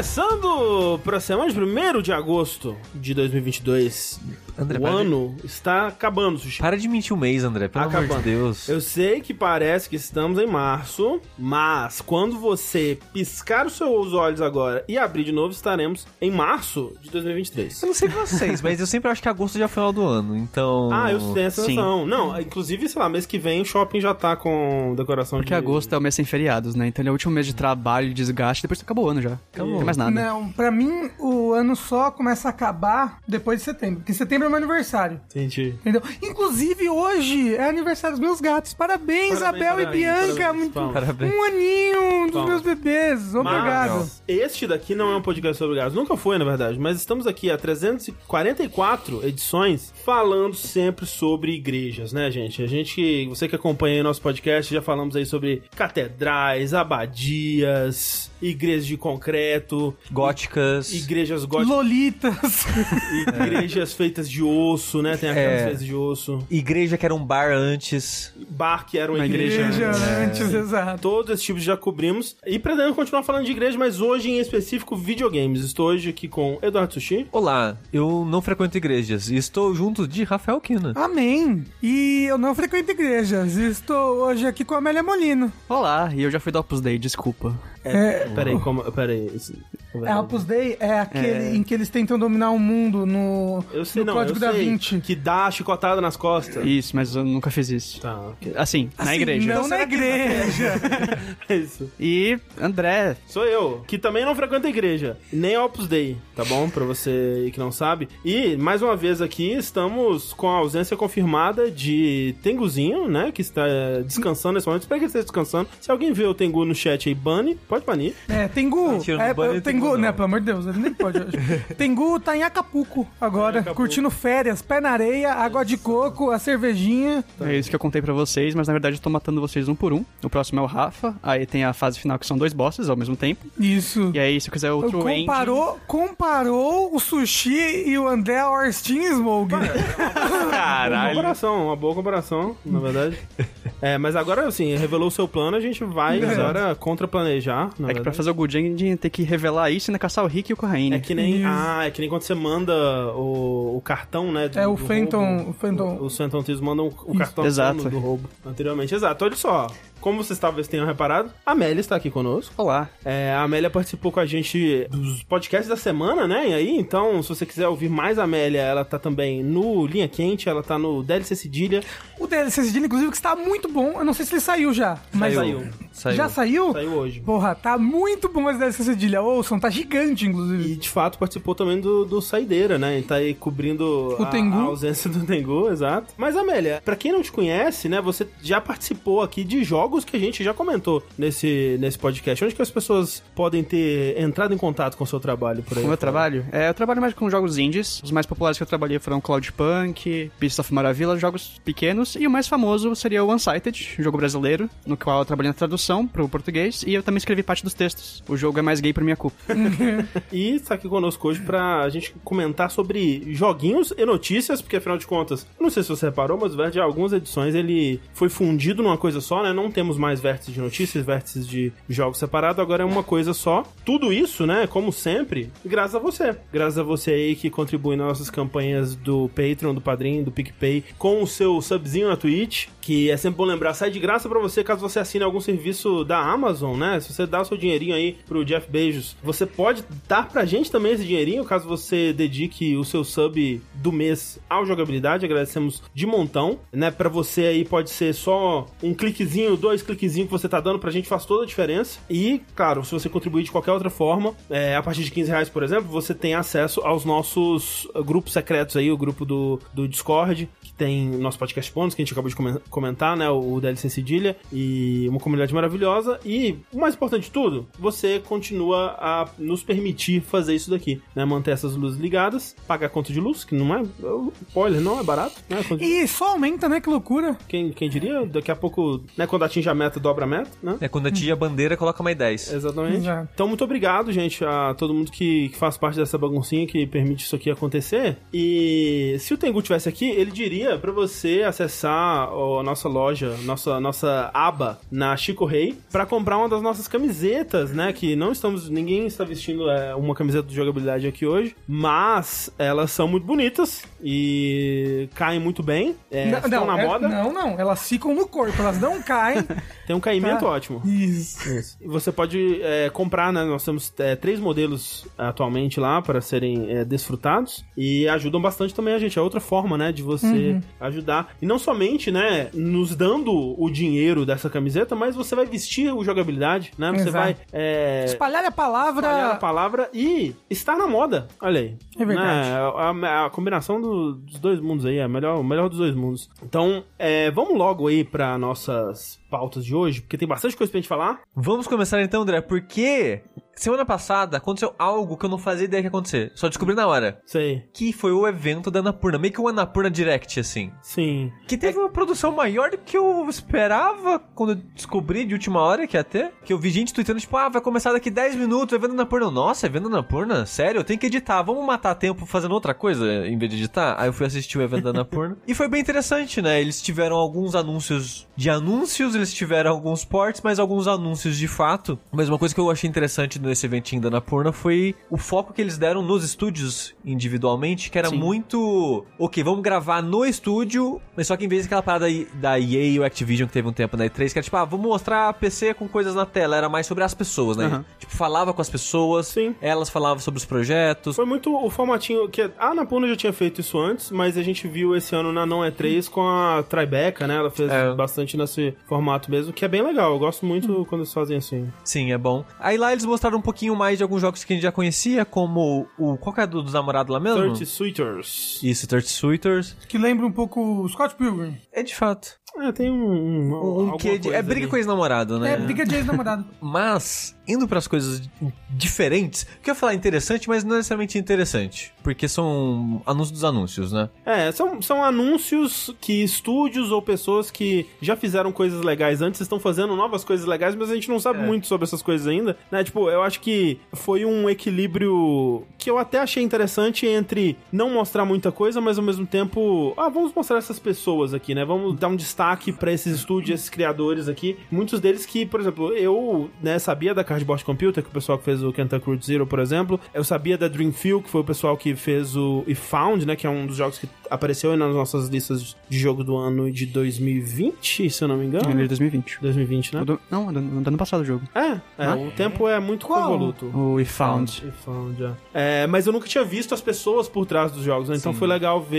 Começando para a semana de 1 de agosto de 2022. André, o para de- ano está acabando, Sushi. Para de mentir um mês, André, pelo amor Acabando. de Deus. Eu sei que parece que estamos em março, mas quando você piscar os seus olhos agora e abrir de novo, estaremos em março de 2023. Eu não sei vocês, mas eu sempre acho que agosto já é final do ano, então... Ah, eu tenho essa noção. Não, inclusive, sei lá, mês que vem o shopping já tá com decoração Porque de... agosto é o mês sem feriados, né? Então ele é o último mês de trabalho, desgaste, depois acabou o ano já. Não tem mais nada. Não, pra mim o ano só começa a acabar depois de setembro. Porque setembro é meu aniversário. Entendi. Entendeu? Inclusive, hoje é aniversário dos meus gatos. Parabéns, Parabéns, Abel parabéns, e Bianca. parabéns, Muito... Parabéns. Um aninho dos Palmas. meus bebês. Obrigado. Mas este daqui não é um podcast sobre gatos. Nunca foi, na verdade. Mas estamos aqui há 344 edições falando sempre sobre igrejas, né, gente? A gente, você que acompanha aí nosso podcast, já falamos aí sobre catedrais, abadias, igrejas de concreto, Góticas... igrejas góticas, Lolitas. igrejas feitas de osso, né? Tem aquelas É. de osso. Igreja que era um bar antes. Bar que era uma Uma igreja. Igreja né? antes, exato. Todos esses tipos já cobrimos. E pretendemos continuar falando de igreja, mas hoje em específico videogames. Estou hoje aqui com Eduardo Sushi. Olá, eu não frequento igrejas e estou junto de Rafael Kina. Amém. E eu não frequento igrejas. Estou hoje aqui com a Amélia Molino. Olá, e eu já fui do Opus Dei, desculpa. É, Peraí, como. Peraí. isso- é a Opus Dei é aquele em que eles tentam dominar o mundo no, Eu sei, no não, Código eu da sei. Vinci. Que dá a chicotada nas costas. Isso, mas eu nunca fiz isso. Tá, ok. Assim, na Assim, igreja. Não na igreja. É isso. E André, Sou eu, que também não frequento a igreja, nem Opus Dei, tá bom? Pra você que não sabe. E, mais uma vez aqui, estamos com a ausência confirmada de Tenguzinho, né? Que está eh, descansando nesse momento. Espero que ele esteja descansando. Se alguém vê o Tengu no chat aí, banne. Pode banir. É, Tengu. Mentira, É, é, tem Tengu, Tengu, né? Pelo amor de Deus, ele nem pode. Tengu tá em Acapulco agora, Acapulco. curtindo férias, pé na areia, água de coco, a cervejinha. é isso que eu contei pra vocês, mas na verdade eu tô matando vocês um por um. O próximo é o Rafa, aí tem a fase final que são dois bosses ao mesmo tempo. Isso. E aí, se eu quiser outro ending... Comparou, comparou o sushi e o André Orstin Smoke. Boa Caralho. comparação, uma boa comparação, na verdade. É, mas agora, assim, revelou o seu plano, a gente vai agora contra-planejar. Na É que pra fazer o Good Ending tem que revelar isso e ainda caçar o Rick e o Corraine. É que nem. Isso. Ah, é que nem quando você manda o, o cartão, né? do- É o do Phantom- roubo. o Phantom- Os Phantom Thieves mandam o Isso. cartão Exato. do roubo anteriormente. Exato. Olha só. Como vocês talvez tenham reparado, a Amélia está aqui conosco. Olá. É, a Amélia participou com a gente dos podcasts da semana, né? E aí, então, se você quiser ouvir mais a Amélia, ela tá também no Linha Quente, ela tá no DLC Cedilha. O DLC Cedilha, inclusive, que está muito bom. Eu não sei se ele saiu já. Mas Saiu. Saiu. Já saiu? Saiu hoje. Porra, tá muito bom esse DLC Cedilha. Ouçam, tá gigante, inclusive. E de fato participou também do, do Saideira, né? E tá aí cobrindo O a, Tengu. a ausência do Tengu, exato. Mas Amélia, pra quem não te conhece, né? Você já participou aqui de jogos que a gente já comentou nesse, nesse podcast. Onde que as pessoas podem ter entrado em contato com o seu trabalho por aí? O meu trabalho? É, eu trabalho mais com jogos indies. Os mais populares que eu trabalhei foram Cloudpunk, Beasts of Maravilla, jogos pequenos. E o mais famoso seria o Unsighted, jogo brasileiro, no qual eu trabalhei na tradução pro português. E eu também escrevi parte dos textos. O jogo é mais gay por minha culpa. E está aqui conosco hoje pra gente comentar sobre joguinhos e notícias, porque afinal de contas, não sei se você reparou, mas o vértice de algumas edições ele foi fundido numa coisa só, né? Não temos mais vértices de notícias, vértices de jogos separados, agora é uma coisa só. Tudo isso, né, como sempre, graças a você. Graças a você aí que contribui nas nossas campanhas do Patreon, do Padrim, do PicPay, com o seu subzinho na Twitch, que é sempre bom lembrar, sai de graça pra você caso você assine algum serviço da Amazon, né? Se você dá o seu dinheirinho aí pro Jeff Bezos, você pode dar pra gente também esse dinheirinho, caso você dedique o seu sub do mês ao jogabilidade, agradecemos de montão, né? Pra você aí pode ser só um cliquezinho, dois cliquezinhos que você tá dando pra gente, faz toda a diferença. E, claro, se você contribuir de qualquer outra forma, é, a partir de 15 reais, por exemplo, você tem acesso aos nossos uh, grupos secretos aí, o grupo do, do Discord, que tem nosso podcast bônus, que a gente acabou de comen- comentar, né? O DLC Cedilha, e uma comunidade maravilhosa. E o mais importante de tudo, você continua a nos permitir fazer isso daqui, né? Manter essas luzes ligadas, pagar a conta de luz, que não é. Spoiler, não é barato, né? E só aumenta, né? Que loucura. Quem, quem diria? Daqui a pouco, né? Quando atinge a meta, dobra a meta, né? É quando atinge a bandeira, coloca mais 10. Exatamente. Exato. Então, muito obrigado, gente, a todo mundo que, que faz parte dessa baguncinha que permite isso aqui acontecer. E se o Tengu tivesse aqui, ele diria pra você acessar nossa loja, nossa, nossa aba na Chico Rei pra comprar uma das nossas camisetas, né? Que não estamos. Ninguém está vestindo é, uma camiseta de jogabilidade aqui hoje, mas elas são muito bonitas e caem muito bem. É, Não, estão não, na é- moda. não, não, elas ficam no corpo, elas não caem. Tem um caimento Tá. ótimo. Isso. E Você pode é, comprar, né? Nós temos é, três modelos atualmente lá para serem é, desfrutados e ajudam bastante também a gente. É outra forma, né, de você ajudar. E não somente, né, nos dando o dinheiro dessa camiseta, mas você vai vestir o jogabilidade, né? Você Exato. vai é, Espalhar a palavra. espalhar a palavra e estar na moda. Olha aí. É verdade. Né, A, a combinação do- dos dois mundos aí, é a melhor, o melhor dos dois mundos. Então, é, vamos logo aí para nossas pautas de hoje, porque tem bastante coisa pra gente falar. Vamos começar então, André, porque semana passada aconteceu algo que eu não fazia ideia que ia acontecer. Só descobri na hora. Sei. Que foi o evento da Anapurna. Meio que o Anapurna Direct, assim. Sim. Que teve uma produção maior do que eu esperava quando eu descobri de última hora que ia ter. Que eu vi gente tweetando, tipo, ah, vai começar daqui 10 minutos evento da Anapurna. Nossa, evento da Anapurna? Sério? Eu tenho que editar. Vamos matar tempo fazendo outra coisa em vez de editar? Aí eu fui assistir o evento da Anapurna. e foi bem interessante, né? Eles tiveram alguns anúncios de anúncios, eles tiveram alguns ports, mas alguns anúncios de fato. Mas uma coisa que eu achei interessante nesse eventinho da Anapurna foi o foco que eles deram nos estúdios individualmente, que era Sim. muito. Ok, vamos gravar no estúdio, mas só que em vez daquela parada da EA e o Activision que teve um tempo na E3, que era tipo, ah, vamos mostrar PC com coisas na tela, era mais sobre as pessoas, né? Aham. Tipo, falava com as pessoas, Sim. elas falavam sobre os projetos. Foi muito o formatinho que a Anapurna já tinha feito isso antes, mas a gente viu esse ano na Não E3 com a Tribeca, né? Ela fez É. bastante nesse formato mesmo, que é bem legal. Eu gosto muito quando eles fazem assim. Sim, é bom. Aí lá eles mostraram um pouquinho mais de alguns jogos que a gente já conhecia, como o. Qual que é do, dos namorados lá mesmo? 30 Suitors. Isso, 30 Suitors. Que lembra um pouco o Scott Pilgrim. É de fato. É, tem um. Um, Um, de- é briga ali. com ex-namorado, né? É, briga de ex-namorado. Mas, indo pras coisas diferentes, que eu ia falar interessante, mas não necessariamente interessante. Porque são anúncios dos anúncios, né? É, são, são anúncios que estúdios ou pessoas que já fizeram coisas legais antes estão fazendo novas coisas legais, mas a gente não sabe É. muito sobre essas coisas ainda, né? Tipo, eu acho que foi um equilíbrio que eu até achei interessante entre não mostrar muita coisa, mas ao mesmo tempo, ah, vamos mostrar essas pessoas aqui, né? Vamos dar um destaque pra esses estúdios, esses criadores aqui. Muitos deles que, por exemplo, eu, né, sabia da Cardboard Computer, que o pessoal que fez o Kentucky Route Zero, por exemplo. Eu sabia da Dreamfield, que foi o pessoal que fez o e Found, né, que é um dos jogos que apareceu aí nas nossas listas de jogo do ano de 2020, se eu não me engano. Ele é de 2020. 2020, né? Do- Não, do, do ano passado o jogo. É, é, Ah, o tempo é muito Qual? convoluto. O We Found. E Found, é. É, mas eu nunca tinha visto as pessoas por trás dos jogos, né? Então Sim. foi legal ver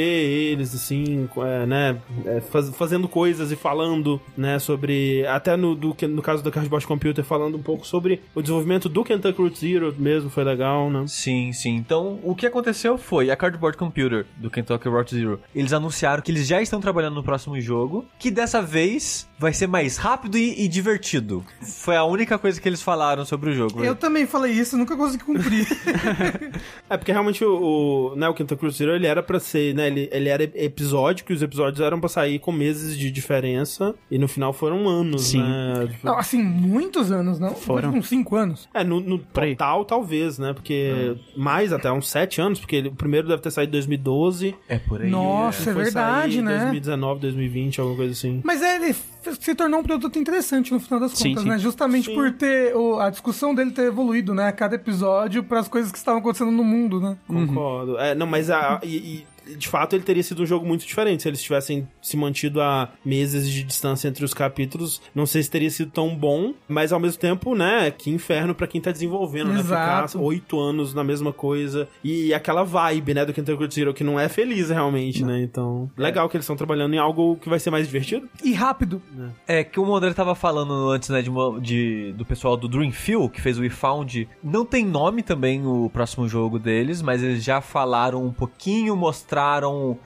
eles, assim, é, né? é, faz- fazendo coisas e falando, né? Sobre. Até no, do, no caso da Cardboard Computer, falando um pouco sobre o desenvolvimento do Kentucky Route Zero mesmo, foi legal, né? Sim, sim. Então, o que aconteceu foi a Cardboard Computer do Kentucky Route Zero. Eles anunciaram que eles já estão trabalhando no próximo jogo, que dessa vez vai ser mais rápido e, e divertido. Foi a única coisa que eles falaram sobre o jogo. Eu também falei isso, nunca consegui cumprir. É, porque realmente o, o, né, o Route Zero, ele era pra ser, né, ele, ele era episódico e os episódios eram pra sair com meses de diferença e no final foram anos, Sim. né? Tipo, não, assim, muitos anos, não? Foram. Uns 5 anos. É, no, no total, talvez, né? Porque mais até uns sete anos, porque ele- o primeiro deve ter saído em 2012. É por aí. Nossa, é foi verdade, né? 2019, 2020, alguma coisa assim. Mas é, ele se tornou um produto interessante no final das Sim, contas, sim. né? Justamente Sim. por ter o- a discussão dele ter evoluído, né? A cada episódio para as coisas que estavam acontecendo no mundo, né? Concordo. É, não, mas a, e, e, de fato ele teria sido um jogo muito diferente se eles tivessem se mantido a meses de distância entre os capítulos. Não sei se teria sido tão bom, mas ao mesmo tempo, né? Que inferno pra quem tá desenvolvendo, né? Exato. Ficar oito anos na mesma coisa. E aquela vibe, né? Do Kentucky Route Zero, que não é feliz realmente, né? Então, legal que eles estão trabalhando em algo que vai ser mais divertido. E rápido. É que o André tava falando antes, né, de, uma- de- do pessoal do Dreamfield, que fez o We Found. Não tem nome também o próximo jogo deles, mas eles já falaram um pouquinho, mostraram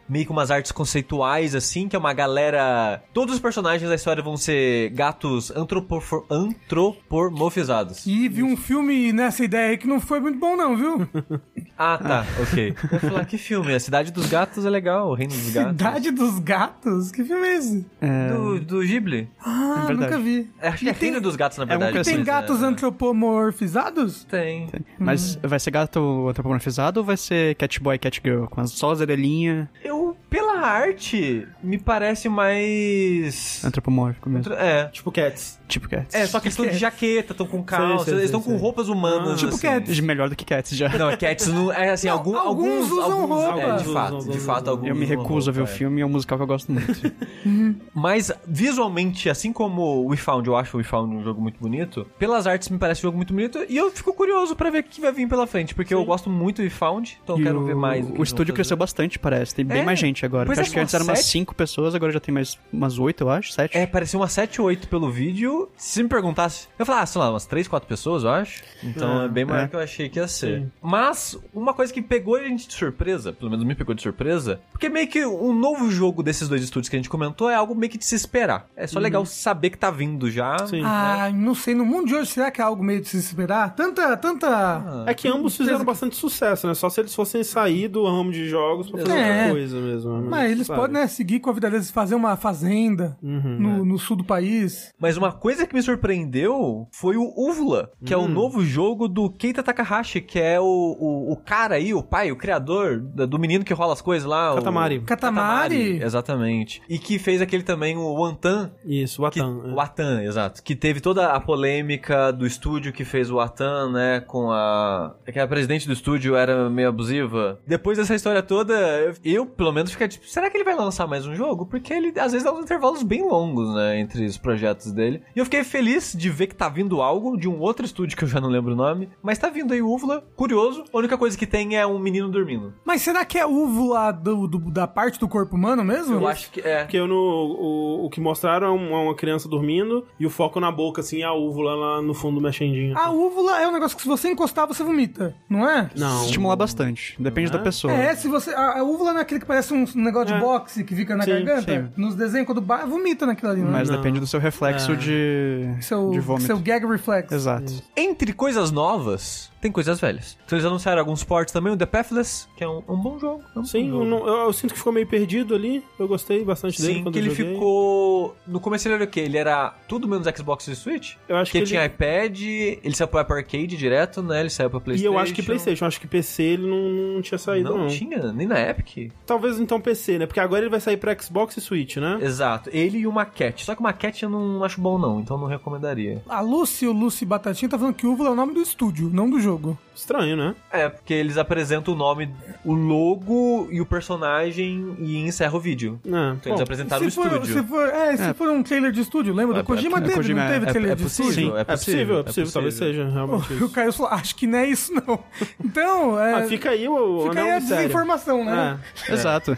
meio que umas artes conceituais, assim, que é uma galera... Todos os personagens da história vão ser gatos antropofor- antropomorfizados. E vi um filme nessa ideia aí que não foi muito bom, não, viu? Ah, tá, ok. Eu ia falar, que filme? A Cidade dos Gatos é legal, o Reino dos Gatos. Cidade dos Gatos? Que filme é esse? É, Do, do Ghibli. Ah, É nunca vi. É, Acho que é tem- Reino dos Gatos, na um verdade. coisa Tem assim, gatos é, antropomorfizados? Tem. Mas vai ser gato antropomorfizado ou vai ser Catboy, Catgirl? Com as, só as orelhinhas? Eu, pela arte me parece mais. Antropomórfico mesmo. É. Tipo Cats. Tipo Cats. É, só que eles estão de jaqueta, estão com calça, sei, eles estão sei, com sei. roupas humanas. Ah, tipo assim. Cats. Melhor do que Cats já. Não, Cats não. É assim, Não, algum- alguns alguns. usam alguns- roupa. É, de fato, de usam, fato, alguns. Eu me recuso a ver o é. filme e é um musical que eu gosto muito. Mas visualmente, assim como We Found, eu acho o We Found um jogo muito bonito. Pelas artes me parece um jogo muito bonito e eu fico curioso pra ver o que vai vir pela frente, porque eu gosto muito do We Found, então eu E quero o, ver mais. o eles estúdio cresceu bastante, parece. Tem bem É. mais gente agora. É, acho que antes eram umas sete. 5 pessoas, agora já tem mais umas 8, eu acho. 7. É, parecia umas 7 ou 8 pelo vídeo. Se me perguntasse, eu falar, ah, sei lá, umas 3, 4 pessoas, eu acho. Então é, É, bem maior é. que eu achei que ia ser. Sim. Mas, uma coisa que pegou a gente de surpresa, pelo menos me pegou de surpresa, porque meio que um novo jogo desses dois estúdios que a gente comentou é algo meio que de se esperar. É só legal saber que tá vindo já. Sim. Ah, não sei, no mundo de hoje, será que é algo meio de se esperar? Tanta, tanta... É que ambos fizeram bastante sucesso, né? Só se eles fossem sair do ramo de jogos pra fazer É. outra coisa mesmo. Mas eles sabe? podem, né, seguir com a vida deles, fazer uma fazenda Uhum, no, no sul do país. Mas uma coisa que me surpreendeu foi o Uvula, que é o novo jogo do Keita Takahashi, que é o, o, o cara aí, o pai, o criador do menino que rola as coisas lá. o- Katamari. Katamari. Exatamente. E que fez aquele também, o Wantan. Isso, o Que, Atan. é. o Atan, exato. Que teve toda a polêmica do estúdio que fez o Atan, né? Com a. é Que a presidente do estúdio era meio abusiva. Depois dessa história toda, eu, eu, pelo menos, fiquei tipo, será que ele vai lançar mais um jogo? Porque ele às vezes dá uns intervalos bem longos, né? Entre os projetos dele. E eu fiquei feliz de ver que tá vindo algo de um outro estúdio que eu já não lembro o nome. Mas tá vindo aí o Uvula, curioso. A única coisa que tem é um menino dormindo. Mas será que é úvula do, do- da parte do corpo humano mesmo? Eu acho que é. Porque no, o, o que mostraram é uma, uma criança dormindo e o foco na boca, assim, e a úvula lá no fundo mexendinha. A úvula é um negócio que se você encostar, você vomita, não é? Não. Estimular bastante. Depende Não é? da pessoa. É, se você. A, a úvula não é aquele que parece um negócio É. de boxe que fica na Sim, garganta. sim. Nos desenhos, quando ba... vomita naquilo ali, não é? Mas Não. depende do seu reflexo É. de, Seu, de vômito. seu gag reflex. Exato. Entre coisas novas, tem coisas velhas. Então eles anunciaram alguns ports também, o The Pathless, que é um, um bom jogo. é um Sim, bom eu, jogo. não- eu- eu sinto que ficou meio perdido ali. Eu gostei bastante dele Sim, quando que ele joguei. ficou. No começo ele era o quê? Ele era tudo menos Xbox e Switch? Eu acho Porque que tinha ele... iPad, ele saiu pro Apple Arcade direto, né? Ele saiu pra E PlayStation. eu acho que PlayStation, acho que PC ele não, não tinha saído, Não, não. tinha, nem na Epic. Talvez então PC, né? Porque agora ele vai sair pra Xbox e Switch, né? Exato, ele e o Maquette. Só que o Maquette eu não acho bom, não, então não recomendaria. A Lucy, o Lucy Batatinha, tá falando que úvula é o nome do estúdio, não do jogo. Estranho, né? É, porque eles apresentam o nome, o logo e o personagem e encerra o vídeo. É. Então eles Bom, apresentaram o se for, estúdio. se for, é, se É. for um trailer de estúdio, lembra É, do Kojima? é, teve, Kojima, não teve é- trailer é de possível, estúdio? é é possível, é possível, talvez seja realmente O isso. Caio falou, acho que não é isso não. Então, é, Mas fica aí o fica aí a desinformação, né? É. Exato.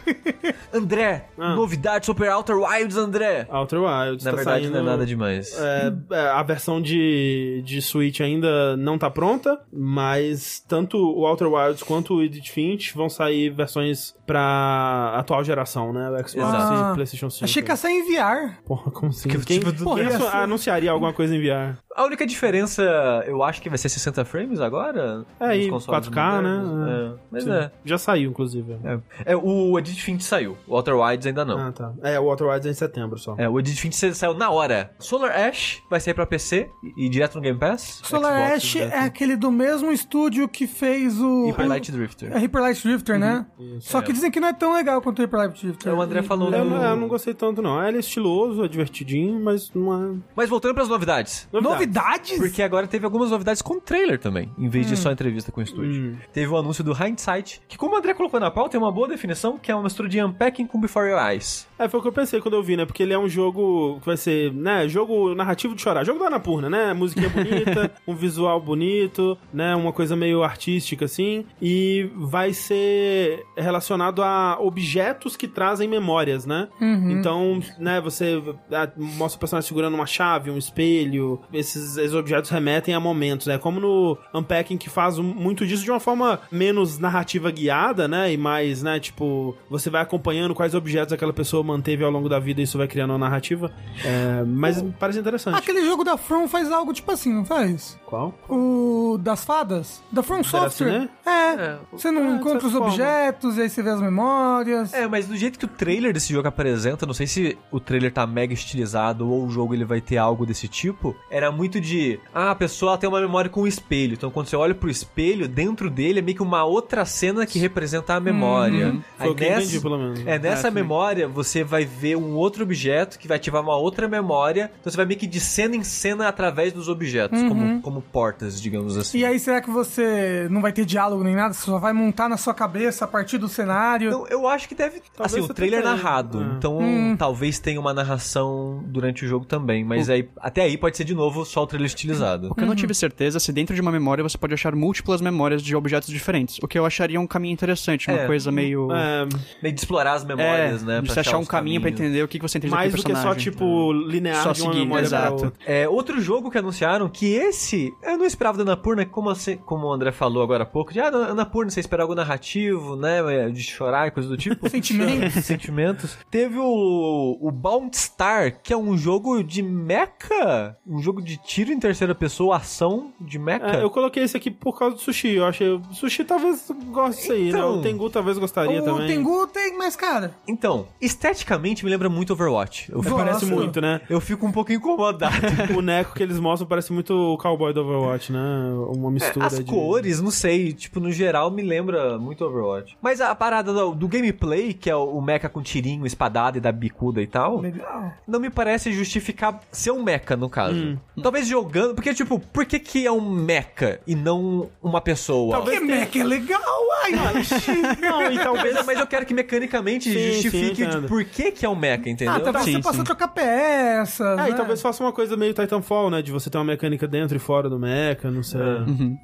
André, Ah. novidade sobre Outer Wilds, André. Outer Wilds Na tá verdade saindo... não é nada demais. É, é, a versão de, de Switch ainda não tá pronta, mas tanto o Outer Wilds quanto o Edith Finch vão sair versões pra atual geração, né? O Xbox Exato. e PlayStation 5. Achei que ia sair em VR. Porra, como assim? Que Quem, tipo Porra, anunciaria essa- anunciaria alguma coisa em VR? A única diferença, eu acho que vai ser 60 frames agora. É, e consoles 4K, né? modernos. É, mas Sim. é. Já saiu, inclusive. É, o Edith Finch saiu, o Outer Wilds ainda não. Ah, tá. É, o Outer Wilds é em setembro só. É, o Edith Finch saiu na hora. Solar Ash vai sair pra PC e, e direto no Game Pass. Solar Xbox, Ash direto. é aquele do mesmo estúdio que fez o... E Highlight Drifter. É Hyper Light Drifter, né? Só que É. dizem que não é tão legal quanto o Hyper Light Drifter. O André falou Eu, no- eu não gostei tanto, não. Ele é estiloso, é divertidinho, mas não é. Mas voltando pras novidades. Novidades? Porque agora teve algumas novidades com trailer também, em vez de só entrevista com o estúdio. Hum. Teve o anúncio do Hindsight, que como o André colocou na pauta, tem uma boa definição, que é uma mistura de Unpacking com Before Your Eyes. É, foi o que eu pensei quando eu vi, né? Porque ele é um jogo que vai ser, né? Jogo narrativo de chorar. Jogo da Anapurna, né? Musiquinha bonita, um visual bonito, né? Uma coisa meio artística, assim. E vai ser relacionado a objetos que trazem memórias, né? Então, né? Você ah, mostra o personagem segurando uma chave, um espelho. Esses, esses objetos remetem a momentos, né? Como no Unpacking, que faz muito disso de uma forma menos narrativa guiada, né? E mais, né? Tipo, você vai acompanhando quais objetos aquela pessoa manteve ao longo da vida e isso vai criando uma narrativa. É, mas parece interessante. Aquele jogo da From faz algo tipo assim, não faz? Qual? O das fadas? Da From Software? Déraciné? É. É, Você não é, encontra os forma. objetos, e aí você vê as memórias. É, mas do jeito que o trailer desse jogo apresenta, não sei se o trailer tá mega estilizado ou o jogo ele vai ter algo desse tipo, era muito de. Ah, a pessoa tem uma memória com o espelho. Então quando você olha pro espelho, dentro dele é meio que uma outra cena que representa a memória. Foi o que eu entendi, pelo menos. É, nessa memória você vai ver um outro objeto que vai ativar uma outra memória. Então você vai meio que de cena em cena através dos objetos, como, como portas, digamos assim. E aí, será que você não vai ter diálogo nem nada? Você só vai montar na sua cabeça a partir do cenário? Então, eu acho que deve. Talvez assim, o trailer é tenha- narrado. É. Então talvez tenha uma narração durante o jogo também. Mas aí, até aí pode ser de novo só o trailer estilizado. O que eu não tive certeza é se dentro de uma memória você pode achar múltiplas memórias de objetos diferentes. O que eu acharia um caminho interessante, uma É, coisa meio. É, Meio de explorar as memórias, é, né? pra você achar um os caminho pra caminhos. entender o que que você entende mais do que só, tipo, linear Só de uma seguindo, memória exato. outra. É, outro jogo que anunciaram que esse eu não esperava da Annapurna, como, assim, como o André falou agora há pouco, de ah, Annapurna, você espera algo narrativo, né? De chorar e coisa do tipo. Sentimentos. Sentimentos. Teve o, o Bound Star, que é um jogo de mecha, um jogo de tiro em terceira pessoa, ação de mecha. É, eu coloquei esse aqui por causa do sushi. Eu achei. O sushi talvez goste disso aí, Então, né? O Tengu talvez gostaria o também. Tengu tem mais cara. Então, esteticamente me lembra muito Overwatch. Eu, É, fico- parece Nossa. muito, né? eu fico um pouco incomodado. o boneco que eles mostram parece muito o cowboy do Overwatch, né? Uma mistura É, As de... cores, não sei, tipo, no geral me lembra muito Overwatch. Mas a parada do, do gameplay, que é o, o mecha com tirinho, espadada e da bicuda e tal, Legal. não me parece justificar ser um mecha, no caso. Talvez jogando, porque, tipo, por que que é um mecha e não uma pessoa? Porque Mac é legal, ai. Não, e talvez... Mas, mas eu quero que mecanicamente Sim, justifique sim, entendo. por que que é um mecha, entendeu? Ah, talvez Sim, você possa trocar peças. É, né? e talvez faça uma coisa meio Titanfall, né? De você ter uma mecânica dentro e fora do mecha, não sei.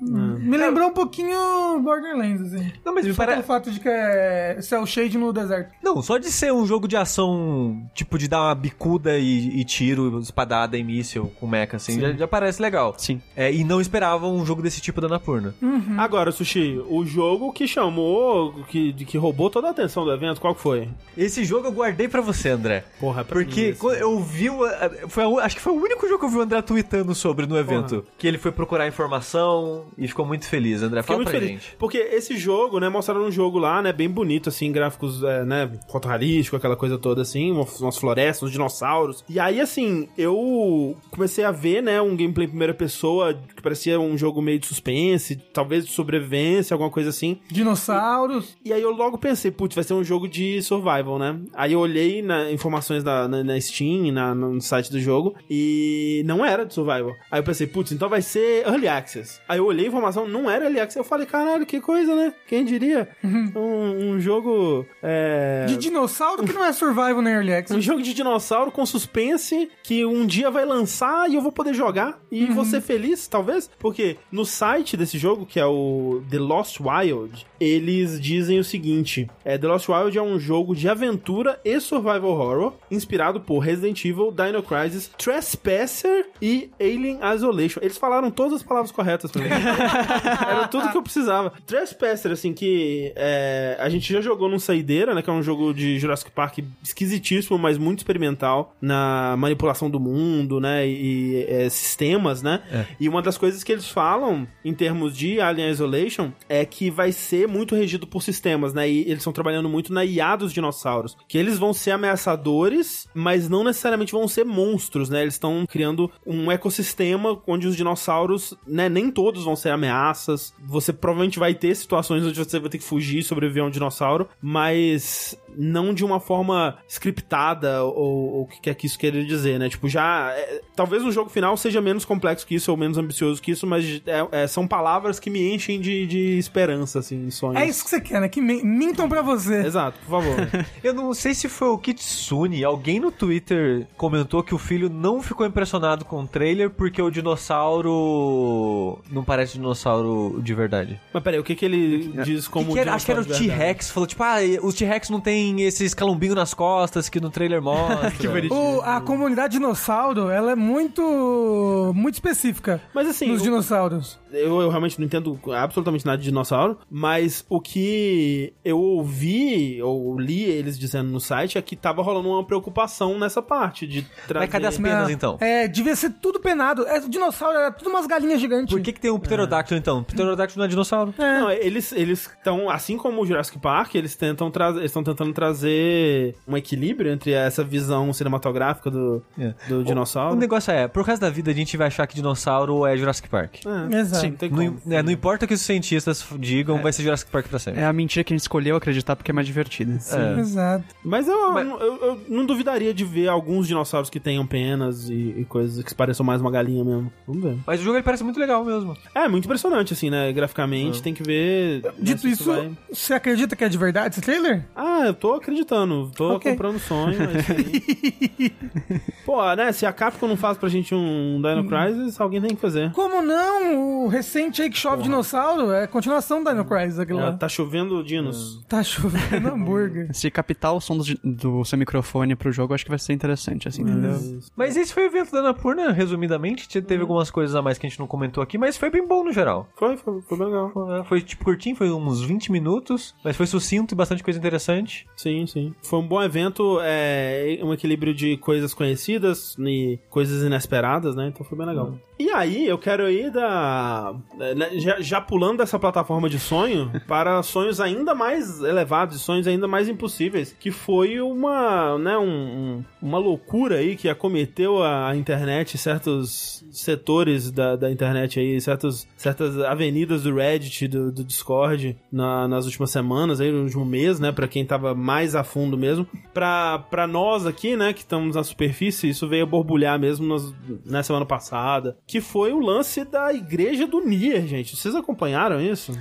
Me lembrou um pouquinho Borderlands, assim. Não, mas me parece... pelo fato de que é cel shade no deserto. Não, só de ser um jogo de ação, tipo, de dar uma bicuda e, e tiro, espadada e míssil com mecha, assim, já, já parece legal. Sim. É, e não esperava um jogo desse tipo da Annapurna. Agora, Sushi, o jogo que chamou, que, que roubou toda a atenção do evento, qual que foi? Esse jogo eu guardei pra você, André. Porra, é pra mim Porque quando eu vi. o- Foi a acho que foi o único jogo que eu vi o André tweetando sobre no evento. Que ele foi procurar informação e ficou muito feliz. André, Fiquei fala muito pra feliz. gente. Porque esse jogo, né, mostraram um jogo lá, né, bem bonito, assim, gráficos, é, né, fotorrealístico, aquela coisa toda, assim, umas florestas, uns dinossauros. E aí, assim, eu comecei a ver, né, um gameplay em primeira pessoa que parecia um jogo meio de suspense, talvez de sobrevivência, alguma coisa assim. Dinossauros. E aí eu logo pensei, putz, vai ser um jogo de survival, né? Aí eu olhei na informações da, na, na Steam, na, no site do jogo, e não era de survival. Aí eu pensei, putz, então vai ser Early Access. Aí eu olhei a informação, não era Early Access. Eu falei, caralho, que coisa, né? Quem diria? Um, um jogo... É... De dinossauro que não é survival nem early Um access. jogo de dinossauro com suspense que um dia vai lançar e eu vou poder jogar e vou ser feliz, talvez. Porque no site desse jogo, que é o The Lost Wild, eles dizem o seguinte: é, The Lost Wild é um jogo de aventura e survival horror inspirado por Resident Evil, Dino Crisis, Trespasser e Alien Isolation. Eles falaram todas as palavras corretas pra mim. Era tudo que eu precisava. Trespasser, assim, que é, a gente já jogou num Saideira, né? Que é um jogo de Jurassic Park esquisitíssimo, mas muito experimental na manipulação do mundo, né? E é, sistemas, né? E uma das coisas que eles falam em termos de Alien Isolation é que vai ser muito regido por sistemas, né? E eles estão trabalhando muito na IA dos dinossauros. Que eles vão ser ameaçadores, mas não necessariamente vão ser monstros, né? Eles estão criando um ecossistema onde os dinossauros, né? Nem todos vão ser ameaças. Você provavelmente vai ter situações onde você vai ter que fugir e sobreviver a um dinossauro, mas não de uma forma scriptada ou o que quer que isso queira dizer, né? Tipo, já. é, talvez o jogo final seja menos complexo que isso ou menos ambicioso que isso, mas é- é, são palavras que me enchem de, de esperança, assim, sonhos. É isso que você quer, né? Que min- mintam pra você. Exato, por favor. Eu não sei se foi o Kitsune, alguém no Twitter comentou que o filho não ficou impressionado com o trailer porque o dinossauro não parece dinossauro de verdade. mas peraí, o que que ele diz como Que que era- acho que era o? T-Rex, falou tipo, ah, os T-Rex não tem esses calombinhos nas costas que no trailer mostra. Que bonitinho. O- a comunidade dinossauro, ela é muito muito específica Mas assim, nos o- dinossauros. eu, eu realmente não entendo absolutamente nada de dinossauro, mas Mas o que eu ouvi, ou li eles dizendo no site, é que tava rolando uma preocupação nessa parte de trazer... Mas cadê as penas, então? É, devia ser tudo penado. É, dinossauro era tudo umas galinhas gigantes. Por que, que tem um pterodáctilo, então? Pterodáctilo não é dinossauro. Não, eles eles estão, assim como o Jurassic Park, eles tentam trazer, estão tentando trazer um equilíbrio entre essa visão cinematográfica do, É. do O dinossauro. negócio é, pro resto da vida a gente vai achar que dinossauro é Jurassic Park. É, Exato. sim, tem Não, é, não importa o que os cientistas digam, vai ser Jurassic Park pra sempre. É a mentira que a gente escolheu acreditar porque é mais divertida. É. Exato. Mas, eu, Mas- eu, eu não duvidaria de ver alguns dinossauros que tenham penas e, e coisas que pareçam mais uma galinha mesmo. Vamos ver. Mas o jogo ele parece muito legal mesmo. É, muito impressionante, assim, né? Graficamente, tem que ver. né, Dito se isso, vai- você acredita que é de verdade esse trailer? Ah, eu tô acreditando. Tô Ok. comprando sonho, mas aí... Pô, né? Se a Capcom não faz pra gente um Dino Crisis, alguém tem que fazer. Como não? O recente aí que chove dinossauro é continuação do Dino Crisis, aquilo É, lá. tá chovendo dinos. Tá chovendo hambúrguer. Se captar o som do, do seu microfone pro jogo, acho que vai ser interessante, assim, entendeu? Mas esse foi o evento da Anapurna, resumidamente. Te- Teve algumas coisas a mais que a gente não comentou aqui, mas foi bem bom no geral. Foi, foi, foi bem legal. Foi, foi, tipo curtinho, foi uns 20 minutos, mas foi sucinto e bastante coisa interessante. Sim, sim. Foi um bom evento, é, um equilíbrio de coisas conhecidas e coisas inesperadas, né? Então foi bem legal. E aí, eu quero ir da. né, Já, já pulando dessa plataforma de sonho para sonhos ainda mais elevados, sonhos ainda mais impossíveis, que foi uma, né, um, um- uma loucura aí que acometeu a internet, certos setores da, da internet aí, certos, certas avenidas do Reddit, do, do Discord, na- nas últimas semanas, aí, no último mês, né, pra quem tava mais a fundo mesmo. Pra, pra nós aqui, né, que estamos na superfície, isso veio a borbulhar mesmo nas- na semana passada, que foi o lance da igreja do Nier, gente. Vocês acompanharam isso?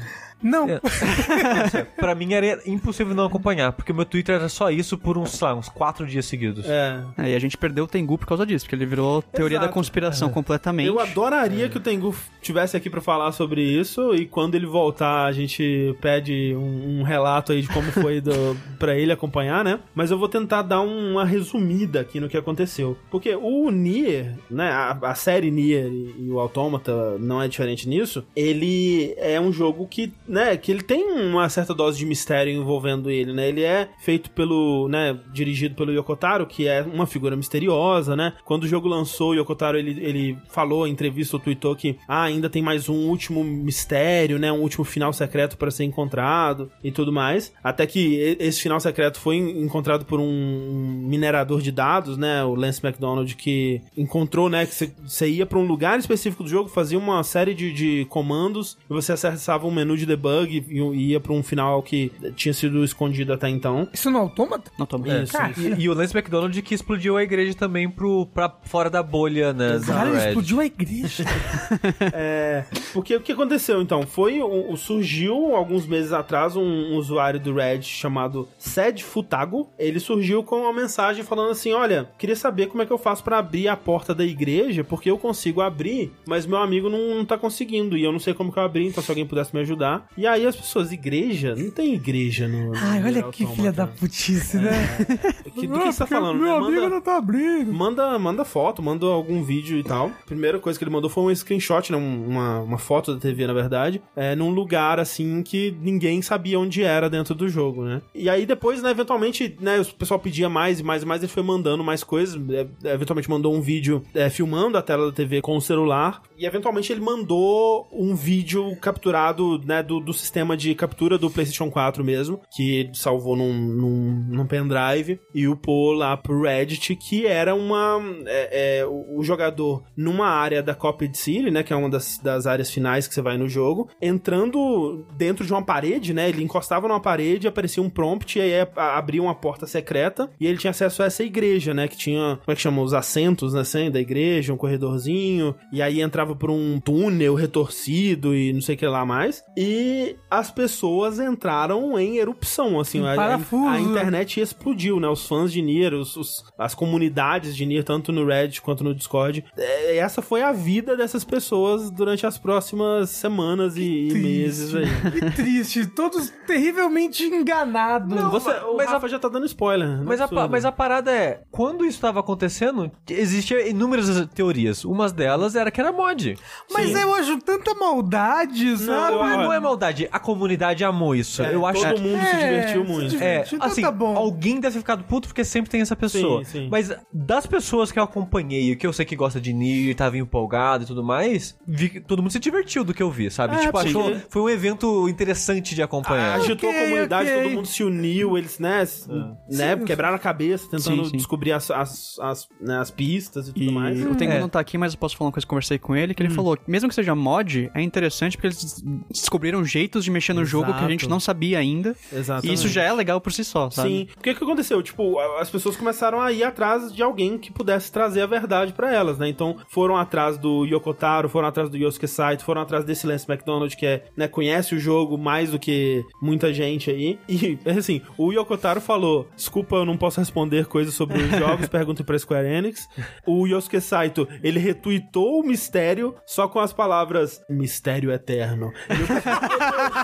Não, É. pra mim era impossível não acompanhar, porque o meu Twitter era só isso por uns, sei lá, uns 4 dias seguidos. É. É, e a gente perdeu o Tengu por causa disso, porque ele virou teoria Exato. da conspiração completamente. Eu adoraria que o Tengu tivesse aqui pra falar sobre isso e quando ele voltar a gente pede um, um relato aí de como foi do, pra ele acompanhar, né? Mas eu vou tentar dar um, uma resumida aqui no que aconteceu. Porque o Nier, né, a, a série Nier e, e o Automata não é diferente nisso, ele é um jogo que, né, que ele tem uma certa dose de mistério envolvendo ele, né? Ele é feito pelo, né, dirigido pelo Yokotaro, que é uma figura misteriosa, né? Quando o jogo lançou, o Yokotaro ele, ele falou em entrevista ou tweetou que ah, ainda tem mais um último mistério, né? Um último final secreto para ser encontrado e tudo mais. Até que esse final secreto foi en- encontrado por um minerador de dados, né? O Lance McDonald, que encontrou, né? Que você- você ia para um lugar específico do jogo, fazia uma série de, de comandos e você acessava um menu de debug e, ia para um final que tinha sido escondido até então. isso no autômata? Não tô É, Isso, Cara, isso. E, e o Lance McDonald que explodiu a igreja também pro, pra fora da bolha, né? Caralho, Reddit. explodiu a igreja. É, porque o que aconteceu então? Foi o, surgiu alguns meses atrás um, um usuário do Reddit chamado Sed Futago. Ele surgiu com uma mensagem falando assim: "Olha, queria saber como é que eu faço pra abrir a porta da igreja, porque eu consigo abrir, mas meu amigo não, não tá conseguindo e eu não sei como que eu abri, então se alguém pudesse me ajudar". E aí as pessoas, igreja, não tem igreja no, no Ai, olha que filha da putice, né? Que- do que você tá falando? Meu né? amigo Manda- não tá abrindo. Manda, manda foto, manda algum vídeo e tal. Primeira coisa que ele mandou foi um screenshot, né? um- Uma, uma foto da TV, na verdade. É, num lugar, assim, que ninguém sabia onde era dentro do jogo, né? E aí depois, né, eventualmente, né, o pessoal pedia mais e mais e mais, ele foi mandando mais coisas. É, eventualmente mandou um vídeo é, filmando a tela da TV com o celular. E eventualmente ele mandou um vídeo capturado, né, do, do sistema de captura do PlayStation 4 mesmo, que salvou num, num, num pendrive e upou lá pro Reddit, que era uma. é, é, o, jogador numa área da Copied City, né, que é uma das, das áreas finais que você vai no jogo, entrando dentro de uma parede, né, ele encostava numa parede, aparecia um prompt e aí abria uma porta secreta e ele tinha acesso a essa igreja, né, que tinha, como é que chama, os assentos, né, assim, da igreja, um corredorzinho, e aí entrava por um túnel retorcido e não sei o que lá mais, e as pessoas entraram em erupção, assim, Em a, a, a internet explodiu, né, os fãs de Nier, os, os- as comunidades de Nier, tanto no Reddit quanto no Discord, É, essa foi a vida dessas pessoas durante as próximas semanas e, e meses aí. Que triste, todos terrivelmente enganados. Você, o mas a- Rafa já tá dando spoiler. não é Mas a, absurdo. mas a parada é, quando isso estava acontecendo, existiam inúmeras teorias. Umas delas era que era mod. Mas eu acho tanta maldade, sabe? eu- Não, não é Ó, maldade, a comunidade amou isso. É, eu acho todo que mundo se divertiu muito. É, Então assim, tá bom. alguém deve ter ficado puto porque sempre tem essa pessoa. Sim, sim. Mas das pessoas que eu acompanhei, que eu sei que gosta de Nier, tava empolgado e tudo mais, vi que todo mundo se divertiu do que eu vi, sabe? É, tipo, sim. achou, foi um evento interessante de acompanhar. Agitou Ok, a comunidade, ok. todo mundo se uniu, eles, né, s- né Sim. quebraram a cabeça tentando Sim, sim. descobrir as, as, as, né, as pistas e tudo E mais. o Tengu É. não tá aqui, mas eu posso falar uma coisa que eu conversei com ele, que ele falou, mesmo que seja mod, é interessante porque eles descobriram jeitos de mexer no jogo que a gente Exato. não sabia ainda. Exatamente. E isso já é legal por si só, sabe? Sim. O que que aconteceu? Tipo, as pessoas começaram a ir atrás de alguém que pudesse trazer a verdade pra elas, né? Então, foram atrás do Yokotaro, foram atrás do Yosuke Saito, foram atrás desse Lance McDonald, que é, né, conhece o jogo mais do que muita gente aí. E, assim, o Yokotaro falou, desculpa, eu não posso responder coisas sobre os jogos, pergunta pra Square Enix. O Yosuke Saito, ele retweetou o mistério só com as palavras mistério eterno.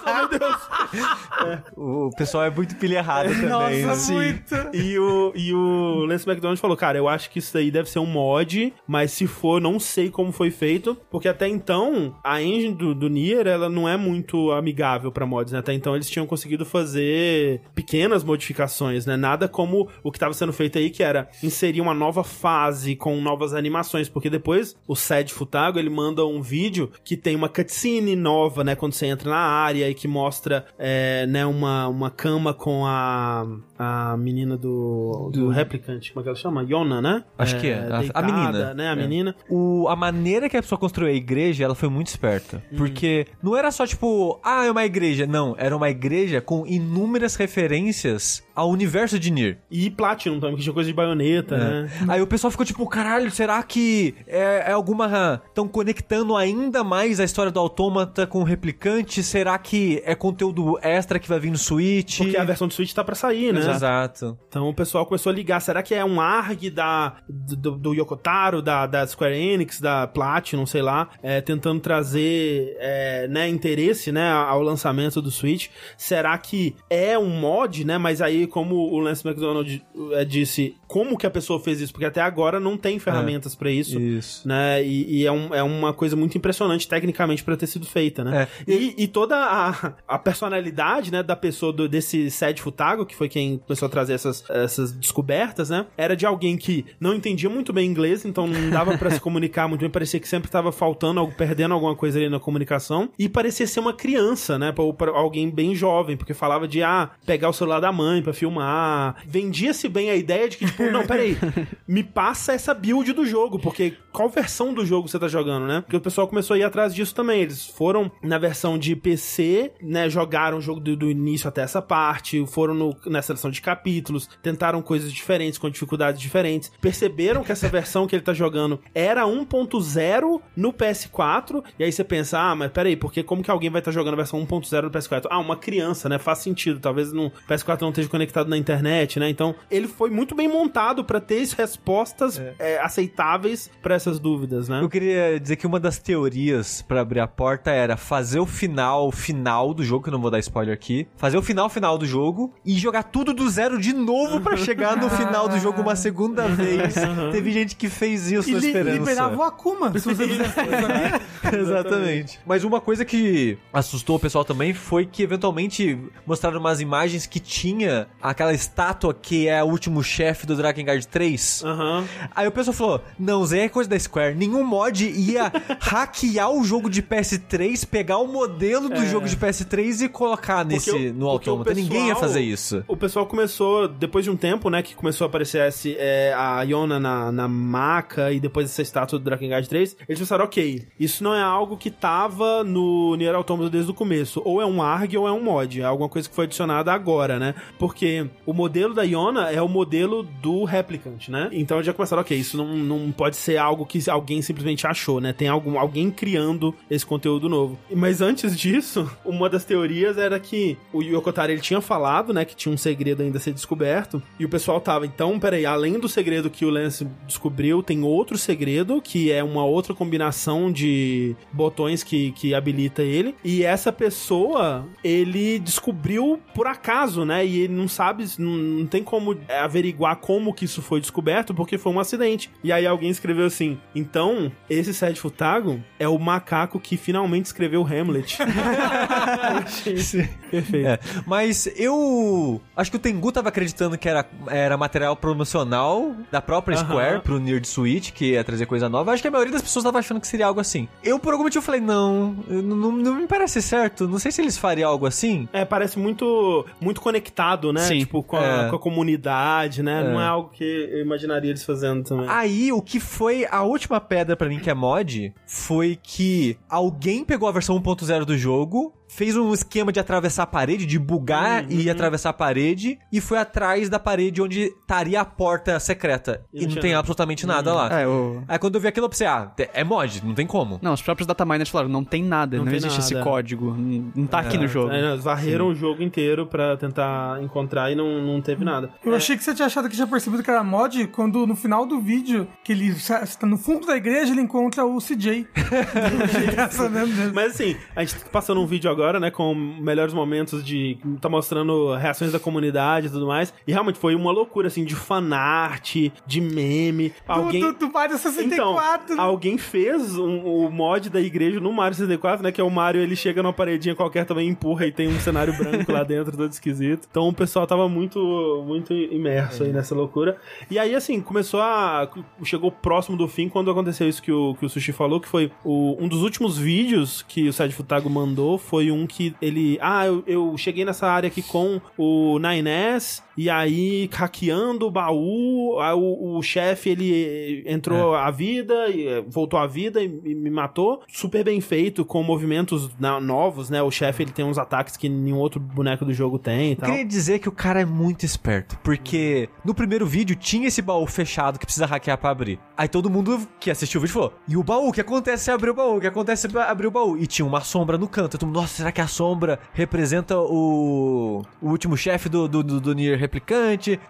Meu Deus, Deus. O pessoal é muito pilha errada também. Nossa, né? muito. E o, e o Lance McDonald falou, cara, eu acho que isso aí deve ser um mod, mas se for, não sei como foi feito, porque até então, a engine do, do Nier, ela não é muito amigável pra mods, né? Até então eles tinham conseguido fazer pequenas modificações, né? Nada como o que estava sendo feito aí, que era inserir uma nova fase com novas animações, porque depois o Sed Futago, ele manda um vídeo que tem uma cutscene nova, né? Quando você entra na área e que mostra, é, né, uma, uma cama com a, a menina do, do, Replicant, como é que ela chama? Yona, né? Acho que é. A- a deitada, menina. né? A É. menina. O, a maneira que a pessoa construiu a igreja, ela foi muito esperta. Hum. Porque não era só tipo, ah, é uma igreja. Não, era uma igreja com inúmeras referências ao universo de Nier. E Platinum também, que tinha coisa de baioneta, né? Aí o pessoal ficou tipo, caralho, será que é, é alguma. Estão conectando ainda mais a história do autômata com o replicante? Será que é conteúdo extra que vai vir no Switch? Porque a versão do Switch tá pra sair, né? Exato. Então o pessoal começou a ligar. Será que é um ARG da, do, do Yokotaro, da, da Square Enix, da Platinum, sei lá, é, tentando trazer é, né, interesse né, ao lançamento do Switch? Será que é um mod, né? Mas aí, como o Lance McDonald é, disse, como que a pessoa fez isso? Porque até agora não tem ferramentas pra isso. Isso. Né? E, e é, um- é uma coisa muito impressionante tecnicamente pra ter sido feita, né? É. E, e toda a, a personalidade, né, da pessoa do- desse Sed Futago, que foi quem começou a trazer essas, essas descobertas, né? Era de alguém que não entendia muito bem inglês, então não dava pra se comunicar muito bem, parecia que sempre tava faltando, algo- perdendo alguma coisa ali na comunicação, e parecia ser uma criança, né? Ou pra alguém bem jovem, porque falava de, ah, pegar o celular da mãe pra filmar. Vendia-se bem a ideia de que, tipo, não, peraí, me passa essa build do jogo, porque qual versão do jogo você tá jogando, né? Porque o pessoal começou a ir atrás disso também. Eles foram na versão de PC, né? Jogaram o jogo do, do início até essa parte, foram no- na de capítulos, tentaram coisas diferentes, com dificuldades diferentes, perceberam que essa versão que ele tá jogando era 1.0 no PS4, e aí você pensa, ah, mas peraí, porque como que alguém vai estar jogando a versão 1.0 no PS4? Ah, uma criança, né? Faz sentido, talvez no PS4 não esteja conectado na internet, né? Então, ele foi muito bem montado pra ter respostas é, aceitáveis pra essas dúvidas, né? Eu queria dizer que uma das teorias pra abrir a porta era fazer o final final do jogo, que eu não vou dar spoiler aqui, fazer o final final do jogo e jogar tudo do zero de novo pra chegar no final do jogo uma segunda vez. Teve gente que fez isso E na li, esperança. liberava o Akuma, se você fizesse isso Exatamente. Mas uma coisa que assustou o pessoal também foi que eventualmente mostraram umas imagens que tinha aquela estátua que é o último chefe do Drakengard 3. Aham. Aí o pessoal falou: Não, Zé é coisa da Square. Nenhum mod ia hackear o jogo de PS3, pegar o modelo do jogo de PS3 e colocar nesse Porque no porque o autômata. Ninguém ia fazer isso. O pessoal começou, depois de um tempo, né, que começou a aparecer esse, é, a Iona na, na maca e depois essa estátua do Drakengard 3, eles pensaram, ok, isso não é algo que tava no Nier Automata desde o começo. Ou é um ARG ou é um mod. É alguma coisa que foi adicionada agora, né? Porque o modelo da Iona é o modelo do Replicant, né? Então já começaram, ok, isso não, não pode ser algo que alguém simplesmente achou, né? Tem algum, alguém criando esse conteúdo novo. Mas antes disso, uma das teorias era que o Yokotaro ele tinha falado, né, que tinha um segredo segredo ainda a ser descoberto. E o pessoal tava, então, peraí, além do segredo que o Lance descobriu, tem outro segredo, que é uma outra combinação de botões que, que habilita ele. E essa pessoa, ele descobriu por acaso, né? E ele não sabe, não, não tem como averiguar como que isso foi descoberto, porque foi um acidente. E aí alguém escreveu assim: então, esse Sérgio Futago é o macaco que finalmente escreveu Hamlet. Perfeito. É, mas eu acho que o Tengu tava acreditando que era, era material promocional da própria Aham. Square pro Nerd Switch, que ia trazer coisa nova. Acho que a maioria das pessoas tava achando que seria algo assim. Eu, por algum motivo, falei, não, não, não, me parece certo. Não sei se eles fariam algo assim. É, parece muito, muito conectado, né? Sim. Tipo, com a, É. com a comunidade, né? É. Não é algo que eu imaginaria eles fazendo também. Aí, o que foi a última pedra pra mim que é mod, foi que alguém pegou a versão 1.0 do jogo, fez um esquema de atravessar a parede, de bugar Uhum. e atravessar a parede, e foi atrás da parede onde estaria a porta secreta. E E, não tem nada. absolutamente nada lá. É, o... Aí quando eu vi aquilo, eu pensei, ah, é mod, não tem como. Não, os próprios dataminers falaram, não tem nada, Não não, tem existe esse nada. código, não, não tá aqui no jogo. É, eles varreram o jogo inteiro pra tentar encontrar e não, não teve nada. Eu achei que você tinha achado que tinha percebido que era mod quando no final do vídeo, que ele está no fundo da igreja, ele encontra o CJ. Mas assim, a gente tá passando um vídeo agora, né, com melhores momentos de. tá mostrando reações da comunidade e tudo mais. E realmente foi uma loucura, assim, de fanart, de meme. Alguém. do, do, do Mario 64. Então, alguém fez um- o mod da igreja no Mario 64, né? Que é o Mario, ele chega numa paredinha qualquer, também empurra e tem um cenário branco lá dentro, todo esquisito. Então o pessoal tava muito, muito imerso aí nessa loucura. E aí, assim, começou a... Chegou próximo do fim quando aconteceu isso que o, que o Sushi falou, que foi o- um dos últimos vídeos que o Sérgio Futago mandou, foi um que ele... Ah, eu, eu cheguei nessa área aqui com o 9S, e aí hackeando o baú, aí o, o chefe, ele entrou à vida, e, eh, voltou à vida e, e me matou. Super bem feito, com movimentos na- novos, né? O chefe, ele tem uns ataques que nenhum outro boneco do jogo tem e Eu tal. queria dizer que o cara é muito esperto, porque no primeiro vídeo tinha esse baú fechado que precisa hackear pra abrir. Aí todo mundo que assistiu o vídeo falou: E o baú? O que acontece se abrir o baú? O que acontece se abrir o baú? E tinha uma sombra no canto. Eu todo mundo, Nossa, será que a sombra representa o, o último chefe do, do, do, do Nier replicante?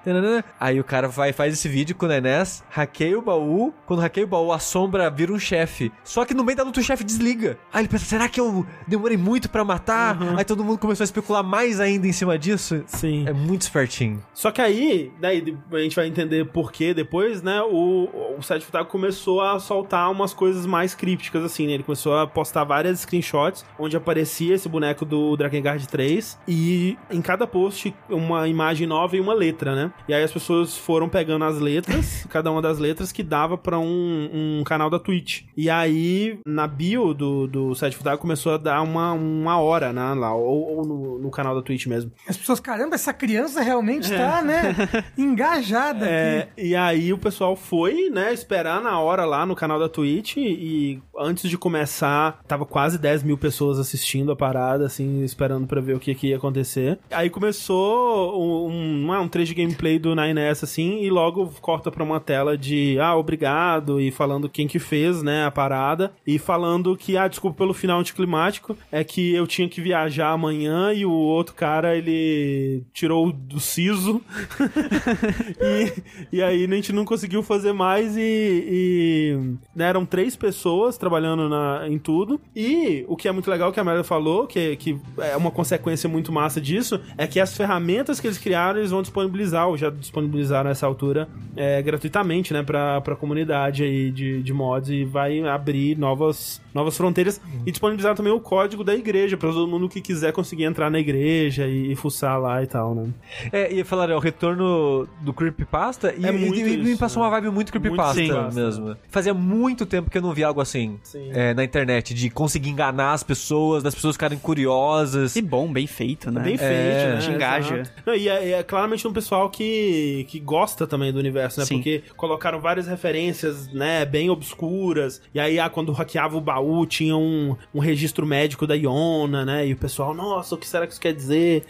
Aí o cara vai faz esse vídeo com o Nenés, hackeia o baú. Quando hackeia o baú, a sombra vira um chefe. Só que no meio da luta o chefe desliga. Aí ele pensa: será que eu demorei muito pra matar? Aí todo mundo começou a especular mais ainda em cima disso. Sim. É muito espertinho. Só que aí, daí a gente vai entender por que depois, né? O, o Sérgio Futago começou a soltar umas coisas mais crípticas, assim, né? Ele começou a postar várias screenshots onde aparecia esse boneco do Drakengard 3 e em cada post uma imagem nova e uma letra, né? E aí as pessoas foram pegando as letras, cada uma das letras que dava pra um, um canal da Twitch. E aí, na bio do, do Sérgio Futago começou a dar uma, uma hora, né? Lá, ou, ou no, no canal da Twitch mesmo. As pessoas, caramba, essa criança realmente tá, né, engajada É, aqui. e aí o pessoal foi, né, esperar na hora lá no canal da Twitch e antes de começar, tava quase 10 mil pessoas assistindo a parada, assim, esperando pra ver o que, que ia acontecer. Aí começou um, um, um trecho de gameplay do 9S, assim, e logo corta pra uma tela de, ah, obrigado, e falando quem que fez, né, a parada, e falando que, ah, desculpa pelo final anticlimático, é que eu tinha que viajar amanhã e o outro cara, ele tirou do siso e, e aí a gente não conseguiu fazer mais e, e, né, eram três pessoas trabalhando na, em tudo. E o que é muito legal que a Amélia falou, que, que é uma consequência muito massa disso, é que as ferramentas que eles criaram, eles vão disponibilizar, ou já disponibilizaram nessa altura, é, gratuitamente, né, pra, pra comunidade aí de, de mods e vai abrir novas, novas fronteiras e disponibilizaram também o código da igreja pra todo mundo que quiser conseguir entrar na igreja e, e fuçar lá e tal, né? É, e falaram, é o retorno do Creepypasta e, É e- muito e me isso, passou né? uma vibe muito Creepypasta Muito mesmo. Fazia muito tempo que eu não via algo assim Sim. é, na internet, de conseguir enganar as pessoas, das pessoas ficarem curiosas. E bom, bem feito, né? Bem feito, É, né? te engaja. Não, e é, é claramente um pessoal que, que gosta também do universo, né? Sim. Porque colocaram várias referências, né, bem obscuras. E aí, ah, quando hackeava o baú, tinha um, um registro médico da Iona, né? E o pessoal, nossa, o que será que isso quer dizer?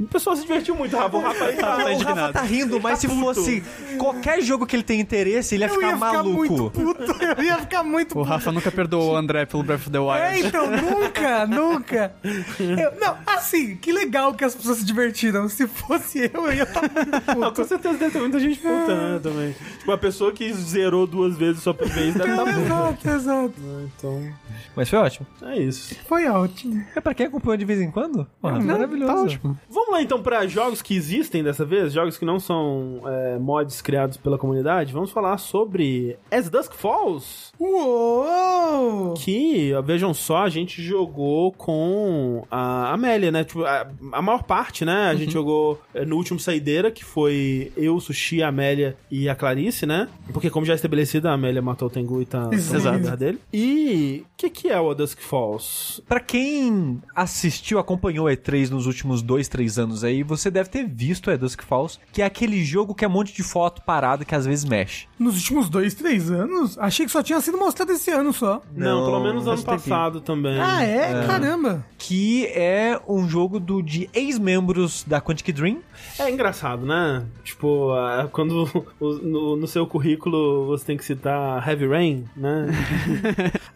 O pessoal se divertiu muito, Rafa. O Rafa aí Rafa tá- tá o Rafa indignado. tá rindo, mas se fosse qualquer jogo que ele tem interesse, ele ia ficar ia ficar maluco. muito puto, eu ia ficar muito O puto. Rafa nunca perdoou o André pelo Breath of the É, Wild. então, nunca, nunca. Eu- não, assim, que legal que as pessoas se divertiram. Se fosse eu, eu ia estar muito Não, com puto. certeza deve ter muita gente puta, né, também. Tipo, a pessoa que zerou duas vezes só por vez deve estar puta. exato, exato. Então, Mas foi ótimo. é isso. Foi ótimo. É pra quem acompanhou de vez em quando? Porra, Não, maravilhoso. Tá ótimo. Vamos lá então pra jogos que existem dessa vez, jogos que não são é, mods criados pela comunidade. Vamos falar sobre As Dusk Falls, Uou! que, vejam só, a gente jogou com a Amélia, né? Tipo, a, a maior parte, né? A gente jogou é, no último Saideira, que foi eu, Sushi, a Amélia e a Clarice, né? Porque, como já é estabelecido, a Amélia matou o Tengu e tá lugar dele. E o que, que é o A Dusk Falls? Pra quem assistiu, acompanhou a E3 nos últimos dois, três anos aí, você deve ter visto a Dusk Falls, que é aquele jogo que é um monte de foto parada que às vezes mexe. Nos últimos dois, três anos? Achei que só tinha sido mostrado esse ano só. Não, Não, pelo menos ano passado também. Ah, é? Caramba. Que é um jogo do, de ex-membros da Quantic Dream. É engraçado, né? Tipo, quando no, no seu currículo você tem que citar Heavy Rain, né?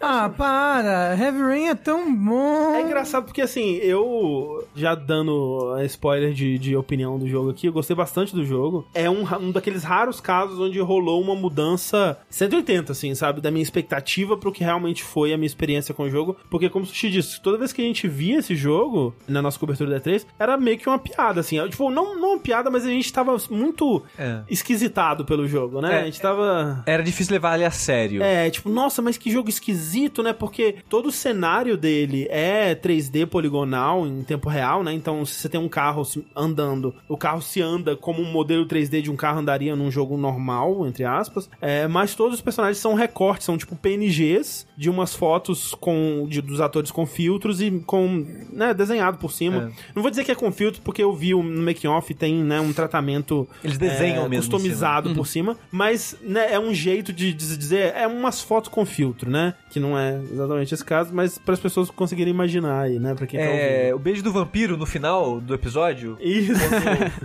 Ah, para. Heavy Rain é tão bom. É engraçado porque, assim, eu, já dando spoiler de, de opinião do jogo aqui, eu gostei bastante do jogo. É um, um daqueles raros casos onde rolou uma mudança 180, assim, sabe? Da minha expectativa pro que realmente foi a minha experiência com o jogo. Porque, como o Sushi disse, toda vez que a gente via esse jogo, na nossa cobertura da E3, era meio que uma piada, assim. Tipo, não, não uma piada, mas a gente tava muito É. esquisitado pelo jogo, né? É. A gente tava... Era difícil levar ele a sério. É, tipo, nossa, mas que jogo esquisito, né? Porque todo o cenário dele é 3D poligonal em tempo real, né? Então, se você tem um carro andando, o carro se anda como um modelo 3D de um carro andaria num jogo normal, entre aspas. É, mas todos os personagens são recortes, são tipo PNGs de umas fotos com de- dos atores com filtros e com, né, desenhado por cima. Não vou dizer que é com filtro, porque eu vi o- no making off tem, né, um tratamento Eles desenham é, mesmo customizado por cima, mas né, é um jeito de, dizer, é umas fotos com filtro, né? Que não é exatamente esse caso, mas para as pessoas conseguirem imaginar aí, né? Pra quem tá É, ouvindo. o beijo do vampiro no final do episódio, Isso,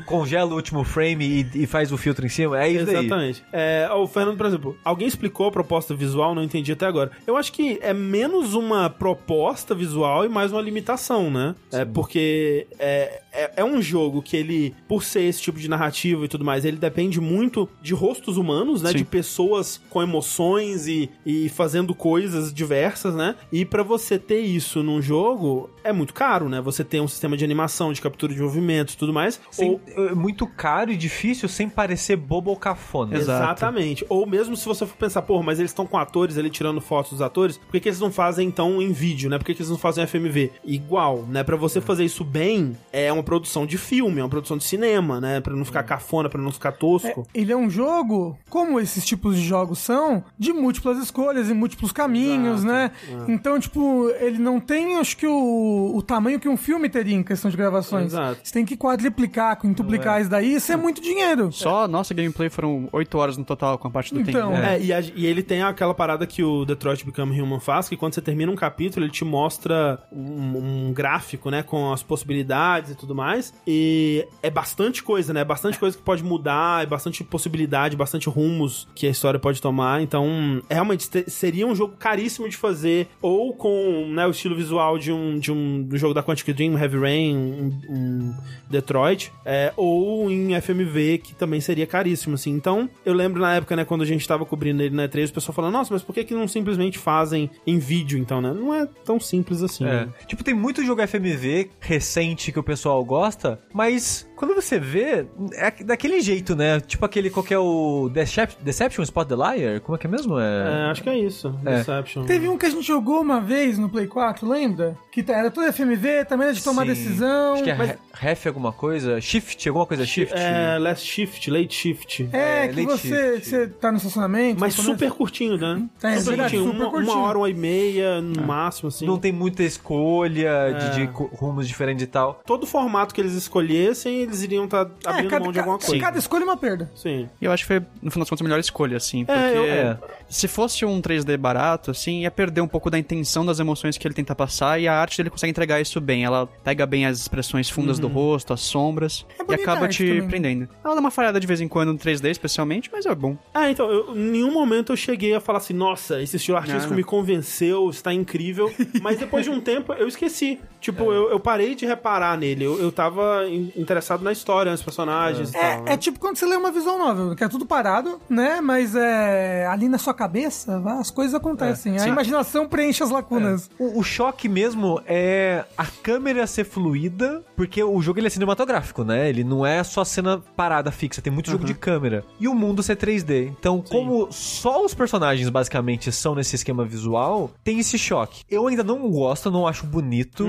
congela o último frame e, e faz o filtro em cima, é isso daí. exatamente. É, o Fernando, por exemplo, alguém explicou a proposta visual, não entendi até agora. Eu acho que é menos uma proposta visual e mais uma limitação, né? É porque é, é, é um jogo que ele, por ser esse tipo de narrativa e tudo mais, ele depende muito de rostos humanos, né? Sim. De pessoas com emoções e, e fazendo coisas diversas, né? E pra você ter isso num jogo é muito caro, né? Você tem um sistema de animação, de captura de movimentos e tudo mais. Sem- ou é muito caro e difícil sem parecer bobo ou cafona. Exato. Exatamente. Ou mesmo se você for pensar, pô, mas eles estão com atores ali tirando fotos dos atores, por que, que eles não fazem então em vídeo, né? Por que, que eles não fazem FMV? Igual, né? Pra você fazer isso bem, é uma produção de filme, é uma produção de cinema, né? Pra não ficar cafona, pra não ficar tosco. Ele é um jogo, como esses tipos de jogos são, de múltiplas escolhas e múltiplos caminhos, Exato, né? Então, tipo, ele não tem, acho que, o, o tamanho que um filme teria em questão de gravações. Exato. Você tem que quadriplicar, quintuplicar isso daí, isso é muito dinheiro. Só a nossa gameplay foram 8 horas no total com a parte do Então, tempo. É, e, a- e ele tem aquela parada que o Detroit Become Human faz, que quando você termina um capítulo, ele te mostra um, um gráfico, né, com as possibilidades e tudo mais. E é bastante coisa, né? Bastante coisa que pode mudar, é bastante possibilidade, bastante rumos que a história pode tomar. Então, realmente, te- seria um jogo caríssimo de fazer, ou com né, o estilo visual de um, de um do jogo da Quantic Dream, Heavy Rain, um, um Detroit, é, ou em FMV, que também seria caríssimo, assim. Então, eu lembro na época, né, quando a gente tava cobrindo ele na E3, o pessoal falando, nossa, mas por que que não simplesmente fazem em vídeo, então, né? Não é tão simples assim. É. né? Tipo, tem muito jogo FMV recente que o pessoal gosta, mas quando você vê, é daquele jeito, né? Tipo aquele, qual que é o Decep- Deception Spot the Liar? Como é que é mesmo? É, acho que é isso. É. Deception. Teve um que a gente jogou uma vez no Play 4, lembra? Que era tudo FMV, também era de tomar Sim. decisão. Acho que é mas- Re- Ref alguma coisa? Shift, alguma coisa Shift? É, Last Shift, Late Shift. É, É, que você, shift. você tá no estacionamento. Mas começa- super curtinho, né? É, super verdade, curtinho. super uma, curtinho. uma hora, uma e meia, no máximo, assim. Não tem muita escolha É. de, de co- rumos diferentes e tal. Todo formato que eles escolhessem, eles eles iriam estar abrindo cada, mão de alguma ca- coisa. cada escolha é uma perda. Sim. E eu acho que foi, no final das contas, a melhor escolha, assim. Porque eu- é. se fosse um 3D barato, assim, ia perder um pouco da intenção das emoções que ele tenta passar e a arte dele consegue entregar isso bem. Ela pega bem as expressões fundas do rosto, as sombras, É e acaba te também. prendendo. Ela dá uma falhada de vez em quando no 3D, especialmente, mas é bom. Ah, então, eu, em nenhum momento eu cheguei a falar assim, nossa, esse estilo artístico Não. me convenceu, está incrível. Mas depois de um tempo eu esqueci. Tipo, É. eu, eu parei de reparar nele. Eu, eu tava in- interessado na história, nos personagens e tal. É, né? é tipo quando você lê uma visual novel, que é tudo parado, né? Mas é ali na sua cabeça, as coisas acontecem. a sim. imaginação preenche as lacunas. O, o choque mesmo é a câmera ser fluida, porque o jogo ele é cinematográfico, né? Ele não é só cena parada fixa, tem muito jogo de câmera. E o mundo ser 3D. Então, como só os personagens basicamente são nesse esquema visual, tem esse choque. Eu ainda não gosto, não acho bonito,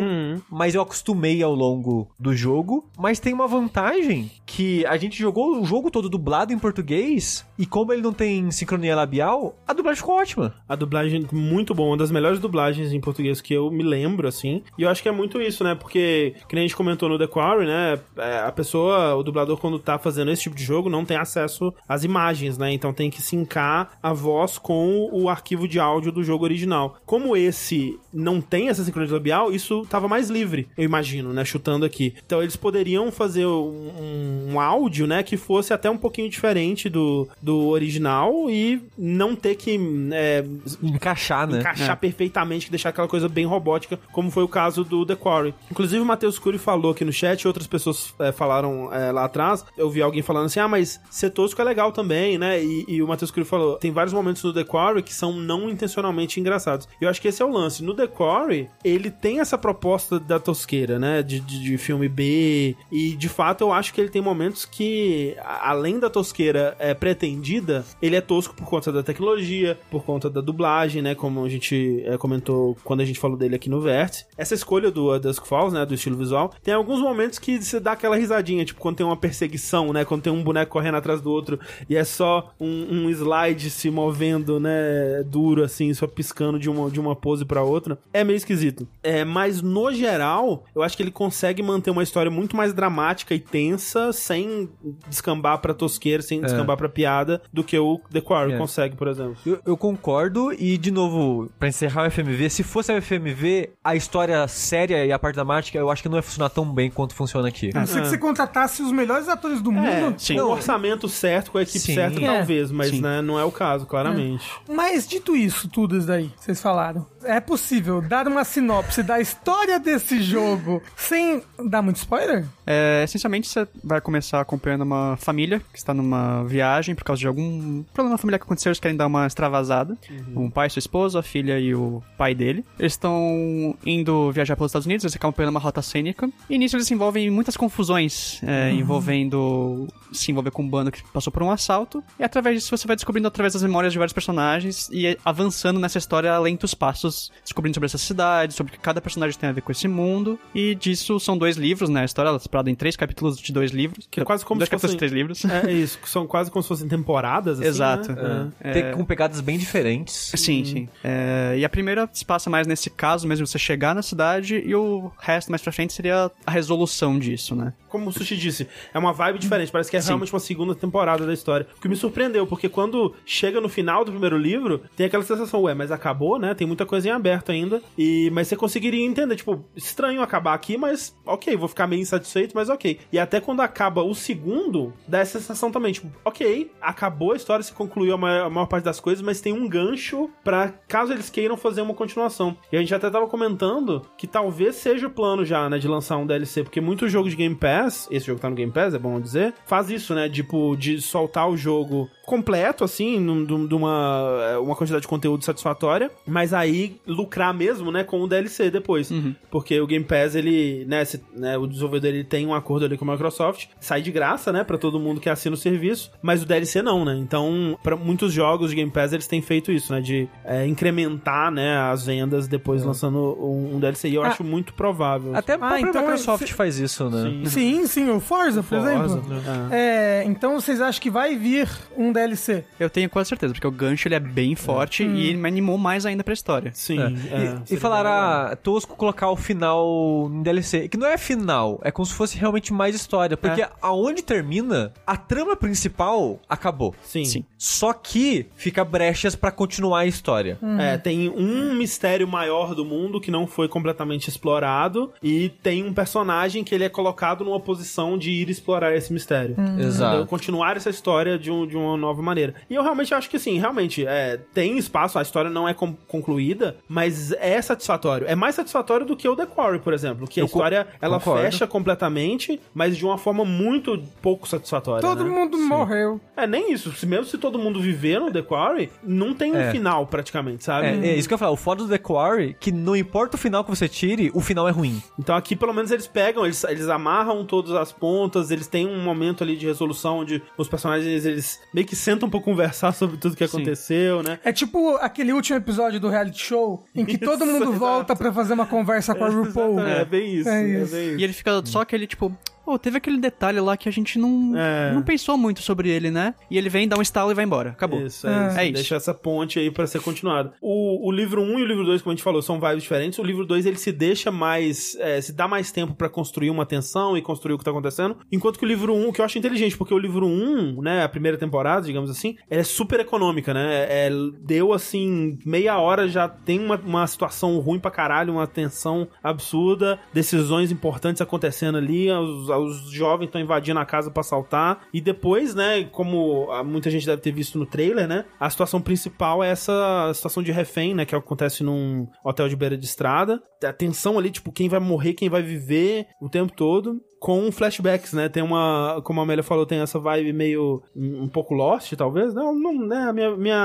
mas eu acostumei ao longo do jogo. Mas tem uma vantagem que a gente jogou o jogo todo dublado em português, e como ele não tem sincronia labial, a dublagem ficou ótima. A dublagem muito boa, uma das melhores dublagens em português que eu me lembro, assim. E eu acho que é muito isso, né? Porque, que a gente comentou no The Quarry, né? é, A pessoa, o dublador, quando tá fazendo esse tipo de jogo, não tem acesso às imagens, né? Então tem que sincar a voz com o arquivo de áudio do jogo original. Como esse não tem essa sincronia labial, isso tava mais livre, eu imagino, né? Chutando aqui. Então eles poderiam fazer um, um áudio, né? Que fosse até um pouquinho diferente do, do original e não ter que é, Encaixar, né? encaixar perfeitamente, deixar aquela coisa bem robótica, como foi o caso do The Quarry. Inclusive, o Matheus Cury falou aqui no chat, outras pessoas é, falaram é, lá atrás. Eu vi alguém falando assim: ah, mas ser tosco é legal também, né? E, e o Matheus Cury falou: tem vários momentos no The Quarry que são não intencionalmente engraçados. E eu acho que esse é o lance. No The Quarry, ele tem essa proposta da tosqueira, né? De, de, de filme B. E de fato, eu acho que ele tem momentos que, além da tosqueira é, pretendida, ele é tosco por conta da tecnologia, por conta da dublagem, né? Como a gente é, comentou quando a gente falou dele aqui no Vértice. Essa escolha do A Dusk Falls, né? Do estilo visual, tem alguns momentos que você dá aquela risadinha, tipo quando tem uma perseguição, né? Quando tem um boneco correndo atrás do outro e é só um, um slide se movendo, né? Duro, assim, só piscando de uma, de uma pose pra outra. É meio esquisito. É, mas no geral, eu acho que ele consegue manter uma história muito mais dramática e tensa, sem descambar pra tosqueira, sem descambar pra piada, do que o The Quarry É. consegue, por exemplo. Eu, eu concordo, e de novo, pra encerrar o FMV, se fosse a FMV, a história séria e a parte dramática, eu acho que não ia funcionar tão bem quanto funciona aqui. A não ser que você contratasse os melhores atores do É, mundo. sim. com o orçamento certo, com a equipe Sim. certa, É. talvez, mas né, não é o caso, claramente. Mas dito isso, tudo isso daí, vocês falaram, é possível dar uma sinopse da história desse jogo sem dar muito spoiler? É, essencialmente, você vai começar acompanhando uma família que está numa viagem por causa de algum problema familiar que aconteceu. Eles querem dar uma extravasada. Um pai, sua esposa, a filha e o pai dele. Eles estão indo viajar pelos Estados Unidos, eles acabam pegando uma rota cênica. E nisso eles se envolvem em muitas confusões, é, envolvendo. se envolver com um bando que passou por um assalto. E através disso você vai descobrindo através das memórias de vários personagens e avançando nessa história a lentos passos, descobrindo sobre essa cidade, sobre o que cada personagem tem a ver com esse mundo. E disso são dois livros, né? A história é separada em três capítulos de dois livros. Que é quase como dois se capítulos fossem- de três livros. É isso, que são quase como se fossem temporadas, assim, Exato. né? É. Tem, com pegadas bem diferentes. Sim, sim. É, e a primeira se passa mais nesse caso mesmo, você chegar na cidade, e o resto mais pra frente seria a resolução disso, né? Como o Sushi disse, é uma vibe diferente, parece que é realmente uma segunda temporada da história. O que me surpreendeu, porque quando chega no final do primeiro livro, tem aquela sensação, ué, mas acabou, né? Tem muita coisa em aberto ainda. E mas você conseguiria entender, tipo, estranho acabar aqui, mas ok, vou ficar meio insatisfeito, mas ok. E até quando acaba o segundo, dá essa sensação também, tipo, ok, acabou a história, se concluiu a maior, a maior parte das coisas, mas tem um gancho pra caso eles queiram fazer uma continuação. E a gente até tava comentando que talvez seja o plano já, né, de lançar um DLC, porque muito jogo de Game Pass, esse jogo tá no Game Pass, é bom dizer, faz isso, né, tipo, de soltar o jogo completo, assim, de uma, é, uma quantidade de conteúdo satisfatória, mas aí lucrar mesmo, né, com o DLC depois. Porque o Game Pass, ele, né, se- né, o desenvolvedor ele tem um acordo ali com a Microsoft, sai de graça, né, pra todo mundo que assina o serviço, mas o DLC não, né? Então, pra muitos jogos de Game Pass, eles têm feito isso, né, de é, incrementar, né, as vendas depois lançando um, um DLC. E eu Ah. acho muito provável. Até a Ah, própria então Microsoft cê- faz isso, né? Sim. Sim, sim, o Forza, por Forza, exemplo. né? É, então vocês acham que vai vir um DLC. Eu tenho quase certeza, porque o gancho ele é bem forte e ele me animou mais ainda pra história. Sim. É. é, e, e falaram, ah, tosco colocar o final em DLC. Que não é final, é como se fosse realmente mais história. Porque aonde termina, a trama principal acabou. Sim. Sim. Só que fica brechas pra continuar a história. É, tem um mistério maior do mundo que não foi completamente explorado e tem um personagem que ele é colocado numa posição de ir explorar esse mistério. Entendeu? Exato. Continuar essa história de, um- de uma nova maneira. E eu realmente acho que sim, realmente, é, tem espaço, a história não é concluída, mas é satisfatório. É mais satisfatório do que o The Quarry, por exemplo, que a Eu co- história ela concordo. fecha completamente, mas de uma forma muito pouco satisfatória. Todo né? mundo morreu. É, nem isso. Mesmo se todo mundo viver no The Quarry, não tem um É. final praticamente, sabe? É, é isso que eu ia falar. O foda do The Quarry, que não importa o final que você tire, o final é ruim. Então aqui pelo menos eles pegam, eles, eles amarram todas as pontas, eles têm um momento ali de resolução onde os personagens eles meio que sentam pra conversar sobre tudo que aconteceu, né? É tipo aquele último episódio do reality show em que todo Isso, mundo exato. volta pra fazer uma conversa com a RuPaul. É, bem isso. É É, isso. bem isso. E ele fica só aquele tipo. Pô, teve aquele detalhe lá que a gente não, É. não pensou muito sobre ele, né? E ele vem, dá um estalo e vai embora. Acabou. Isso, é, É. isso. É isso. Deixa essa ponte aí pra ser continuada. O, o livro 1 e o livro 2, como a gente falou, são vibes diferentes. O livro 2, ele se deixa mais... é, se dá mais tempo pra construir uma tensão e construir o que tá acontecendo. Enquanto que o livro 1, que eu acho inteligente, porque o livro 1, né, a primeira temporada, digamos assim, é super econômica, né? É, deu, assim, meia hora já tem uma, uma situação ruim pra caralho, uma tensão absurda, decisões importantes acontecendo ali, os, os jovens estão invadindo a casa pra assaltar. E depois, né, como ah, muita gente deve ter visto no trailer, né, a situação principal é essa situação de refém, né, que acontece num hotel de beira de estrada. A tensão ali, tipo, quem vai morrer, quem vai viver o tempo todo. Com flashbacks, né? Tem uma. Como a Amélia falou, tem essa vibe meio. um um pouco Lost, talvez. Não, não, né? A minha, minha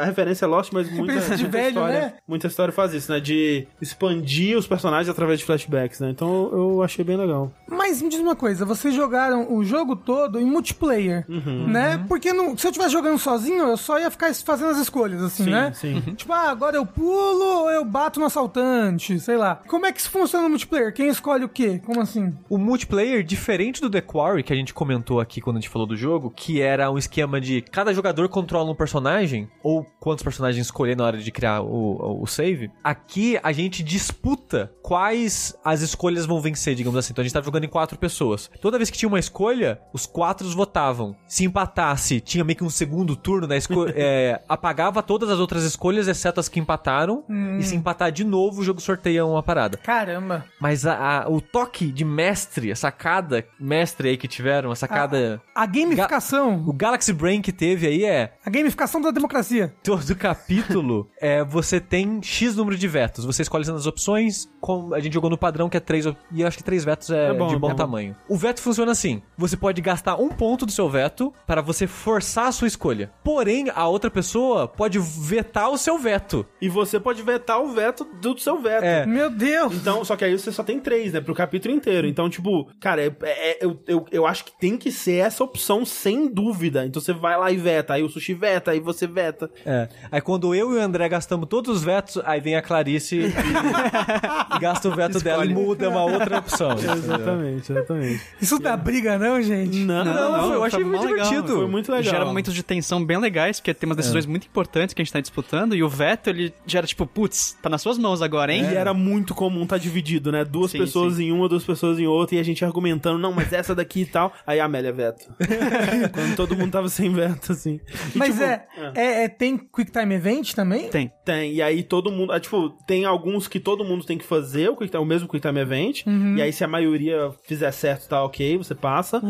a referência é Lost, mas muita, de muita velho, história. né? Muita história faz isso, né? De expandir os personagens através de flashbacks, né? Então eu achei bem legal. Mas me diz uma coisa, vocês jogaram o jogo todo em multiplayer, Uhum. né? Porque não- se eu estivesse jogando sozinho, eu só ia ficar fazendo as escolhas, assim, Sim, né? sim. Tipo, ah, agora eu pulo ou eu bato no assaltante, sei lá. Como é que isso funciona no multiplayer? Quem escolhe o quê? Como assim? O multiplayer, diferente do The Quarry, que a gente comentou aqui quando a gente falou do jogo, que era um esquema de cada jogador controla um personagem, ou quantos personagens escolher na hora de criar o, o save, aqui a gente disputa quais as escolhas vão vencer, digamos assim. Então a gente tava jogando em quatro pessoas. Toda vez que tinha uma escolha, os quatro votavam. Se empatasse, tinha meio que um segundo turno da escolha. apagava todas as outras escolhas, exceto as que empataram. E se empatar de novo, o jogo sorteia uma parada. Caramba. Mas a- a- o toque de mestre, a sacada mestre aí que tiveram, a sacada. A gamificação. O Galaxy Brain que teve aí é. A gamificação da democracia. Todo capítulo é você tem X número de vetos. Você escolhe as opções. Com, a gente jogou no padrão que é 3. E eu acho que 3 vetos é, É bom, de é bom bom. tamanho. O veto funciona assim: você pode gastar um ponto do seu veto para você forçar a sua escolha. Porém, a outra pessoa pode vetar o seu veto. E você pode vetar o veto do seu veto. É. Meu Deus. Então, só que aí você só tem três, né? Pro capítulo inteiro. Então, tipo, cara, é- é- eu, eu, eu acho que tem que ser essa opção, sem dúvida. Então você vai lá e veta, aí o sushi veta, aí você veta. É. Aí quando eu e o André gastamos todos os vetos, aí vem a Clarice e, e gasta o veto dela e muda uma outra opção. Exatamente, exatamente. Isso dá briga, não, gente? Não, Não, foi- eu achei muito legal. divertido. Foi muito legal. Gera momentos de tensão bem legais, porque tem umas decisões muito importantes que a gente tá disputando, e o veto, ele gera tipo, putz, tá nas suas mãos agora, hein? E era muito comum tá dividido, né? Duas Sim, pessoas sim. em uma, duas pessoas em outra, e a gente argumentando, não, mas essa daqui e tal. Aí a Amélia veto. Quando todo mundo tava sem veto, assim. E, Mas tipo, é, é, é- Tem Quick Time Event também? Tem. Tem, e aí todo mundo. ah, tipo, tem alguns que todo mundo tem que fazer o, quick time- o mesmo Quick Time Event. E aí, se a maioria fizer certo, tá ok, você passa.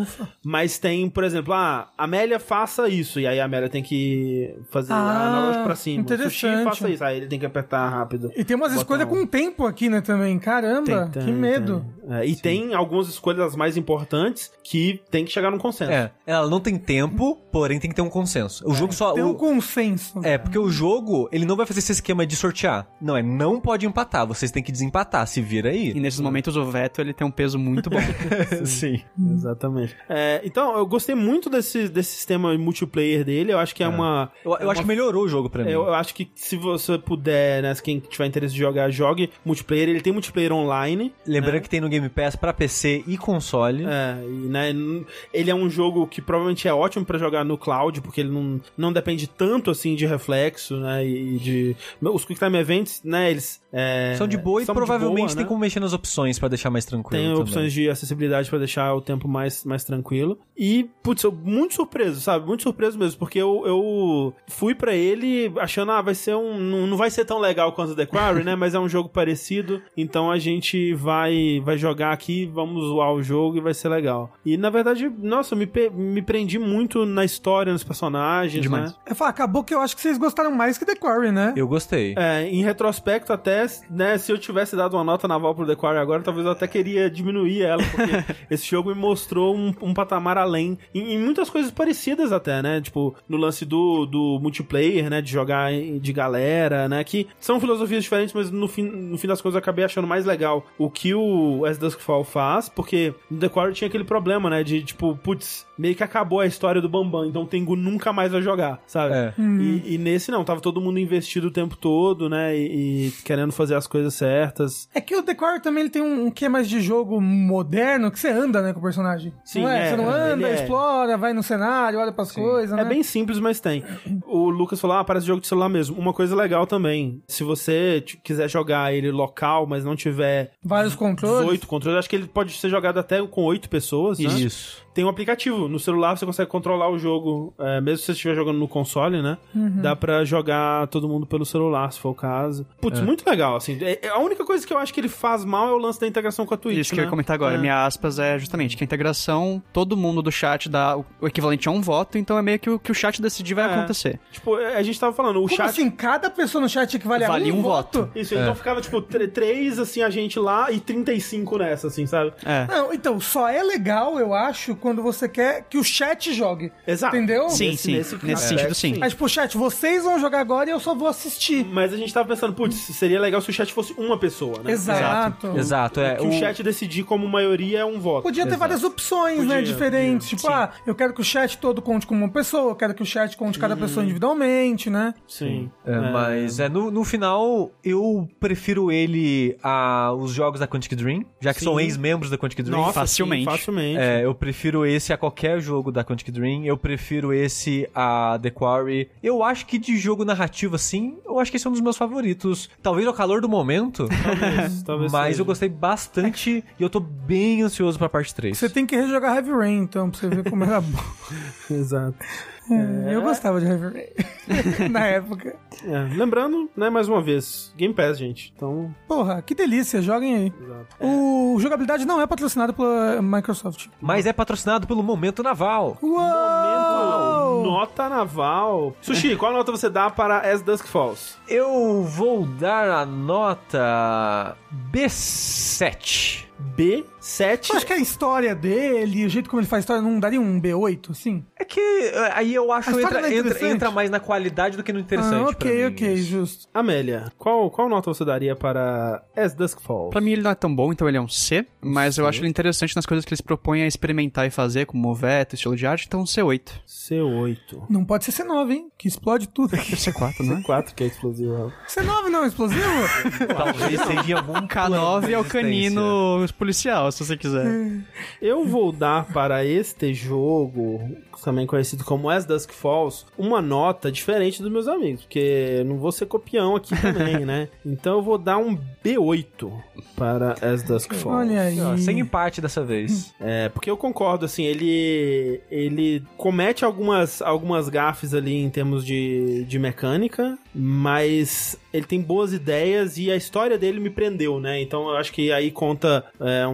Mas tem, por exemplo, ah, Amélia faça isso. E aí a Amélia tem que fazer Ah, analógico pra cima. Sushi faça isso. Aí ele tem que apertar rápido. E tem umas escolhas um- com tempo aqui, né, também. Caramba, Tem, que tem, medo. tem. É, e tem algumas escolhas as mais importantes que tem que chegar num consenso. É, ela não tem tempo, porém tem que ter um consenso. O jogo só. Tem o- um consenso. É, porque o jogo, ele não vai fazer esse esquema de sortear. Não, é não pode empatar, vocês têm que desempatar, se vira E aí. nesses momentos o veto, ele tem um peso muito bom. Sim. Exatamente. É, então, eu gostei muito desse, desse sistema multiplayer dele. Eu acho que é, uma. Eu, eu acho que melhorou o jogo pra mim. Eu, eu acho que se você puder, né, se quem tiver interesse de jogar, jogue multiplayer. Ele tem multiplayer online. Lembrando né? que tem no Game Game Pass pra PC e console. É, e, né, ele é um jogo que provavelmente é ótimo pra jogar no cloud, porque ele não, não depende tanto assim de reflexo, né, e de... Os Quick Time Events, né, eles... é, São de boa e provavelmente boa, tem né? como mexer nas opções pra deixar mais tranquilo. Tem também. opções de acessibilidade pra deixar o tempo mais, mais tranquilo. E, putz, eu muito surpreso, sabe? Muito surpreso mesmo, porque eu, eu fui pra ele achando, ah, vai ser um. Não, vai ser tão legal quanto The Quarry, né? Mas é um jogo parecido. Então a gente vai, vai jogar aqui, vamos zoar o jogo e vai ser legal. E na verdade, nossa, eu me, me prendi muito na história, nos personagens, Demais. né? Eu falo, acabou que eu acho que vocês gostaram mais que The Quarry, né? Eu gostei. É, em retrospecto até, né, se eu tivesse dado uma nota naval pro The Quarry agora, talvez eu até queria diminuir ela, porque esse jogo me mostrou um, um patamar além, em, em muitas coisas parecidas até, né, tipo, no lance do, do multiplayer, né, de jogar de galera, né, que são filosofias diferentes, mas no fim, no fim das contas eu acabei achando mais legal o que o As Dusk Fall faz, porque no The Quarry tinha aquele problema, né, de tipo, putz, meio que acabou a história do Bambam, então o Tengu nunca mais vai jogar, sabe? É. E, e nesse não, tava todo mundo investido o tempo todo, né? E, e querendo fazer as coisas certas. É que o The Quarry também ele tem um, um quê mais de jogo moderno, que você anda, né, com o personagem. Sim, não é? é, Você não ele anda, é. explora, vai no cenário, olha pras coisas, né? É bem simples, mas tem. O Lucas falou, ah, parece jogo de celular mesmo. Uma coisa legal também, se você quiser jogar ele local, mas não tiver Vários controles. 18 controles, acho que ele pode ser jogado até com 8 pessoas, né? Isso. Tem um aplicativo. No celular você consegue controlar o jogo, é, mesmo se você estiver jogando no console, né? Uhum. Dá pra jogar todo mundo pelo celular, se for o caso. Putz, É. muito legal, assim. É- é a única coisa que eu acho que ele faz mal é o lance da integração com a Twitch, Isso que né? eu ia comentar agora. É. Minha aspas é justamente que a integração, todo mundo do chat dá o- equivalente a um voto, então é meio que o que o chat decidir vai É. acontecer. Tipo, a gente tava falando, o Como chat... assim? Cada pessoa no chat equivale a Vale um, um voto? voto. Isso, então ficava, tipo, tr- três, assim, a gente lá e 35 nessa, assim, sabe? É. Não, então, só é legal, eu acho, quando você quer que o chat jogue. Exato. Entendeu? Sim, Nesse- sim. nesse Nesse, sentido, sim. sim. Mas, tipo, chat, vocês vão jogar agora e eu só vou assistir. Mas a gente tava pensando, putz, seria legal se o chat fosse uma pessoa, né? Exato. Exato, é. Que o... chat decidir como maioria é um voto. Podia ter Exato. várias opções, né, Podia, diferentes. podia. Tipo, ah, eu quero que o chat todo conte como uma pessoa, eu quero que o chat conte cada Uhum. pessoa individualmente, né? Sim. É, Mas é, no, no final, eu prefiro ele a os jogos da Quantic Dream, já que Sim. são ex-membros da Quantic Dream. Nossa, Facilmente. sim, facilmente. É, eu prefiro esse a qualquer jogo da Quantic Dream. Eu prefiro esse a The Quarry. Eu acho que de jogo narrativo, assim, eu acho que esse é um dos meus favoritos. Talvez ao calor do momento, Talvez, talvez mas seja. eu gostei bastante e eu tô bem ansioso pra parte 3. Você tem que rejogar Heavy Rain, então, pra você ver como era bom. Exato. Eu gostava de Heavy Rain. Na época. É, Lembrando, né, mais uma vez, Game Pass, gente. Então, Porra, que delícia, joguem aí. exato. O jogabilidade não é patrocinado pela Microsoft. Mas é patrocinado pelo Momento Naval. Uou! Nota naval. Sushi, qual nota você dá para As Dusk Falls? Eu vou dar a nota B7. B7. Eu acho que a história dele, o jeito como ele faz a história, não daria um B8, assim? É que é, aí eu acho A que história entra, é entra, entra mais na qualidade do que no interessante. ah, pra ok, mim, ok, isso. justo. Amélia, qual, qual nota você daria para As Dusk Falls? Pra mim ele não é tão bom, então ele é um C, mas eu acho ele interessante nas coisas que eles propõem a experimentar e fazer, como veto, estilo de arte, então um C8. C8. Não pode ser C9, hein? Que explode tudo. C4, né? C4 que é explosivo. C9 não é explosivo? Talvez seja algum K9 é o resistência. Canino policial, se você quiser. Eu vou dar para este jogo, também conhecido como As Dusk Falls, uma nota diferente dos meus amigos, porque eu não vou ser copião aqui também, né? Então eu vou dar um B8 para As Dusk Falls. Olha aí. Ó, sem empate dessa vez. É, porque eu concordo, assim, ele ele comete algumas, algumas gafes ali em termos de, de mecânica, mas ele tem boas ideias e a história dele me prendeu, né? Então eu acho que aí conta é, um,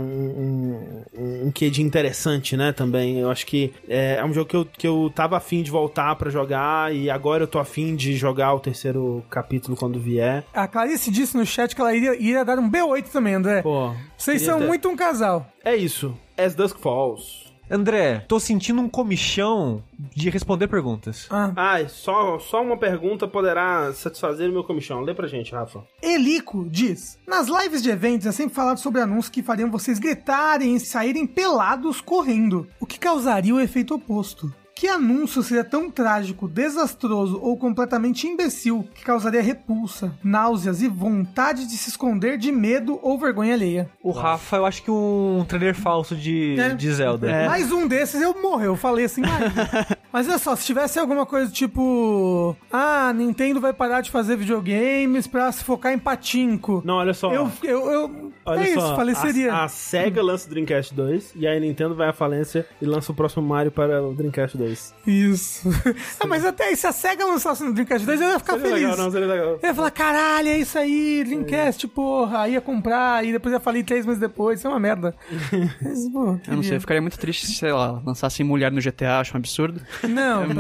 um, um quê de interessante, né? Também. Eu acho que é, é um jogo que eu, que eu tava afim de voltar pra jogar e agora eu tô afim de jogar o terceiro capítulo quando vier. A Clarice disse no chat que ela iria, iria dar um B8 também, André. Pô. Vocês são ter- muito um casal. É isso. As Dusk Falls. André, tô sentindo um comichão de responder perguntas. Ah. Ai, só, só uma pergunta poderá satisfazer o meu comichão. Lê pra gente, Rafa. Elico diz: Nas lives de eventos é sempre falado sobre anúncios que fariam vocês gritarem e saírem pelados correndo, o que causaria o efeito oposto. Que anúncio seria tão trágico, desastroso ou completamente imbecil que causaria repulsa, náuseas e vontade de se esconder de medo ou vergonha alheia? O Rafa, eu acho que um trailer falso de, É. de Zelda. Mais um desses eu morreu, eu falei assim, mas... mas olha só, se tivesse alguma coisa tipo... Ah, Nintendo vai parar de fazer videogames pra se focar em patinco. Não, olha só. Eu, eu, eu... Olha é só, isso, faleceria. A, a SEGA lança o Dreamcast 2 e aí a Nintendo vai à falência e lança o próximo Mario para o Dreamcast 2. Isso. ah, mas até aí, se a SEGA lançasse no Dreamcast 2, eu ia ficar Seria feliz. legal, não, seria legal. Eu ia falar, caralho, é isso aí, Dreamcast, porra. Aí ia comprar, e depois ia falir três meses depois. Isso é uma merda. Mas, pô, Eu não sei, eu ficaria muito triste se, sei lá, lançassem mulher no GTA, acho um absurdo. Não, de Deus.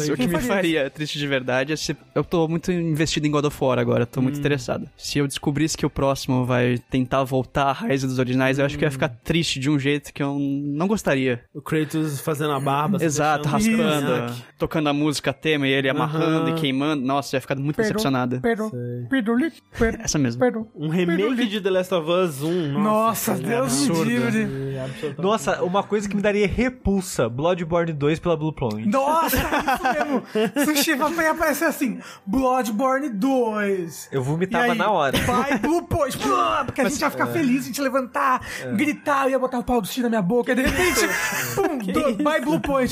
Mas o que me faria isso? triste de verdade é se. Eu tô muito investido em God of War agora, tô Hum. muito interessado. Se eu descobrisse que o próximo vai tentar voltar à raiz dos originais, eu acho que ia ficar triste de um jeito que eu não gostaria. O Kratos fazendo a barba. Exato, no raspando, cavanhaque. tocando a música tema e ele amarrando Aham. e queimando. Nossa, ia ficar muito Pero, decepcionada. pero, pero, li- pero, Essa mesmo. pero. Um remake de The Last of Us 1. Nossa, seria Deus me absurdo. livre. É. Nossa, uma coisa que me daria repulsa: Bloodborne 2 pela Blue Point. Nossa, isso mesmo. Sushi vai aparecer assim, Bloodborne 2. Eu vomitava aí, na hora. Vai, Blue Point, porque a gente ia ficar feliz, a gente ia levantar, gritar, eu ia botar o pau do Sushi na minha boca, e de repente, pum, do, vai Blue Point.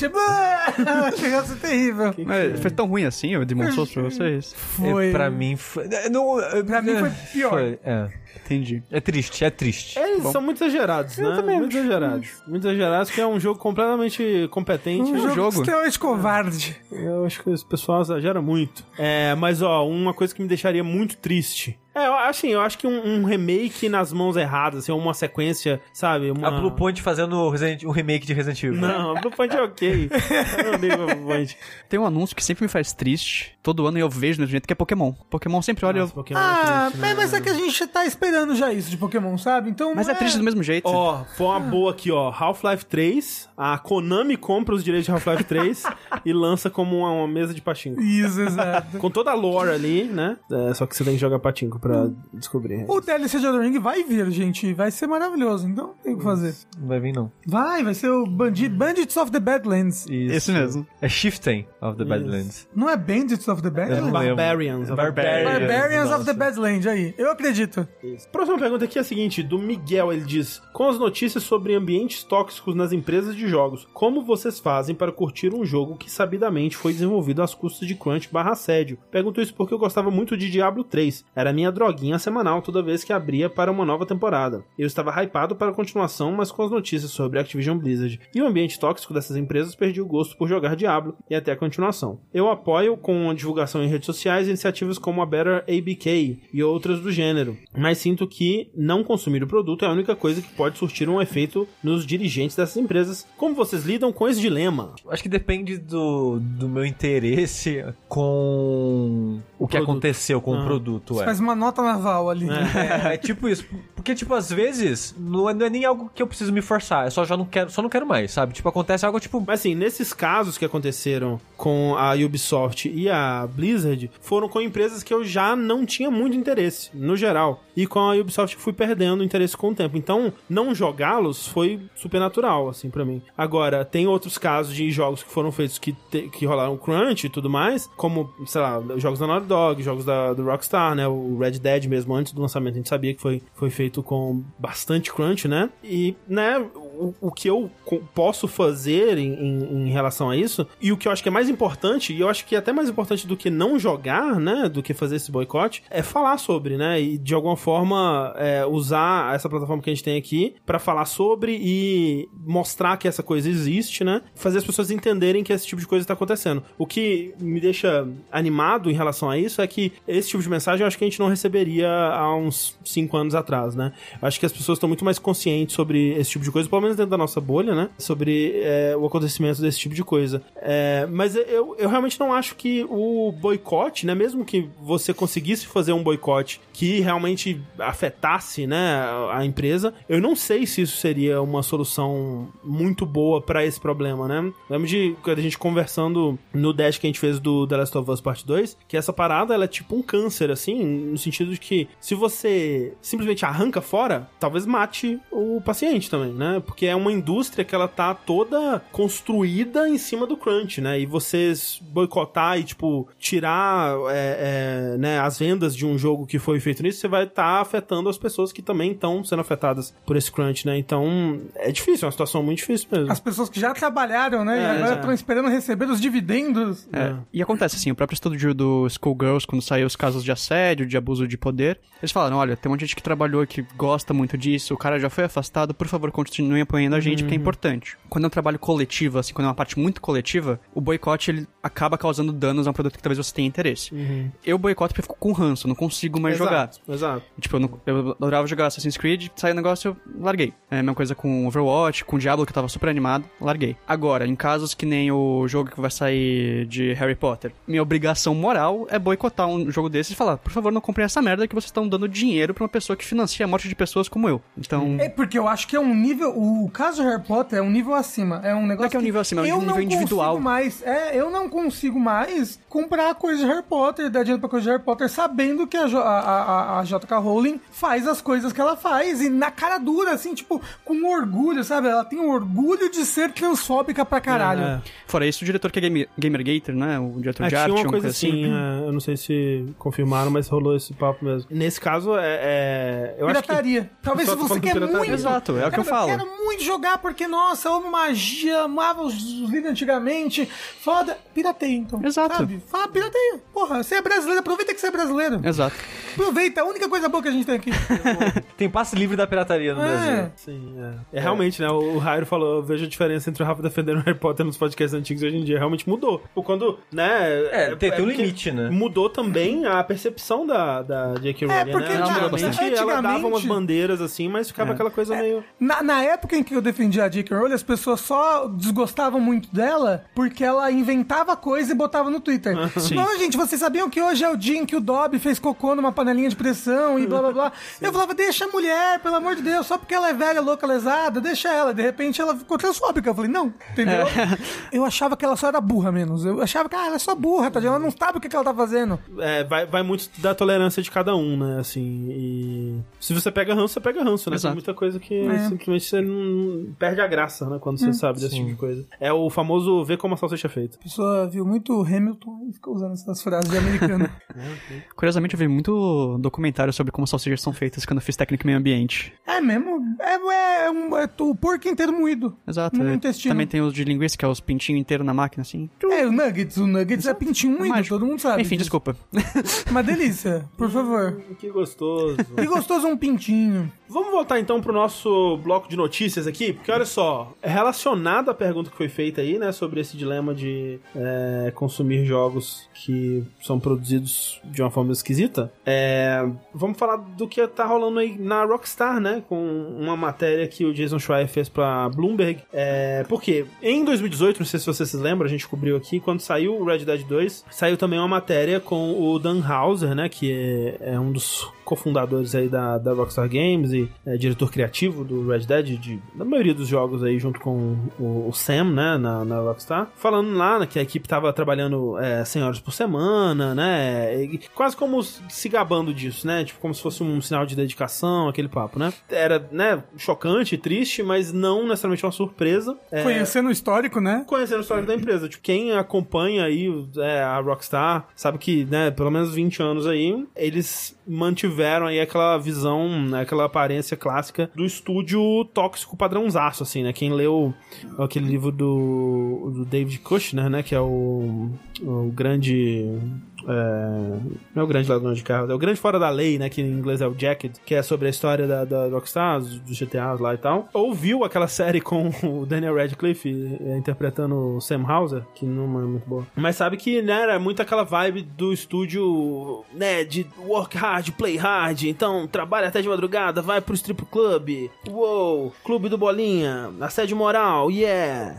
Ia ser terrível. Mas foi tão ruim assim o Demon Souls pra vocês? Foi. É, pra mim foi. é, Não, é, Pra mim foi pior. foi, é. Entendi. É triste, é triste. Eles são muito exagerados, né? muito exagerados. Muito exagerados, que é um jogo completamente competente. Um jogo, jogo. extremamente covarde. Eu acho que esse pessoal exagera muito. É, mas ó, uma coisa que me deixaria muito triste. É, eu- assim, eu acho que um, um remake nas mãos erradas, assim, uma sequência, sabe? Uma... A Blue Point fazendo Resident- um remake de Resident Evil. Não, a Blue Point é ok. eu não ligo pra Blue Point. Tem um anúncio que sempre me faz triste. Todo ano eu vejo no jeito que é Pokémon. Pokémon sempre olha. Nossa, eu... Pokémon é Ah, triste, mas, né? mas é que a gente tá esperando já isso de Pokémon, sabe? Então. Mas não é triste do mesmo jeito. Ó, foi uma boa aqui, ó. Half-Life 3. A Konami compra os direitos de Half-Life 3 e lança como uma, uma mesa de patinco. Isso, exato. Com toda a lore ali, né? É, só que você tem que jogar patinco pra descobrir. O DLC de Elden Ring vai vir, gente. Vai ser maravilhoso. Então tem o que fazer. Não vai vir, não. Vai, vai ser o Bandit, Bandits of the Badlands. Isso. Esse mesmo. É Shifting of the Badlands. Não é Bandits of the Badlands? Lembro. Barbarians. Barbarians. Barbarians of the Badlands, aí. Eu acredito. Próxima pergunta aqui é a seguinte, do Miguel, ele diz: Com as notícias sobre ambientes tóxicos nas empresas de jogos, como vocês fazem para curtir um jogo que sabidamente foi desenvolvido às custas de crunch barra assédio? Pergunto isso porque eu gostava muito de Diablo 3. Era minha droguinha semanal toda vez que abria para uma nova temporada. Eu estava hypado para a continuação, mas com as notícias sobre Activision Blizzard e o ambiente tóxico dessas empresas, perdi o gosto por jogar Diablo e até a continuação. Eu apoio com a divulgação em redes sociais iniciativas como a Better ABK e outras do gênero, mas sinto que não consumir o produto é a única coisa que pode surtir um efeito nos dirigentes dessas empresas. Como vocês lidam com esse dilema? Acho que depende do, do meu interesse com o que Produto. aconteceu com Ah. o produto. Você É. faz uma nota naval ali. É, é tipo isso. Porque, tipo, às vezes, não é, não é nem algo que eu preciso me forçar. Eu só já não quero, só não quero mais, sabe? Tipo, acontece algo tipo. Mas assim, nesses casos que aconteceram com a Ubisoft e a Blizzard, foram com empresas que eu já não tinha muito interesse, no geral. E com a Ubisoft fui perdendo interesse com o tempo. Então, não jogá-los foi super natural, assim, pra mim. Agora, tem outros casos de jogos que foram feitos que, te- que rolaram crunch e tudo mais, como, sei lá, jogos da Naughty Dog, jogos da, do Rockstar, né? O Red Dead mesmo, antes do lançamento, a gente sabia que foi, foi feito com bastante crunch, né? E, né, o, que eu posso fazer em, em- em relação a isso, e o que eu acho que é mais importante, e eu acho que é até mais importante do que não jogar, né, do que fazer esse boicote, é falar sobre, né, e de alguma forma é, usar essa plataforma que a gente tem aqui pra falar sobre e mostrar que essa coisa existe, né, fazer as pessoas entenderem que esse tipo de coisa tá acontecendo. O que me deixa animado em relação a isso é que esse tipo de mensagem eu acho que a gente não receberia há uns 5 anos atrás, né? Eu acho que as pessoas estão muito mais conscientes sobre esse tipo de coisa, pelo menos dentro da nossa bolha, né? Sobre é, o acontecimento desse tipo de coisa. É, mas eu, eu realmente não acho que o boicote, né? Mesmo que você conseguisse fazer um boicote que realmente afetasse, né, a empresa, eu não sei se isso seria uma solução muito boa pra esse problema, né? Lembro de a gente conversando no dash que a gente fez do The Last of Us Part 2, que essa parada ela é tipo um câncer, assim, no sentido de que se você simplesmente arranca fora, talvez mate o paciente também, né? porque é uma indústria que ela tá toda construída em cima do crunch, né? E vocês boicotar e, tipo, tirar é, é, né, as vendas de um jogo que foi feito nisso, você vai estar tá afetando as pessoas que também estão sendo afetadas por esse crunch, né? Então, é difícil, é uma situação muito difícil mesmo. As pessoas que já trabalharam, né? É, e agora é. estão esperando receber os dividendos. É. E acontece assim, o próprio estúdio do Schoolgirls, quando saiu os casos de assédio, de abuso de poder, eles falaram, olha, tem uma gente que trabalhou que gosta muito disso, o cara já foi afastado, por favor, continue apoiando a gente, porque é importante. Quando é um trabalho coletivo, assim, quando é uma parte muito coletiva, o boicote, ele acaba causando danos a um produto que talvez você tenha interesse. Eu boicoto porque eu fico com ranço, eu não consigo mais jogar. Exato, exato. Tipo, eu, não- eu adorava jogar Assassin's Creed, saiu o negócio, eu larguei. É a mesma coisa com Overwatch, com Diablo, que eu tava super animado, larguei. Agora, em casos que nem o jogo que vai sair de Harry Potter, minha obrigação moral é boicotar um jogo desses e falar, por favor, não comprem essa merda que vocês estão dando dinheiro pra uma pessoa que financia a morte de pessoas como eu. Então, É porque eu acho que é um nível. O caso Harry Potter é um nível acima. É um negócio. que é um nível acima, é um eu nível não individual. Mais, é, eu não consigo mais comprar coisa de Harry Potter, dar dinheiro pra coisa de Harry Potter, sabendo que a, a, a, a JK Rowling faz as coisas que ela faz. E na cara dura, assim, tipo, com orgulho, sabe? Ela tem orgulho de ser transfóbica pra caralho. É. fora isso, o diretor que é Game, Gamergator, né? O diretor É, de tinha arte, uma coisa assim, é, eu não sei se confirmaram, mas rolou esse papo mesmo. Nesse caso, é, é- eu acho que Pirataria. Talvez se você quer pirataria. muito. Exato, é o que eu falo. quero muito jogar porque, nossa, amo magia, amava os os livros antigamente. Foda. Pirateia, então. Exato. Sabe? Fala, pirateia. Porra, você é brasileiro, aproveita que você é brasileiro. Exato. Aproveita, a única coisa boa que a gente tem aqui. Tem passe livre da pirataria no Brasil. É. Sim, é. É realmente, né? O Rairo falou, eu vejo a diferença entre o Rafa defendendo o Harry Potter nos podcasts antigos hoje em dia. Realmente mudou. Ou quando, né? É, tem- tem um porque limite, né? Mudou também a percepção da, da J.K. É, Rowling, porque, né? cara, Antigamente ela dava antigamente- umas bandeiras assim, mas ficava aquela coisa meio... Na, na época em que eu defendia a J.K. Rowling, as pessoas só desgostavam muito dela porque ela inventava coisa e botava no Twitter. Não, gente, vocês sabiam que hoje é o dia em que o Dobby fez cocô numa panelinha de pressão e blá blá blá. Eu falava, deixa a mulher, pelo amor de Deus, só porque ela é velha, louca, lesada, deixa ela. De repente ela ficou transfóbica. Eu falei, não, entendeu? Eu achava que ela só era burra menos. Eu achava que ah, ela é só burra, tadinha, ela não sabe o que, que ela tá fazendo. É, vai, vai muito da tolerância de cada um, né? Assim, e... Se você pega ranço, você pega ranço, né? Exato. Tem muita coisa que É. simplesmente você não perde a graça, né? Quando você sabe desse tipo de coisa. É o famoso ver como a salsicha é feita. A pessoa viu muito Hamilton e ficou usando essas frases de americano. Curiosamente, eu vi muito documentário sobre como salsichas são feitas quando eu fiz técnico em meio ambiente. é mesmo? É, é, é um, é o porco inteiro moído. Exato. No é. intestino. Também tem os de linguiça, que é os pintinhos inteiros na máquina, assim. É, o Nuggets. O Nuggets é pintinho moído, Mágico. todo mundo sabe. Enfim, disso. desculpa. Uma delícia, por favor. Que gostoso. Que gostoso um pintinho. Vamos voltar então pro nosso bloco de notícias aqui, porque olha só, é relacionado à pergunta que foi feita aí, né, sobre esse dilema de é, consumir jogos que são produzidos de uma forma esquisita. É, vamos falar do que tá rolando aí na Rockstar, né, com uma matéria que o Jason Schreier fez pra Bloomberg. É, porque em 2018, não sei se vocês se lembram, a gente cobriu aqui, quando saiu o Red Dead 2, saiu também uma matéria com o Dan Houser, né, que é, é um dos cofundadores aí da, da Rockstar Games e é, diretor criativo do Red Dead, de, da maioria dos jogos aí, junto com o, o Sam, né, na, na Rockstar. Falando lá né, que a equipe tava trabalhando é, 100 horas por semana, né, e quase como se gabando disso, né, tipo como se fosse um sinal de dedicação, aquele papo, né. Era, né, chocante, triste, mas não necessariamente uma surpresa. É, Conhecendo o histórico, né? conhecendo a história da empresa. Tipo, quem acompanha aí é, a Rockstar sabe que, né, pelo menos 20 anos aí, eles mantiveram aí aquela visão, né, aquela aparência clássica do estúdio tóxico padrãozaço, assim, né? Quem leu aquele livro do, do David Kushner, né, que é o, o grande... é, não é o grande ladrão de carros, é o grande fora da lei, né? Que em inglês é o Jacket, que é sobre a história da, da Rockstar, dos GTAs lá e tal. Ouviu aquela série com o Daniel Radcliffe é, interpretando o Sam Hauser, que não é muito boa. Mas sabe que, né, era muito aquela vibe do estúdio, né, de work hard, play hard, então trabalha até de madrugada, vai pro strip club, uou, clube do bolinha, assédio moral, yeah.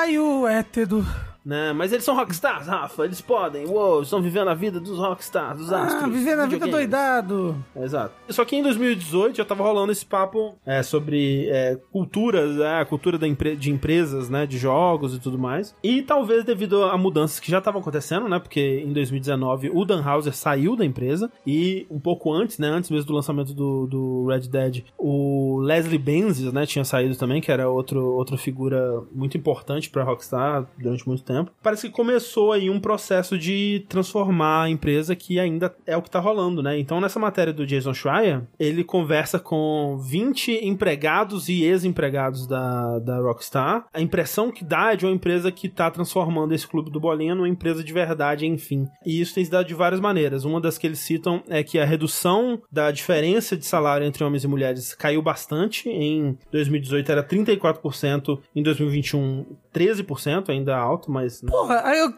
Ai, o hétero. Né? Mas eles são rockstars, Rafa, eles podem. Uou, estão vivendo a vida dos rockstars, dos astros. Ah, vivendo a vida doidado. Exato. Só que em 2018 já tava rolando esse papo é, sobre é, culturas, é, a cultura da empre- de empresas, né, de jogos e tudo mais. E talvez devido a mudanças que já estavam acontecendo, né, porque em 2019 o Dan Houser saiu da empresa e um pouco antes, né, antes mesmo do lançamento do, do Red Dead, o Leslie Benzies, né, tinha saído também, que era outro, outra figura muito importante pra Rockstar durante muito tempo. Parece que começou aí um processo de transformar a empresa que ainda é o que tá rolando, né? Então nessa matéria do Jason Schreier, ele conversa com 20 empregados e ex-empregados da, da Rockstar. A impressão que dá é de uma empresa que tá transformando esse clube do Bolinha numa empresa de verdade, enfim. E isso tem se dado de várias maneiras. Uma das que eles citam é que a redução da diferença de salário entre homens e mulheres caiu bastante. Em 2018 era 34%, em 2021 13%, ainda alto, mas Porra, aí eu,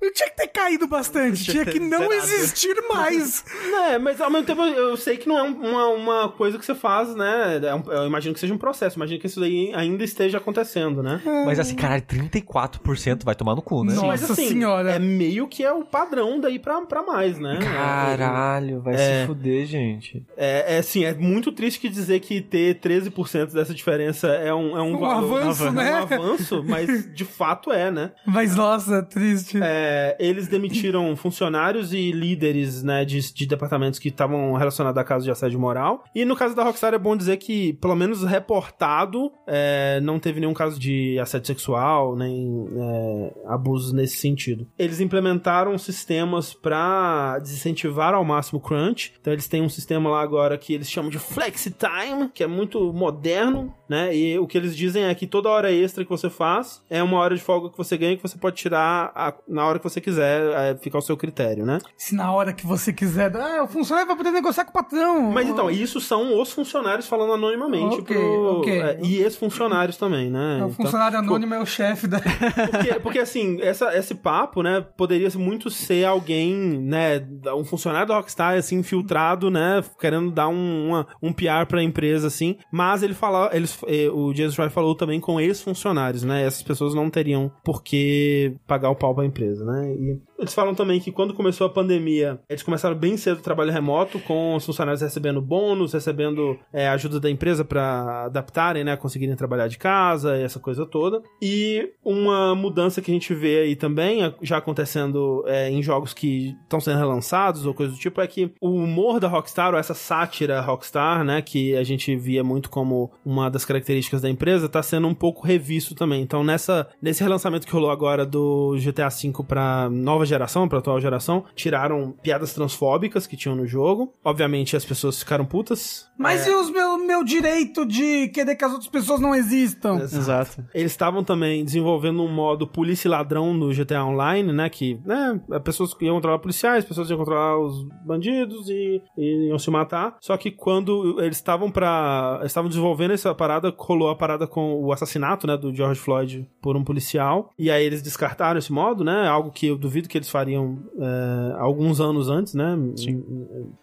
eu tinha que ter caído bastante. Tinha que não zerado. existir mais. É, mas ao mesmo tempo eu sei que não é um- uma, uma coisa que você faz, né? É um- eu imagino que seja um processo, imagino que isso daí ainda esteja acontecendo, né? Mas assim, caralho, 34% vai tomar no cu, né? Nossa mas assim, senhora. é meio que é o padrão daí pra, pra mais, né? Caralho, vai É. se fuder, gente. É, é assim, é muito triste que dizer que ter 13% dessa diferença é um, é um, Um valor- avanço, é um né? avanço, mas de fato é, né? Mas nossa, triste. É, eles demitiram funcionários e líderes né, de, de departamentos que estavam relacionados a casos de assédio moral. E no caso da Rockstar é bom dizer que, pelo menos reportado, é, não teve nenhum caso de assédio sexual, nem é, abusos nesse sentido. Eles implementaram sistemas para desincentivar ao máximo o crunch. Então eles têm um sistema lá agora que eles chamam de Flexi Time, que é muito moderno, né? E o que eles dizem é que toda hora extra que você faz é uma hora de folga que você ganha que você pode tirar a- na hora que você quiser, é, fica ao seu critério, né? Se na hora que você quiser. Ah, o funcionário vai poder negociar com o patrão. Mas então, isso são os funcionários falando anonimamente Ok, pro, ok. é, e ex-funcionários também, né? O Então, funcionário tipo, anônimo é o chefe da. porque, porque, assim, essa, esse papo, né, poderia muito ser alguém, né, um funcionário da Rockstar, assim, infiltrado, né, querendo dar um, uma- um PR pra empresa, assim, mas ele fala, eles, eh, o Jason Schreier falou também com ex-funcionários, né, essas pessoas não teriam por que pagar o pau pra empresa, né, e eles falam também que quando começou a pandemia, eles começaram bem cedo o trabalho remoto, com os funcionários recebendo bônus, recebendo é, ajuda da empresa pra adaptarem, né, conseguirem trabalhar de casa, e essa coisa toda. E uma mudança que a gente vê aí também, já acontecendo é, em jogos que estão sendo relançados ou coisa do tipo, é que o humor da Rockstar, ou essa sátira Rockstar, né, que a gente via muito como uma das características da empresa, tá sendo um pouco revisto também. Então, nessa, nesse relançamento que rolou agora do GTA V pra nova geração, pra atual geração, tiraram piadas transfóbicas que tinham no jogo. Obviamente, as pessoas ficaram putas. Mas e os meu, meu direito de querer que as outras pessoas não existam? Exato. Eles estavam também desenvolvendo um modo polícia e ladrão no GTA Online, né? Que, né, as pessoas iam controlar policiais, as pessoas iam controlar os bandidos e, e iam se matar. Só que quando eles estavam para estavam desenvolvendo essa parada, rolou a parada com o assassinato, né, do George Floyd por um policial. E aí eles descartaram esse modo, né? Algo que eu duvido que eles fariam é, alguns anos antes, né? Sim.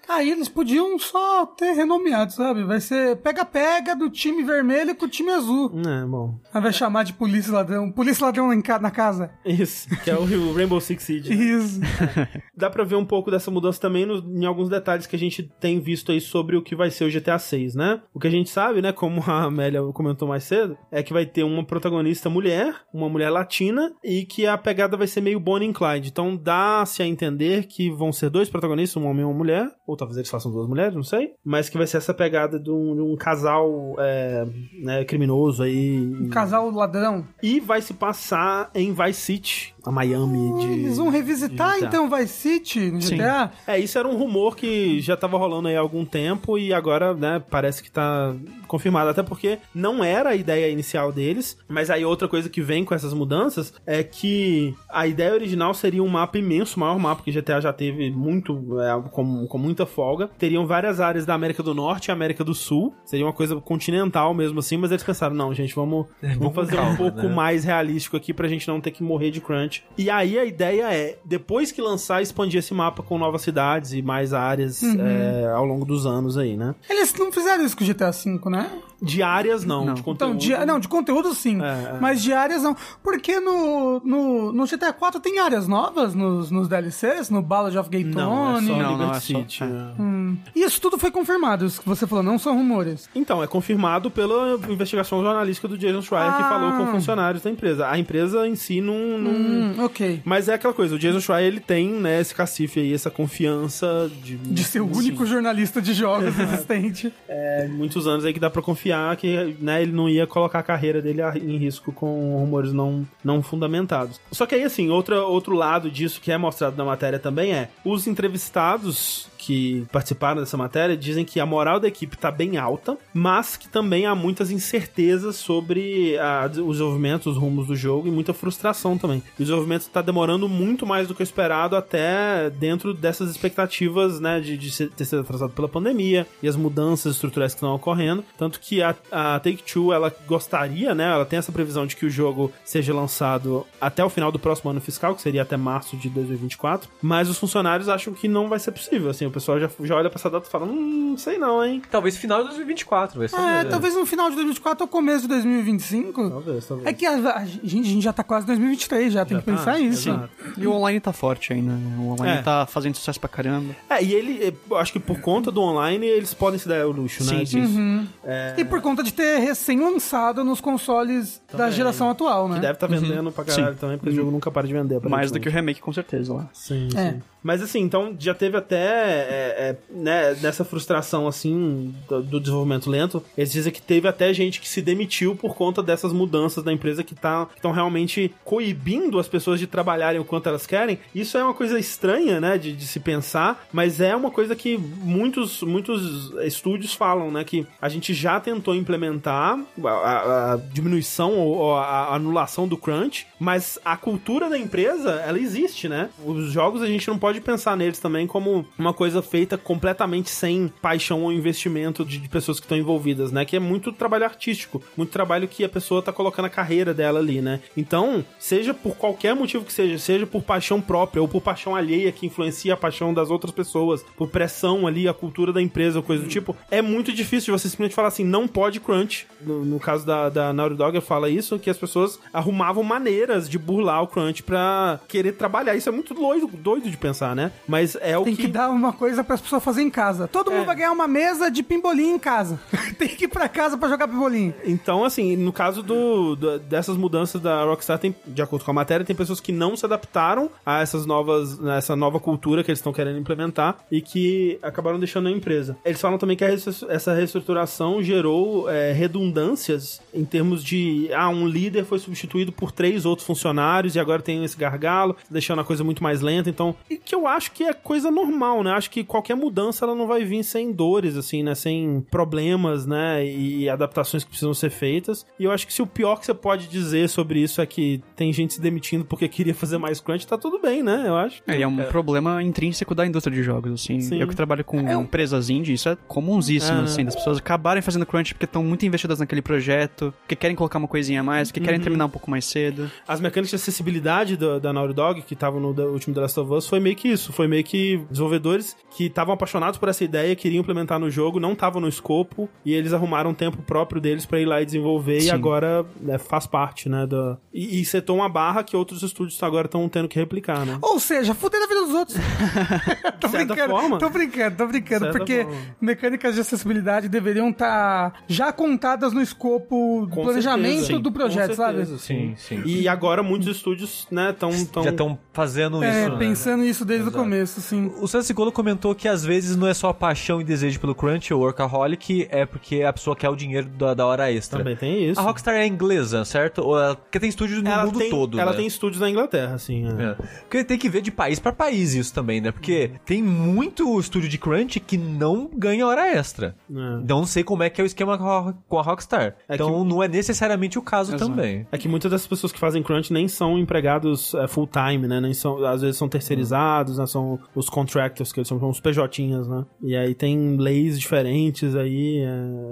Aí eles podiam só ter renomeado, sabe? Vai ser pega-pega do time vermelho com o time azul. É, bom. Aí vai chamar de polícia ladrão. Polícia ladrão na casa. Isso, que é o Rainbow Six Siege. né? Isso. dá pra ver um pouco dessa mudança também no- em alguns detalhes que a gente tem visto aí sobre o que vai ser o GTA 6, né? O que a gente sabe, né, como a Amélia comentou mais cedo, é que vai ter uma protagonista mulher, uma mulher latina, e que a pegada vai ser meio Bonnie e Clyde. Então dá-se a entender que vão ser dois protagonistas, um homem e uma mulher, ou talvez eles façam duas mulheres, não sei, mas que vai ser essa pegada de um, de um casal é, né, criminoso aí. Um casal ladrão. E vai se passar em Vice City, a Miami de. Eles vão revisitar então Vice City no Sim. GTA? É, isso era um rumor que já tava rolando aí há algum tempo e agora, né, parece que tá confirmado. Até porque não era a ideia inicial deles, mas aí outra coisa que vem com essas mudanças é que a ideia original seria um mapa imenso, o maior mapa que GTA já teve muito, é, com, com muita folga. Teriam várias áreas da América do Norte e América do Sul. Seria uma coisa continental mesmo assim, mas eles pensaram, não, gente, vamos, vamos vamos fazer um calma, pouco né? mais realístico aqui pra gente não ter que morrer de crunch Fortnite. E aí a ideia é, depois que lançar, expandir esse mapa com novas cidades e mais áreas é, ao longo dos anos aí, né? Eles não fizeram isso com o GTA V, né? De áreas, não. Não. De Então, conteúdo. de, não, de conteúdo sim, É, é. mas de áreas não. Porque no, no, no GTA 4 tem áreas novas nos, nos DLCs, no Ballad of Gay Não, é só Não, não, Liberty é só- City. é. é. Hum. E isso tudo foi confirmado, isso que você falou, não são rumores. Então, é confirmado pela investigação jornalística do Jason Schreier, que Ah. falou com funcionários da empresa. A empresa em si não... não- Hum, ok. Mas é aquela coisa, o Jason Schreier, ele tem, né, esse cacife aí, essa confiança de... De ser o assim, único jornalista de jogos existente. é, muitos anos aí que dá pra confiar que, né, ele não ia colocar a carreira dele em risco com rumores não, não fundamentados. Só que aí, assim, outra, outro lado disso que é mostrado na matéria também é, os entrevistados que participaram dessa matéria dizem que a moral da equipe tá bem alta, mas que também há muitas incertezas sobre a- o desenvolvimento, os rumos do jogo e muita frustração também. O desenvolvimento tá demorando muito mais do que o esperado até dentro dessas expectativas, né, de, de ter sido atrasado pela pandemia e as mudanças estruturais que estão ocorrendo. Tanto que a, a Take-Two, ela gostaria, né, ela tem essa previsão de que o jogo seja lançado até o final do próximo ano fiscal, que seria até março de 2024, mas os funcionários acham que não vai ser possível, assim, o pessoal já, já olha pra essa data e fala, hum, não sei não, hein. Talvez final de 2024, vai ser. É, talvez no final de 2024 ou começo de 2025. Talvez, talvez. É que a, a gente, a gente já tá quase em 2023, já tem Já que pensar tá, isso. exato. E o online tá forte ainda. né? O online É. tá fazendo sucesso pra caramba. É, e ele, eu acho que por conta do online, eles podem se dar o luxo, né? Sim, sim. disso. E por conta de ter recém-lançado nos consoles da geração atual, né? Que deve estar vendendo pra caralho Sim. também, porque o jogo nunca para de vender. Mais do que o remake, com certeza, lá. Sim, É. sim. Mas assim, então já teve até é, é, né, nessa frustração assim do, do desenvolvimento lento. Eles dizem que teve até gente que se demitiu por conta dessas mudanças da empresa que tá, estão realmente coibindo as pessoas de trabalharem o quanto elas querem. Isso é uma coisa estranha, né, de, de se pensar, mas é uma coisa que muitos, muitos estúdios falam, né, que a gente já tentou implementar a, a- diminuição ou, a, a anulação do crunch, mas a cultura da empresa, ela existe, né? Os jogos a gente não pode pensar neles também como uma coisa feita completamente sem paixão ou investimento de, de pessoas que estão envolvidas, né? Que é muito trabalho artístico, muito trabalho que a pessoa tá colocando a carreira dela ali, né? Então, seja por qualquer motivo que seja, seja por paixão própria ou por paixão alheia que influencia a paixão das outras pessoas, por pressão ali, a cultura da empresa ou coisa do tipo, é muito difícil de você simplesmente falar assim, não pode crunch. No, no caso da, da Naughty Dog, fala isso, que as pessoas arrumavam maneiras de burlar o crunch pra querer trabalhar. Isso é muito doido, doido de pensar, né? Mas é o Tem que dar uma coisa para as pessoas fazerem em casa. Todo É. mundo vai ganhar uma mesa de pimbolim em casa. tem que ir pra casa pra jogar pimbolim. Então, assim, no caso do, do- dessas mudanças da Rockstar, tem, de acordo com a matéria, tem pessoas que não se adaptaram a essas novas, a essa nova cultura que eles estão querendo implementar e que acabaram deixando a empresa. Eles falam também que essa reestruturação gerou é, redundâncias em termos de, ah, um líder foi substituído por três outros funcionários e agora tem esse gargalo, deixando a coisa muito mais lenta. Então, e que eu acho que é coisa normal, né? Acho que qualquer mudança ela não vai vir sem dores, assim, né? Sem problemas, né? E adaptações que precisam ser feitas. E eu acho que se o pior que você pode dizer sobre isso é que tem gente se demitindo porque queria fazer mais crunch, tá tudo bem, né? Eu acho. É, e é um problema intrínseco da indústria de jogos, assim. Sim. Eu que trabalho com empresas indie, isso é comunsíssimo, É. assim, das pessoas acabarem fazendo crunch porque estão muito investidas naquele projeto, porque querem colocar uma coisinha a mais, porque Uhum. querem terminar um pouco mais cedo. As mecânicas de acessibilidade da, da Naughty Dog, que estavam no último The Last of Us, foi meio que isso. Foi meio que desenvolvedores que estavam apaixonados por essa ideia, queriam implementar no jogo, não estavam no escopo, e eles arrumaram um tempo próprio deles pra ir lá e desenvolver, e Sim. agora né, faz parte, né? Da... E, e setou uma barra que outros estúdios agora estão tendo que replicar, né? Ou seja, fuder a vida dos outros. tô brincando, forma. tô brincando, tô brincando. Porque forma. mecânicas de acessibilidade deveriam estar já contadas no escopo do planejamento certeza. do projeto, sabe? Sim, sim. E agora muitos estúdios, né, estão... Tão... Já estão fazendo É, isso. né? pensando nisso desde Exato. o começo, sim. O Santos Cicolo comentou que às vezes não é só paixão e desejo pelo crunch ou workaholic, é porque a pessoa quer o dinheiro da, da hora extra. Também tem isso. A Rockstar é inglesa, certo? Ou ela, porque tem estúdios no ela mundo tem, todo, Ela né? tem estúdios na Inglaterra, assim. é. É. Porque tem que ver de país pra país isso também, né? Porque tem muito estúdio de crunch que não ganha hora extra. É. Então não sei como é que é o esquema com a- Rockstar. É então não é necessariamente o caso Exato. também. É que muitas dessas pessoas que fazem crunch nem são empregados é, full time, né? Nem são, às vezes são terceirizados, né? São os contractors, que eles são, são os PJinhas, né? E aí tem leis diferentes aí,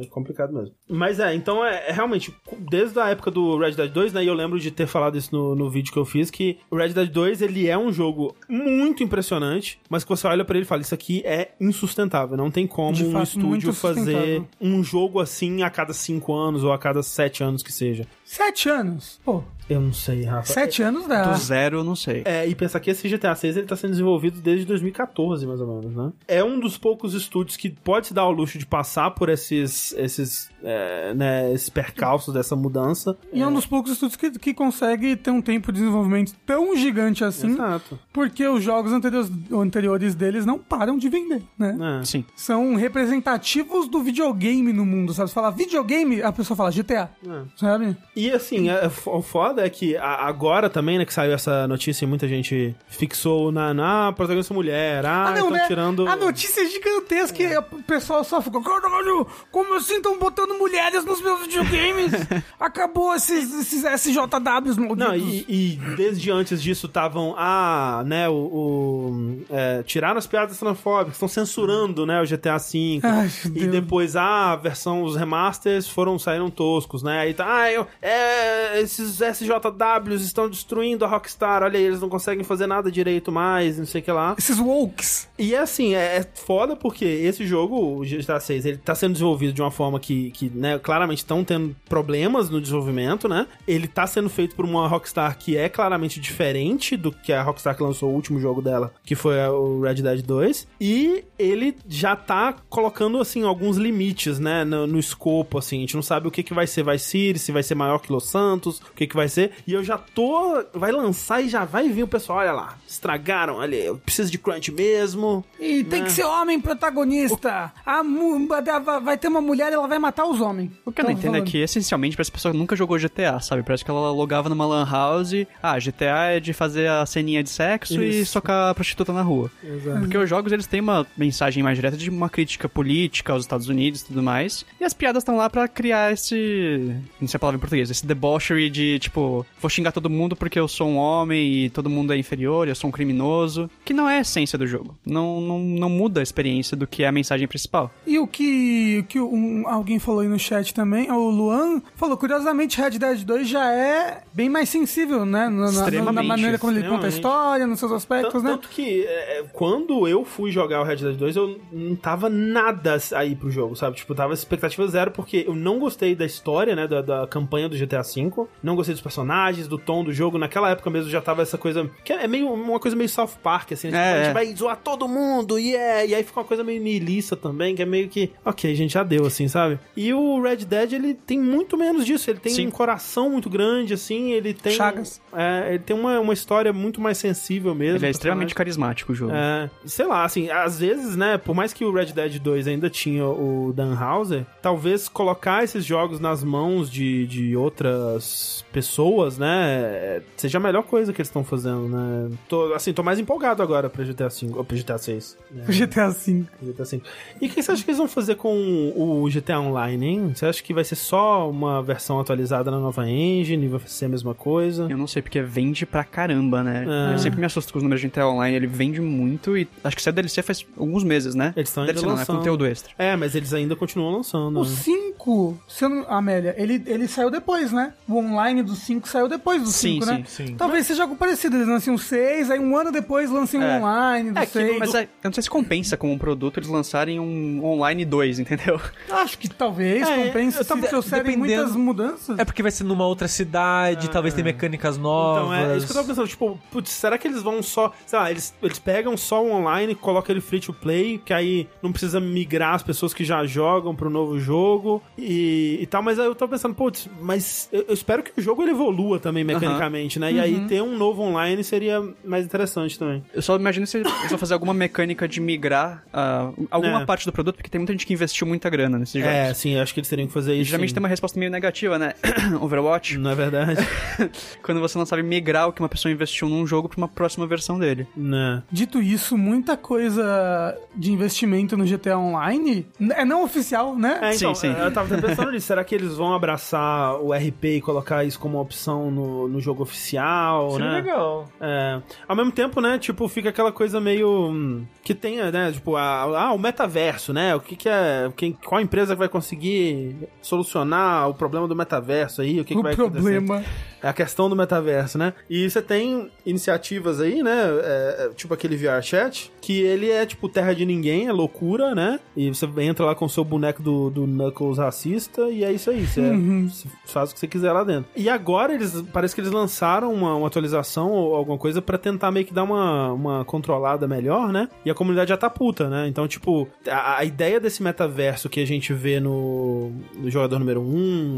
é complicado mesmo. Mas é, então é, é realmente, desde a época do Red Dead 2, né? E eu lembro de ter falado isso no, no vídeo que eu fiz, que o Red Dead 2, ele é um jogo muito impressionante, mas que você olha pra ele e fala, isso aqui é insustentável, não tem como De um estúdio fazer um jogo assim a cada cinco anos ou a cada sete anos que seja. Sete anos. Pô, Eu não sei, Rafa. sete anos dá. Do zero, eu não sei. É, e pensar que esse GTA 6 ele tá sendo desenvolvido desde 2014, mais ou menos, né? É um dos poucos estúdios que pode se dar ao luxo de passar por esses, esses, é, né, esses percalços dessa mudança. E é um dos poucos estúdios que, que consegue ter um tempo de desenvolvimento tão gigante assim, Exato. porque os jogos anteriores, anteriores deles não param de vender, né? É. Sim. São representativos do videogame no mundo, sabe? Você fala videogame, a pessoa fala GTA, É. sabe? E assim, é- é- o foda é que agora também, né, que saiu essa notícia e muita gente fixou na, na protagonista mulher. Ah, Ah, não, né? tirando. A notícia é gigantesca e o pessoal só ficou, caralho, como assim estão botando mulheres nos meus videogames? Acabou esses, esses SJWs malditos. Não, e, e desde antes disso estavam, ah, né, o. o é, tiraram as piadas xenofóbicas, estão censurando, né, o GTA V. Ai, e Deus. depois, ah, a versão, os remasters foram, saíram toscos, né? Aí tá, ah, eu, é, esses SJWs estão destruindo a Rockstar, olha aí, eles não conseguem fazer nada direito mais, não sei o que lá. Esses wokes. E assim, é, é foda porque esse jogo, o GTA 6, ele tá sendo desenvolvido de uma forma que, que né, claramente estão tendo problemas no desenvolvimento, né? Ele tá sendo feito por uma Rockstar que é claramente diferente do que a Rockstar que lançou o último jogo dela, que foi o Red Dead 2. E ele já tá colocando, assim, alguns limites, né, no, no escopo, assim. A gente não sabe o que que vai ser Vice City, se vai ser maior que Los Santos, o que que vai ser. E eu já tô... Vai lançar e já vai vir o pessoal, olha lá, estragaram, olha, eu preciso de crunch mesmo. E tem que ser homem protagonista. A mu- vai ter uma mulher e ela vai matar os homens. O que eu não entendo é que, essencialmente, parece que a pessoa nunca jogou GTA, sabe? Parece que ela logava numa lan house, ah, GTA é de fazer a ceninha de sexo e Isso. socar a prostituta na rua. Exato. Porque os jogos, eles têm uma mensagem mais direta de uma crítica política aos Estados Unidos e tudo mais. E as piadas estão lá pra criar esse... Não sei a palavra em português. Esse debauchery de, tipo, vou xingar todo mundo porque eu sou um homem e todo mundo é inferior, eu sou um criminoso. Que não é a essência do jogo. Não, não, não muda a experiência do que é a mensagem principal. E o que, o que um- alguém falou aí no chat também, o Luan falou, curiosamente, Red Dead 2 já é bem mais sensível, né? Na, na- na, maneira como ele conta a história, nos seus aspectos, Tanto, né? tanto que é, é, quando eu fui jogar o Red Dead 2, eu não tava nada aí pro jogo, sabe? Tipo, tava expectativa zero, porque eu não gostei da história, né? Da, da campanha do GTA V. Não gostei dos personagens, do tom do jogo. Naquela época mesmo já tava essa coisa. Que é meio uma coisa meio South Park, assim. né? Tipo, É, a gente é. vai zoar todo mundo, e yeah! E aí fica uma coisa meio milícia também, que é meio que. Ok, gente, já deu, assim, sabe? E o Red Dead, ele tem muito menos disso. Ele tem Sim. um coração muito grande, assim. Ele tem. Chagas. É, ele tem uma, uma história muito mais sensível mesmo. Ele é extremamente carismático o jogo. É, sei lá, assim, às vezes, né, por mais que o Red Dead 2 ainda tinha o Dan Houser, talvez colocar esses jogos nas mãos de, de outras pessoas, né, seja a melhor coisa que eles estão fazendo, né. Tô, assim, tô mais empolgado agora pra GTA 5, ou pra GTA 6. Né, GTA V. GTA 5. E o que você acha que eles vão fazer com o GTA Online, hein? Você acha que vai ser só uma versão atualizada na nova engine, vai ser a mesma coisa? Eu não sei, porque vende pra caramba, né? É. Eu sempre me assusto com os números de GTA Online, ele vende muito e acho que se é DLC faz alguns meses, né? Eles estão ainda DLC não, é lançando. conteúdo extra. É, mas eles ainda continuam lançando. O né? 5, se eu não, Amélia, ele, ele saiu depois, né? O online do 5 saiu depois do Sim, 5, né? sim. Talvez seja algo parecido. Eles lancem o 6, aí um ano depois lancem o É. online do É que 6. Mas é, eu não sei se compensa como um produto eles lançarem um online 2, entendeu? Acho que talvez É, compense, assim, porque trouxerem dependendo- muitas mudanças. É porque vai ser numa outra cidade, talvez tenha mecânicas novas. Então, é, é isso que eu tava pensando, tipo, putz, será que eles vão só, sei lá, eles, eles pegam só o online, colocam ele free to play, que aí não precisa migrar as pessoas que já jogam pro novo jogo e, e tal, mas aí eu tô pensando, putz, mas eu, eu espero que o jogo ele evolua também mecanicamente, né? E aí ter um novo online seria mais interessante também. Eu só imagino se eles vão fazer alguma mecânica de migrar ah, alguma É. parte do produto, porque tem muita gente que investiu muita grana nesses jogos. É, sim, acho que eles teriam que fazer E isso. geralmente sim. tem uma resposta meio negativa, né? Overwatch, Não é verdade? quando você não sabe migrar o que uma pessoa investiu num jogo pra uma próxima versão dele. né? Dito isso, muita coisa de investimento no GTA Online é não oficial, né? É, então, Sim, sim. eu tava tava até pensando nisso. Será que eles vão abraçar o RP e colocar isso como opção no, no jogo oficial, Seria né? legal. É, ao mesmo tempo, né, tipo, fica aquela coisa meio hum, que tenha, né, tipo, ah, o metaverso, né? O que que é, quem, qual empresa que vai conseguir solucionar o problema do metaverso aí? O que, que O vai acontecer? problema. É a questão do metaverso, né? E você tem iniciativas aí, né? é, é, tipo aquele VR Chat, que ele é tipo terra de ninguém, é loucura, né? E você entra lá com o seu boneco do, do Knuckles racista e é isso aí. Você, você faz o que você quiser lá dentro. E agora eles parece que eles lançaram uma, uma atualização ou alguma coisa pra tentar meio que dar uma, uma controlada melhor, né? E a comunidade já tá puta, né? Então, tipo, a, a ideia desse metaverso que a gente vê no, no jogador número 1,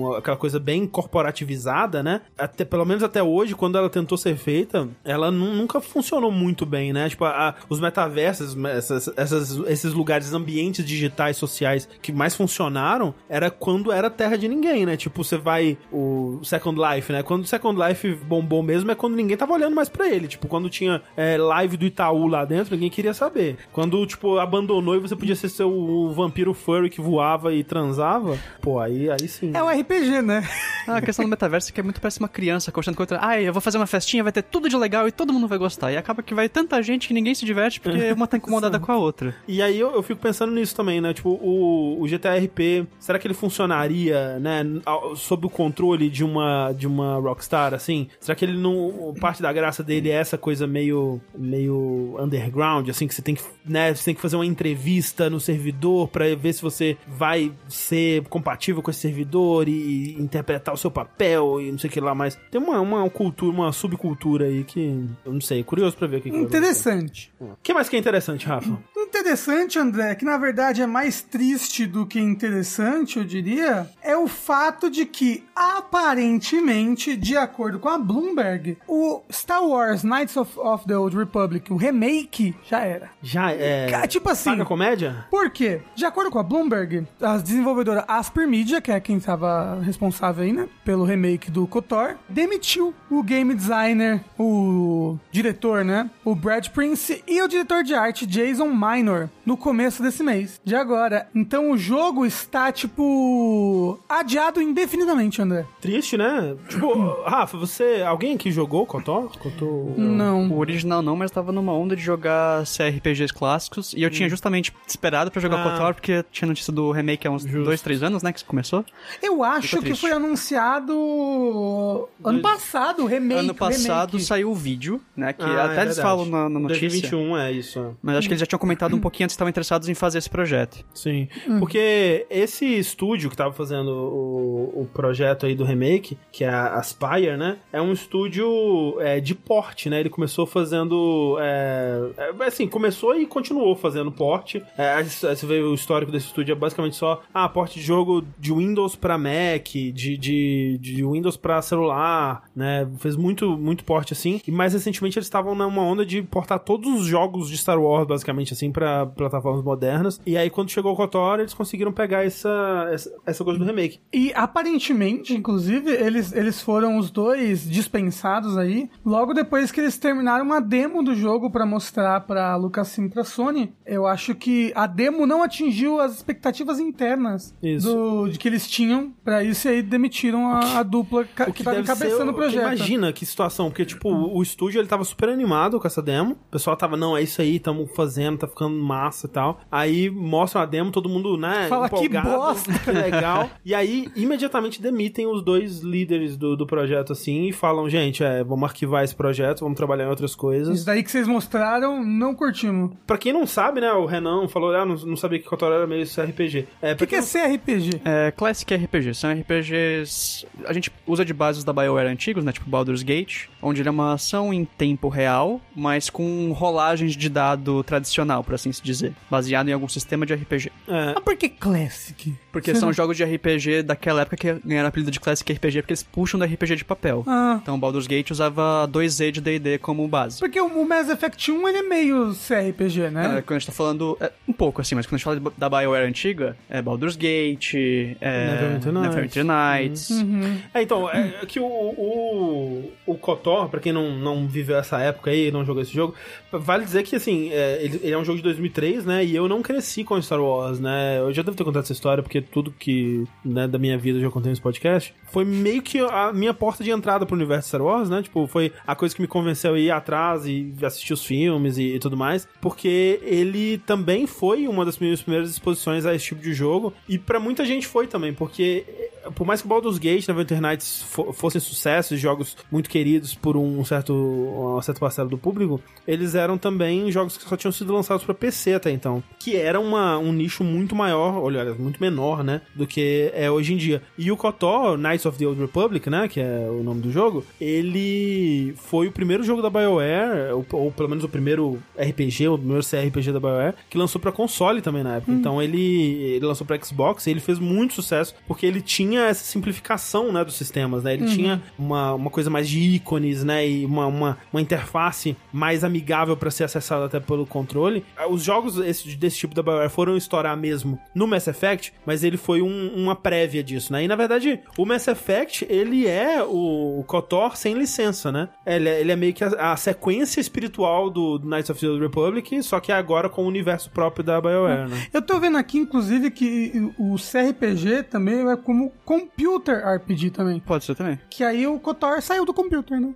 um, aquela coisa bem corporativizada, né? Até, pelo menos até hoje, quando ela tentou ser feita, ela nu- nunca funcionou muito bem, né? Tipo, a- a- os metaversos, essas, essas- esses lugares, ambientes digitais, sociais que mais funcionaram, era quando era terra de ninguém, né? Tipo, você vai. O Second Life, né? Quando o Second Life bombou mesmo é quando ninguém tava olhando mais pra ele. Tipo, quando tinha é, live do Itaú lá dentro, ninguém queria saber. Quando, tipo, abandonou e você podia ser seu o vampiro furry que voava e transava, pô, aí, aí sim. É o RPG, né? Ah, a questão do metaverso é que é muito parece uma criança conversando com outra. Ah, eu vou fazer uma festinha, vai ter tudo de legal e todo mundo vai gostar. E acaba que vai tanta gente que ninguém se diverte porque uma tá incomodada com a outra. E aí eu, eu fico pensando nisso também, né? Tipo, o, o GTA RP, será que ele funcionaria, né? Sob o controle de uma, de uma Rockstar, assim? Será que ele não. Parte da graça dele é essa coisa meio. meio underground, assim, que você tem que. né? Você tem que fazer uma entrevista no servidor pra ver se você vai ser compatível com esse servidor e interpretar o seu papel e não sei o que lá mais. Tem uma, uma cultura, uma subcultura aí que. Eu não sei, curioso pra ver o que, que. Interessante. O que mais que é interessante, Rafa? Interessante, André, que na verdade é mais triste do que interessante, eu diria, é o fato de que, aparentemente, de acordo com a Bloomberg, o Star Wars Knights of, of the Old Republic, o remake, já era. Já é. Tipo assim- Paga comédia? Por quê? De acordo com a Bloomberg, a desenvolvedora Asper Media, que é quem estava responsável aí, né, pelo remake do KOTOR, demitiu o game designer, o diretor, né, o Brad Prince e o diretor de arte Jason Minor no começo desse mês, de agora. Então o jogo está, tipo, adiado indefinidamente, André. Triste, né? Tipo, Rafa, você. Alguém aqui jogou Kotor? Kotor? Não. O original não, mas tava numa onda de jogar CRPGs clássicos. E eu tinha justamente esperado pra jogar Ah. KOTOR, porque tinha notícia do remake há uns Justo. dois, três anos, né? Que começou. Eu acho que foi anunciado ano passado, o remake. ano passado remake. saiu o vídeo, né? Que Ah, é até eles verdade. falam na, na notícia. 2021 é isso. é. Mas acho que eles já tinham comentado um pouquinho antes que estavam interessados em fazer esse projeto. Sim. Porque esse estúdio que tava fazendo o, o projeto aí do remake, que é a Aspire, né? É um estúdio é, de porte, né? Ele começou fazendo. É, é, assim, começou e continuou fazendo porte. É, você vê o histórico desse estúdio, é basicamente só ah, porte de jogo de Windows pra Mac, de, de, de Windows pra celular, né? Fez muito, muito porte assim. E mais recentemente eles estavam numa onda de portar todos os jogos de Star Wars, basicamente, assim, pra plataformas modernas. E aí, quando chegou o KOTOR, eles conseguiram pegar essa, essa, essa coisa do remake. E aparentemente, inclusive, eles, eles foram os dois dispensados aí, logo depois que eles terminaram uma demo do jogo pra mostrar pra Lucasfilm e pra Sony. Eu acho que a demo não atingiu as expectativas internas Isso. do, de que eles tinham pra isso e aí demitiram a, a dupla ca- O que, que tava encabeçando ser, o projeto. Imagina que situação, porque, tipo, o, o estúdio ele tava super animado com essa demo. O pessoal tava, não, é isso aí, tamo fazendo, tá ficando massa e tal. Aí mostra a demo, todo mundo, né, Fala, "Que bosta." que legal. e aí, imediatamente demitem os dois líderes do, do projeto, assim, e falam, gente, é, vamos arquivar esse projeto, vamos trabalhar em outras coisas. Isso daí que vocês mostraram, não curtimos. Pra quem não sabe, né, o Renan falou, ah, não, não sabia que KOTOR era meio esse RPG. É, O que, que é CRPG? É, Classic RPG. São RPGs. A gente usa de bases da BioWare antigos, né? Tipo Baldur's Gate, onde ele é uma ação em tempo real, mas com rolagens de dado tradicional, por assim se dizer. Baseado em algum sistema de RPG. É, Ah, por que Classic? Porque Você são não- jogos de RPG daquela época que ganharam o apelido de Classic RPG porque eles puxam do RPG de papel. Ah, Então Baldur's Gate usava 2Z de D&D como base. porque o Mass Effect 1 ele é meio CRPG, né? É, quando a gente tá falando é, um pouco assim, mas quando a gente fala da BioWare antiga, é Baldur's Gate, é Neverwinter Nights. Neverwinter Nights. É, então, é que o, o, o KOTOR, pra quem não, não viveu essa época aí, não jogou esse jogo, vale dizer que, assim, é, ele, ele é um jogo de 2003, né, e eu não cresci com Star Wars, né, eu já devo ter contado essa história, porque tudo que, né, da minha vida eu já contei nesse podcast, foi meio que a minha porta de entrada pro universo Star Wars, né, tipo, foi a coisa que me convenceu a ir atrás e assistir os filmes e, e tudo mais, porque ele também foi uma das minhas primeiras exposições a esse tipo de jogo, e pra muita gente foi também, porque eh, por mais que Baldur's Gate e Neverwinter Nights fo fossem sucessos, jogos muito queridos por um certo, uma parcela do público, eles eram também jogos que só tinham sido lançados pra PC até então, que era uma, um nicho muito maior, olha, muito menor, né, do que é hoje em dia. E o KOTOR, Knights of the Old Republic, né, que é o nome do jogo, ele foi o primeiro jogo da BioWare, ou, ou pelo menos o primeiro RPG, o primeiro CRPG da BioWare, que lançou pra console também na época. Então ele, ele lançou pra Xbox e ele fez muito sucesso, porque ele tinha essa simplificação, né, dos sistemas, né, ele tinha uma, uma coisa mais de ícones, né, e uma, uma, uma interface mais amigável pra ser acessada até pelo controle. Os jogos esse, desse tipo da BioWare foram estourar mesmo no Mass Effect, mas ele foi um- uma prévia disso, né, e na verdade o Mass Effect, ele é o, o KOTOR sem licença, né, ele é, ele é meio que a, a sequência espiritual do Knights of the Republic, só que agora com o universo próprio da BioWare, né. Eu tô vendo aqui, inclusive, que o CRPG também é como Computer RPG também. Pode ser também. Que aí o KOTOR saiu do computer, né?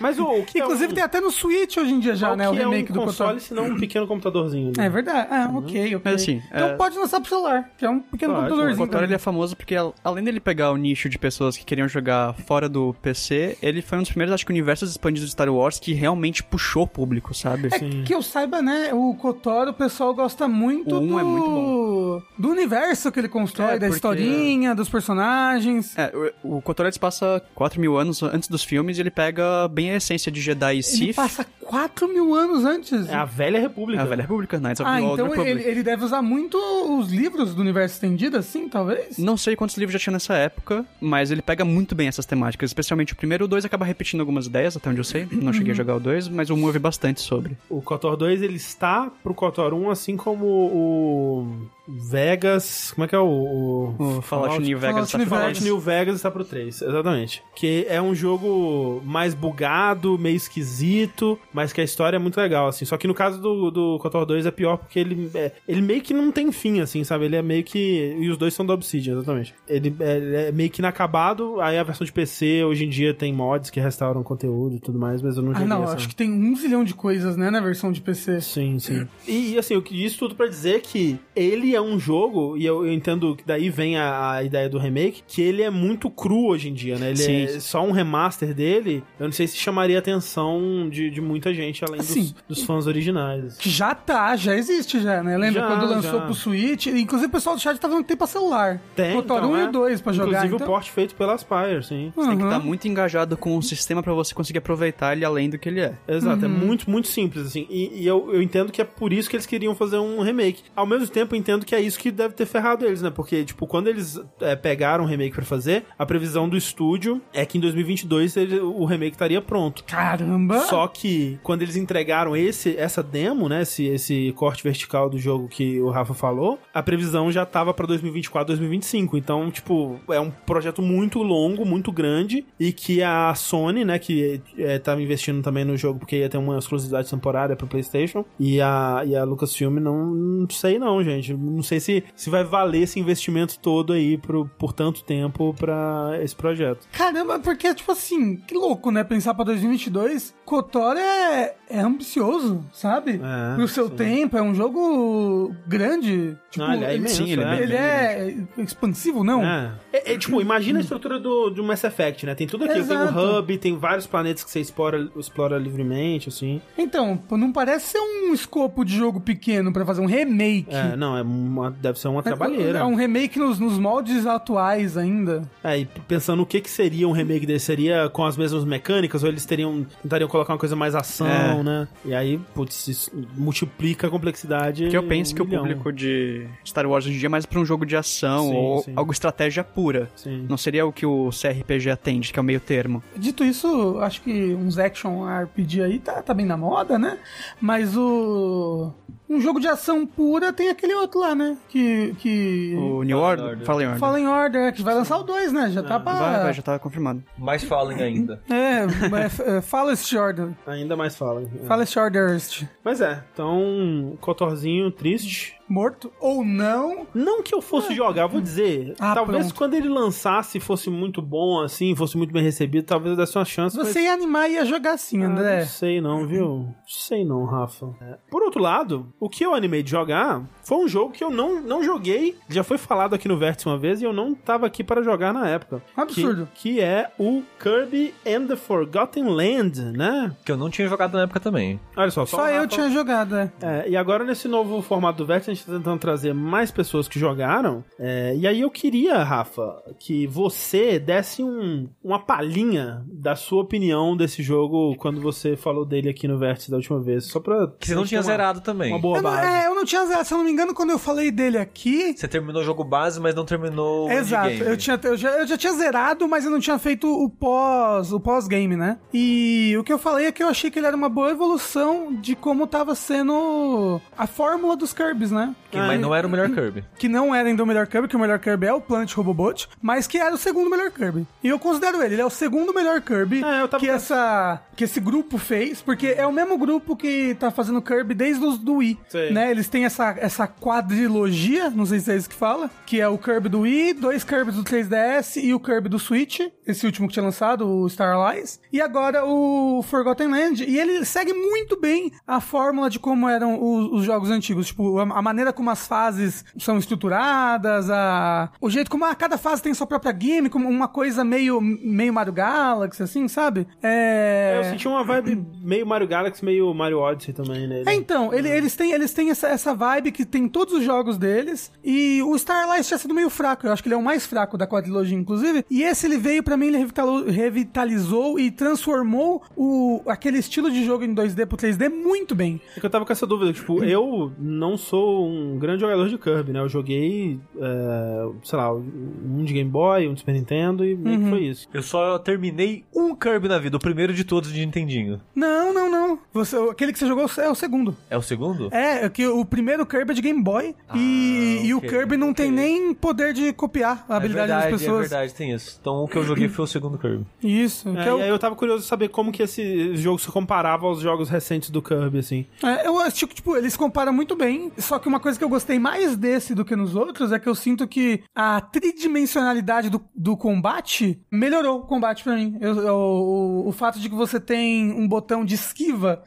Mas o, o que é Inclusive um- tem até no Switch hoje em dia já, qual né? O que é remake um do console, KOTOR. se não um pequeno computadorzinho. né? É verdade. Ah, ok, ok. Mas assim, então é- pode lançar pro celular, que é um pequeno Pode, O computadorzinho. KOTOR ele é famoso porque, al- além dele pegar o nicho de pessoas que queriam jogar fora do PC, ele foi um dos primeiros, acho que, universos expandidos de Star Wars que realmente puxou o público, sabe? É que eu saiba, né? O KOTOR, o pessoal gosta muito O um do... é muito do universo que ele constrói, É, da porque- historinha, dos personagens. É, o, o KOTOR ele passa 4 mil anos antes dos filmes e ele pega bem a essência de Jedi e Ele Sith. passa 4 mil anos antes. É a velha república. A Velha República, Knights of Ah, the Old então Republic. ele, ele deve usar muito os livros do universo estendido, assim, talvez? Não sei quantos livros já tinha nessa época, mas ele pega muito bem essas temáticas, especialmente o primeiro. O 2 acaba repetindo algumas ideias, até onde eu sei. Não Uhum. cheguei a jogar o 2, mas o 1 eu vi bastante sobre. O KOTOR 2, ele está pro KOTOR 1, assim como o Vegas... Como é que é o... o... O Fallout New Vegas Fallout New tá Fallout Vegas. New Vegas está pro 3, exatamente. Que é um jogo mais bugado, meio esquisito, mas que a história é muito legal, assim. Só que no caso do, do KOTOR 2 é pior porque ele, é, ele meio que não tem fim, assim, sabe? Ele é meio que... E os dois são da Obsidian, exatamente. Ele é, ele é meio que inacabado, aí a versão de PC, hoje em dia, tem mods que restauram conteúdo e tudo mais, mas eu não Ah, joguei não, essa. acho que tem um zilhão de coisas, né, na versão de PC. Sim, sim. E, e, assim, eu isso tudo pra dizer que ele é um jogo, e eu, eu entendo que daí vem a, a ideia do remake, que ele é muito cru hoje em dia, né? Ele Sim. é só um remaster dele, eu não sei se chamaria a atenção de, de muita gente, além Sim. dos, dos fãs originais. Que já tá, já existe já, né? Lembra Já, quando lançou já. pro Switch? Inclusive o pessoal do chat tá falando que tem pra celular. Tem, então, 1 é. e o 2 pra jogar. Inclusive então... o porte feito pela Aspire, sim. Você tem que Uhum. estar muito engajado com o sistema pra você conseguir aproveitar ele além do que ele é. Exato, é muito, muito simples, assim. E, e eu, eu entendo que é por isso que eles queriam fazer um remake. Ao mesmo tempo, eu entendo que é isso que deve ter ferrado eles, né? Porque, tipo, quando eles é, pegaram o remake pra fazer, a previsão do estúdio é que em 2022 ele- o remake estaria pronto. Caramba! Só que quando eles entregaram esse, essa demo, né, esse, esse corte vertical do jogo que o Rafa falou, a previsão já tava pra 2024, 2025. Então, tipo, é um projeto muito longo, muito grande e que a Sony, né, que é, tava investindo também no jogo porque ia ter uma exclusividade temporária pro PlayStation e a, e a Lucasfilm não, não sei não, gente. Não sei se, se vai valer esse investimento todo aí pro, por tanto tempo pra esse projeto. Caramba, porque, tipo assim, que louco, né? Pensar pra 2022, KOTOR é, é ambicioso, sabe? É, Pro seu sim. tempo, é um jogo grande. Tipo, Não, ele é imenso, sim, ele é ele é expansivo, não? É. É, é, tipo, imagina a estrutura do, do Mass Effect, né? Tem tudo aquilo. Tem um hub, tem vários planetas que você explora, explora livremente, assim. Então, não parece ser um escopo de jogo pequeno pra fazer um remake. É, não, é uma, deve ser uma É trabalheira. um remake nos, nos moldes atuais ainda. É, e pensando o que que seria um remake desse, seria com as mesmas mecânicas, ou eles teriam, tentariam colocar uma coisa mais ação, É. né? E aí, putz, isso multiplica a complexidade. Porque eu penso um que milhão. o público de Star Wars hoje em dia é mais pra um jogo de ação Sim, ou sim. algo estratégia pura. Sim. Não seria o que o CRPG atende, que é o meio termo. Dito isso, acho que uns action RPG aí tá, tá bem na moda, né? Mas o. Um jogo de ação pura tem aquele outro lá, né? Que. que... O New Fallen Order? Order. Fallen Order. Fallen Order, que vai lançar o 2, né? Já tá pra. Vai, vai, já tá confirmado. Mais Fallen ainda. É, é, é Fallen Order. Ainda mais fala. É. Fallen Order. Mas é, então, Cotorzinho triste. Morto ou não. Não que eu fosse jogar, vou dizer. Ah, talvez pronto. quando ele lançasse fosse muito bom, assim, fosse muito bem recebido, talvez eu desse uma chance. mas- Você ia animar e ia jogar sim, Ah, André. não sei não, viu? Sei não, Rafa. É. Por outro lado, o que eu animei de jogar foi um jogo que eu não, não joguei. Já foi falado aqui no Vértice uma vez e eu não tava aqui para jogar na época. Absurdo. Que, que é o Kirby and the Forgotten Land, né? Que eu não tinha jogado na época também. Olha só, só, Só eu Rafa- tinha jogado, é. É, e agora nesse novo formato do Vértice, a gente tá tentando trazer mais pessoas que jogaram. É, e aí eu queria, Rafa, que você desse um, uma palhinha da sua opinião desse jogo quando você falou dele aqui no Vértice da última vez. Só pra. Que você não tinha uma- zerado também. Uma boa Eu não, base. é, eu não tinha zero, se eu não me engano, quando eu falei dele aqui. Você terminou o jogo base, mas não terminou o Exato, eu, tinha, eu, já, eu já tinha zerado, mas eu não tinha feito o pós o pós-game, né? E o que eu falei é que eu achei que ele era uma boa evolução de como tava sendo a fórmula dos Kirby's, né? Que- Mas não era o melhor Kirby. Que não era ainda o melhor Kirby, que o melhor Kirby é o Planet Robobot, mas que era o segundo melhor Kirby. E eu considero ele, ele é o segundo melhor Kirby É, que, essa, que esse grupo fez, porque é o mesmo grupo que tá fazendo Kirby desde os do Wii, Sei. né? Eles têm essa, essa quadrilogia, não sei se é isso que fala, que é o Kirby do Wii, dois Kirbys do 3DS e o Kirby do Switch, esse último que tinha lançado, o Star Allies, e agora o Forgotten Land, e ele segue muito bem a fórmula de como eram os, os jogos antigos, tipo, a, a maneira como as fases são estruturadas, a, o jeito como a, cada fase tem sua própria game, como uma coisa meio, meio Mario Galaxy, assim, sabe? É... Eu senti uma vibe meio Mario Galaxy, meio Mario Odyssey também nele. É, então, ele- eles têm, eles têm essa, essa vibe que tem todos os jogos deles. E o Starlight tinha sido meio fraco. Eu acho que ele é o mais fraco da quadrilogia, inclusive. E esse ele veio, pra mim, ele revitalizou, revitalizou e transformou o, aquele estilo de jogo em 2D pro 3D muito bem. É que eu tava com essa dúvida, tipo, eu não sou um grande jogador de Kirby, né? Eu joguei, é, sei lá, um de Game Boy, um de Super Nintendo e meio que foi isso. Eu só terminei um Kirby na vida, o primeiro de todos de Nintendinho. Não, não, não. Você, aquele que você jogou é o segundo. É o segundo? É, é que o primeiro Kirby é de Game Boy. e, e o Kirby não tem ok. nem poder de copiar a É habilidade verdade, das pessoas. É verdade, tem isso. Então o que eu joguei foi o segundo Kirby. Isso. É, que é o- E aí eu tava curioso de saber como que esse jogo se comparava aos jogos recentes do Kirby, assim. É, eu acho que, tipo, eles comparam muito bem. Só que uma coisa que eu gostei mais desse do que nos outros é que eu sinto que a tridimensionalidade do, do combate melhorou o combate pra mim. Eu- eu- o, o fato de que você tem um botão de esquiva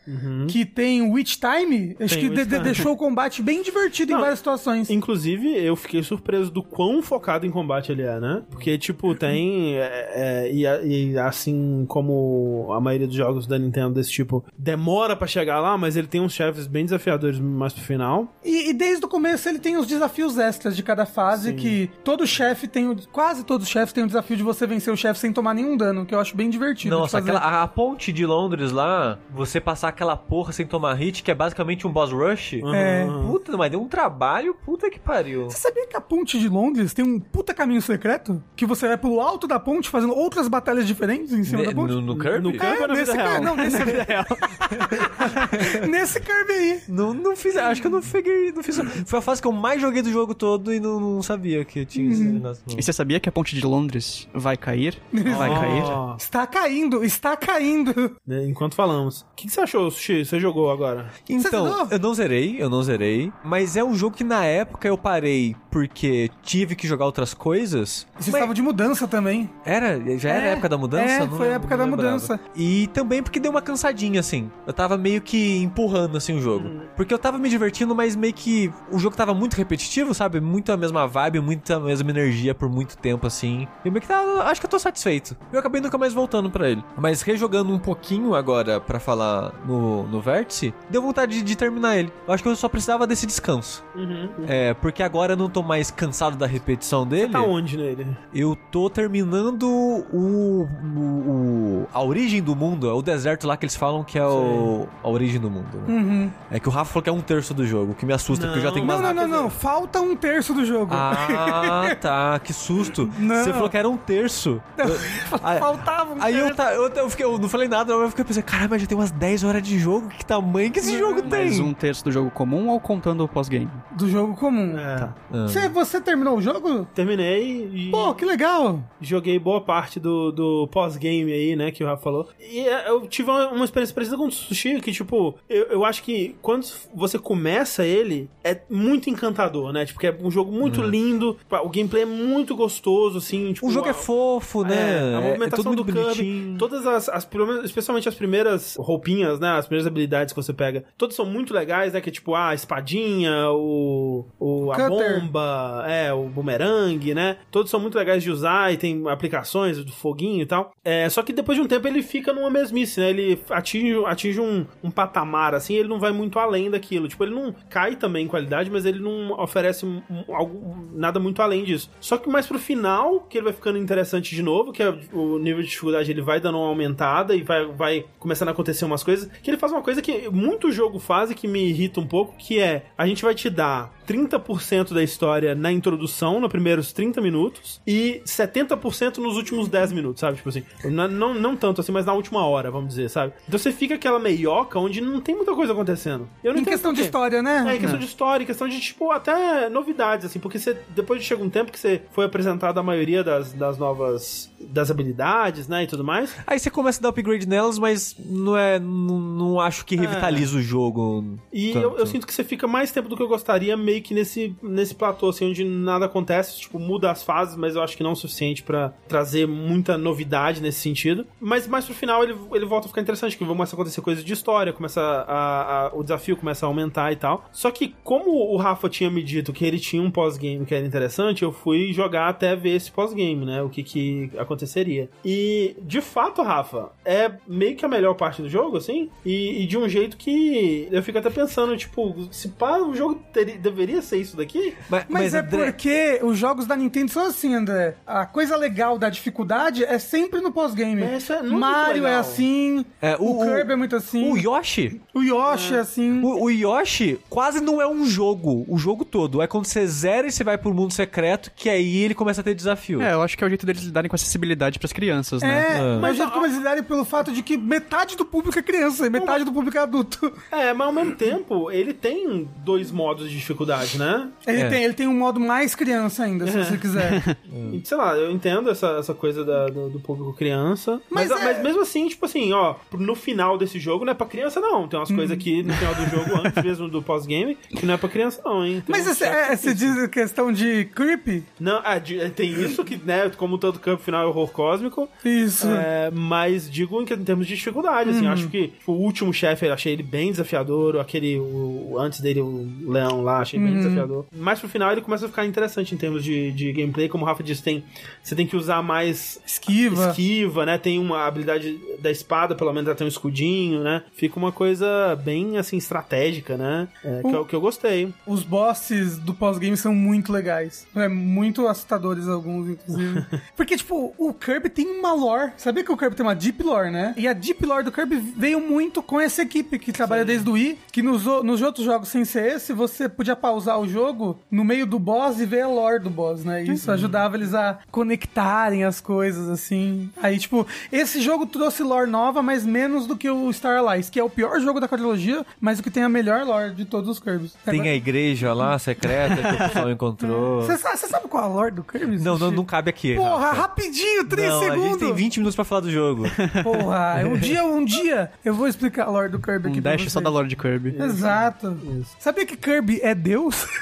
que tem Witch Time, acho Tem que de- Time. deixou o combate bem divertido em Não, várias situações. Inclusive, eu fiquei surpreso do quão focado em combate ele é, né? Porque, tipo, tem. é, é, e, e assim como a maioria dos jogos da Nintendo desse tipo, demora pra chegar lá, mas ele tem uns chefes bem desafiadores mais pro final. E, e desde o começo ele tem os desafios extras de cada fase, que todo chefe tem, o- quase todos os chefes têm o desafio de você vencer o chefe sem tomar nenhum dano, que eu acho bem divertido de Nossa, fazer. aquela, a, a ponte de Londres lá, você passar aquela porra sem tomar hit, que é basicamente um boss rush. É. Puta, mas deu um trabalho, puta que pariu. Você sabia que a ponte de Londres tem um puta caminho secreto? Que você vai pelo alto da ponte fazendo outras batalhas diferentes em cima Ne- da ponte? no, no Kirby? No Kirby ou na nesse vida real? Não, nesse nesse Kirby aí. Não, não fiz, acho que eu não peguei, não fiz. Foi a fase que eu mais joguei do jogo todo e não, não sabia que tinha esse negócio. não. E você sabia que a ponte de Londres vai cair? Vai cair? Ó, Está caindo, está caindo. né, enquanto falamos. O que, que você achou, Sushi? Você jogou agora? Então, eu não zerei, eu não zerei, mas é um jogo que na época eu parei porque tive que jogar outras coisas. Vocês estavam de mudança também. Era? Já era É, a época da mudança? é, Não foi a época não da lembrava. mudança. E também porque deu uma cansadinha, assim. Eu tava meio que empurrando, assim, o jogo. Porque eu tava me divertindo, mas meio que o jogo tava muito repetitivo, sabe? Muito a mesma vibe, muita mesma energia por muito tempo, assim. E meio que tava, acho que eu tô satisfeito. Eu acabei nunca mais voltando pra ele. Mas rejogando um pouquinho agora pra falar no, no Vértice, deu vontade de, de terminar ele. Eu acho que eu só precisava desse descanso. Uhum. É, porque agora eu não tô mais cansado da repetição dele. Tá onde nele? Eu tô terminando o, o- o- a origem do mundo, é o deserto lá que eles falam que é o, a origem do mundo. né? Uhum. É que o Rafa falou que é um terço do jogo, o que me assusta, porque eu já tenho Não, umas não, não, não. Falta um terço do jogo. Ah, tá, que susto. Não. Você falou que era um terço. Eu- aí Faltava um aí terço. eu, tá, eu, eu, fiquei, eu não falei nada, eu fiquei pensando, caramba, mas já tem umas 10 horas de jogo, que tamanho que esse jogo tem? Mais um terço do jogo comum ou contando o pós-game? Do jogo comum. É. Ah. Você, você terminou o jogo? Terminei e Pô, que legal. joguei boa parte do, do pós-game aí, né, que o Rafa falou. E é, eu tive uma, experiência parecida com o Sushi, que, tipo, eu, eu acho que quando você começa ele, é muito encantador, né? Tipo, que é um jogo muito lindo, o gameplay é muito gostoso, assim. Tipo, O jogo é a- fofo, né? É, a É movimentação tudo muito do Kirby, bonitinho. todas as, as especialmente as primeiras roupinhas, né, as primeiras habilidades que você pega, todas são muito legais, né, que é tipo a espadinha, o, o a Cutter. bomba, é, o bumerangue, né, todos são muito legais de usar e tem aplicações do foguinho e tal. É, só que depois de um tempo ele fica numa mesmice, né, ele atinge, atinge um, um patamar assim, ele não vai muito além daquilo, tipo, ele não cai também em qualidade, mas ele não oferece algo, nada muito além disso. Só que mais pro final, que ele vai ficando interessante de novo, que é o nível de dificuldade ele vai dando uma aumentada e vai, vai começando a acontecer umas coisas, que ele faz uma coisa que muito jogo faz e que me irrita um pouco, que é, a gente vai te dar 30% da história na introdução, nos primeiros 30 minutos, e 70% nos últimos 10 minutos, sabe? Tipo assim, não, não, não tanto assim, mas na última hora, vamos dizer, sabe? Então você fica aquela meioca onde não tem muita coisa acontecendo. Eu não Em questão de história, né? É, em questão de história, em questão de, tipo, até novidades, assim, porque você, depois chega um tempo que você foi apresentado a maioria das, das novas, das habilidades, né, e tudo mais. Aí você começa a dar upgrade nelas, mas não é. Não, não acho que revitaliza o jogo. E tanto. eu, eu sinto que você fica mais tempo do que eu gostaria, meio que nesse, nesse platô, assim, onde nada acontece, tipo, muda as fases, mas eu acho que não é o suficiente pra trazer muita novidade nesse sentido. Mas mais pro final ele, ele volta a ficar interessante, que começa a acontecer coisas de história, começa a, a- o desafio começa a aumentar e tal. Só que como o Rafa tinha me dito que ele tinha um pós-game que era interessante, eu fui jogar até ver esse pós-game, né, o que que aconteceria. E, de fato, Rafa, é meio que a melhor parte do jogo, assim, e, e de um jeito que eu fico até pensando, tipo, se pá, o jogo teria- deveria ser isso daqui? Mas, Mas, é André, porque os jogos da Nintendo são assim, André. A coisa legal da dificuldade é sempre no pós-game. É, é Mario legal. é assim, É, o, o- Kirby é muito assim, O Yoshi. o Yoshi é, assim. O, o Yoshi quase não é um jogo, o jogo todo. É quando você zera e você vai pro mundo secreto, que aí ele começa a ter desafio. É, eu acho que é o jeito deles lidarem com acessibilidade pras crianças, né? É, Ah. mas jeito como eles lidarem pelo fato de que metade do público é criança e metade do público é adulto. É, mas ao mesmo tempo, ele tem dois modos de dificuldade, né? Ele, É. tem, ele tem um modo mais criança ainda, se você quiser. E, sei lá, eu entendo essa, essa coisa da- do, do público criança. Mas, Mas é- mas mesmo assim, tipo assim, ó, no final desse jogo não é pra criança, não. Tem umas Hum. coisas aqui no final do jogo, antes mesmo do pós-game, que não é pra criança, não, hein? Tem Mas uns esse, chefes é, você diz questão de creepy? Não, ah, de- tem isso que, né, como todo campo final é horror cósmico. Isso. É, mas digo em, que- em termos de dificuldade, assim, acho que tipo, o último chefe eu achei ele bem desafiador, aquele, o, antes dele, o leão lá, achei bem desafiador. Mas pro final ele começa a ficar interessante em termos de, de gameplay, como o Rafa disse, tem, você tem que usar mais Esquiva. esquiva, né, tem uma habilidade da espada, pelo menos ela tem um escudinho, né, fica uma coisa bem, assim, estratégica, né, é, que, é o que eu gostei. Os bosses do pós-game são muito legais. É muito assustadores alguns, inclusive. Porque, tipo, o Kirby tem uma lore. Sabia que o Kirby tem uma deep lore, né? E a deep lore do Kirby veio muito com essa equipe que trabalha desde o Wii, que nos, nos outros jogos sem ser esse, você podia pausar o jogo no meio do boss e ver a lore do boss, né? E isso ajudava eles a conectarem as coisas, assim. Aí, tipo, esse jogo trouxe lore nova, mas menos do que o Star Allies, que é o pior jogo da quadrilogia, mas o que tem a melhor lore de todos os Kirby's. Tem a igreja lá, secreta, que o pessoal encontrou. Você sabe, sabe qual é a lore do Kirby? Não, não, não cabe aqui. Porra, Rafa. Rapidinho, 3 não, segundos. a gente tem 20 minutos pra falar do jogo. Porra, um dia, um dia eu vou explicar a lore do Kirby aqui Um pra dash vocês. só da lore de Kirby. Exato. Sabia que Kirby é Deus?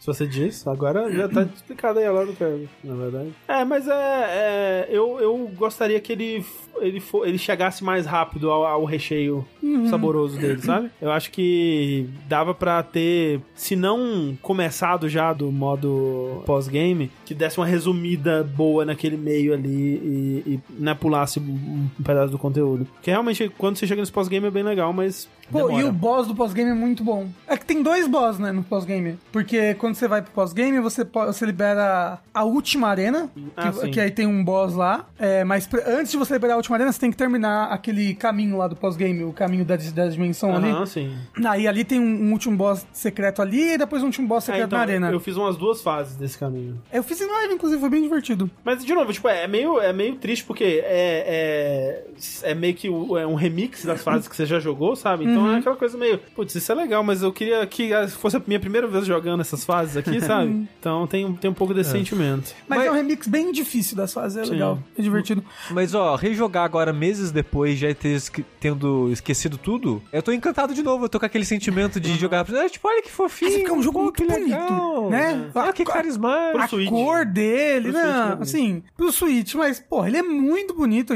Se você diz, agora já tá explicado aí a lore do Kirby, na verdade. É, mas é. é, eu, eu gostaria que ele, ele, for, ele chegasse mais rápido ao, ao recheio saboroso dele, sabe? Eu acho que dava pra ter, se não começado já do modo pós-game, que desse uma resumida boa naquele meio ali e, e né, pulasse um, pedaço do conteúdo. Porque realmente, quando você chega nesse pós-game é bem legal, mas. Pô, demora. e o boss do pós-game é muito bom. É que tem dois boss, né, no pós-game. Porque quando você vai pro pós-game, você, você libera a última arena, Ah, que, que aí tem um boss lá. É, mas antes de você liberar a última arena, você tem que terminar aquele caminho lá do pós-game, o caminho da, da dimensão ali. Aham, sim. Aí ali tem um, um último boss secreto ali e depois um último boss É, secreto então, na arena. eu Eu... fiz umas duas fases desse caminho. fiz em live, inclusive, foi bem divertido. Mas, de novo, tipo, é meio, é meio triste porque é, é, é meio que é um remix das fases que você já jogou, sabe? Então Uhum. é aquela coisa meio, putz, isso é legal, mas eu queria que fosse a minha primeira vez jogando essas fases aqui, sabe? Então tem, tem um pouco desse sentimento. Mas, Mas- é um remix bem difícil das fases, é Sim. legal, é divertido. Mas ó, rejogar agora meses depois, já ter esque- tendo esquecido tudo, eu tô encantado de novo. Eu tô com aquele sentimento de jogar. Ah, Tipo, olha que fofinho. Mas é que é um jogo pô, muito que bonito, legal. né? Ah, que A- carismático. a Switch. cor dele, Pro Switch, não, né? assim, pro Switch, mas, porra, ele é muito bonito,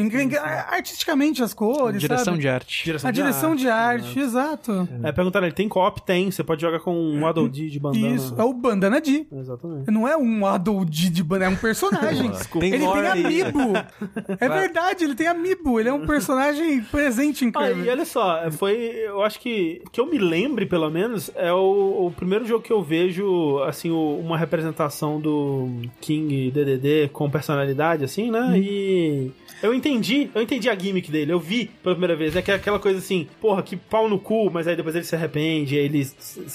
artisticamente as cores, Direção sabe? de arte. A direção de arte, exato. É, perguntaram ele, tem co-op? Tem, você pode jogar com um Waddle Dee de bandana. Isso, é o Bandana D. Exatamente. Não é um Adol D de bandana, é um personagem. Tem ele tem amiibo. É verdade, ele tem amiibo. Ele é um personagem presente em Ah, Kirby. e olha só, foi. Eu acho que. Que eu me lembre, pelo menos, é o, o primeiro jogo que eu vejo, assim, o- uma representação do King DDD com personalidade, assim, né? E. Eu entendi, eu entendi a gimmick dele, eu vi pela primeira vez. É que é aquela coisa assim, porra, que pau no cu, mas aí depois ele se arrepende, aí ele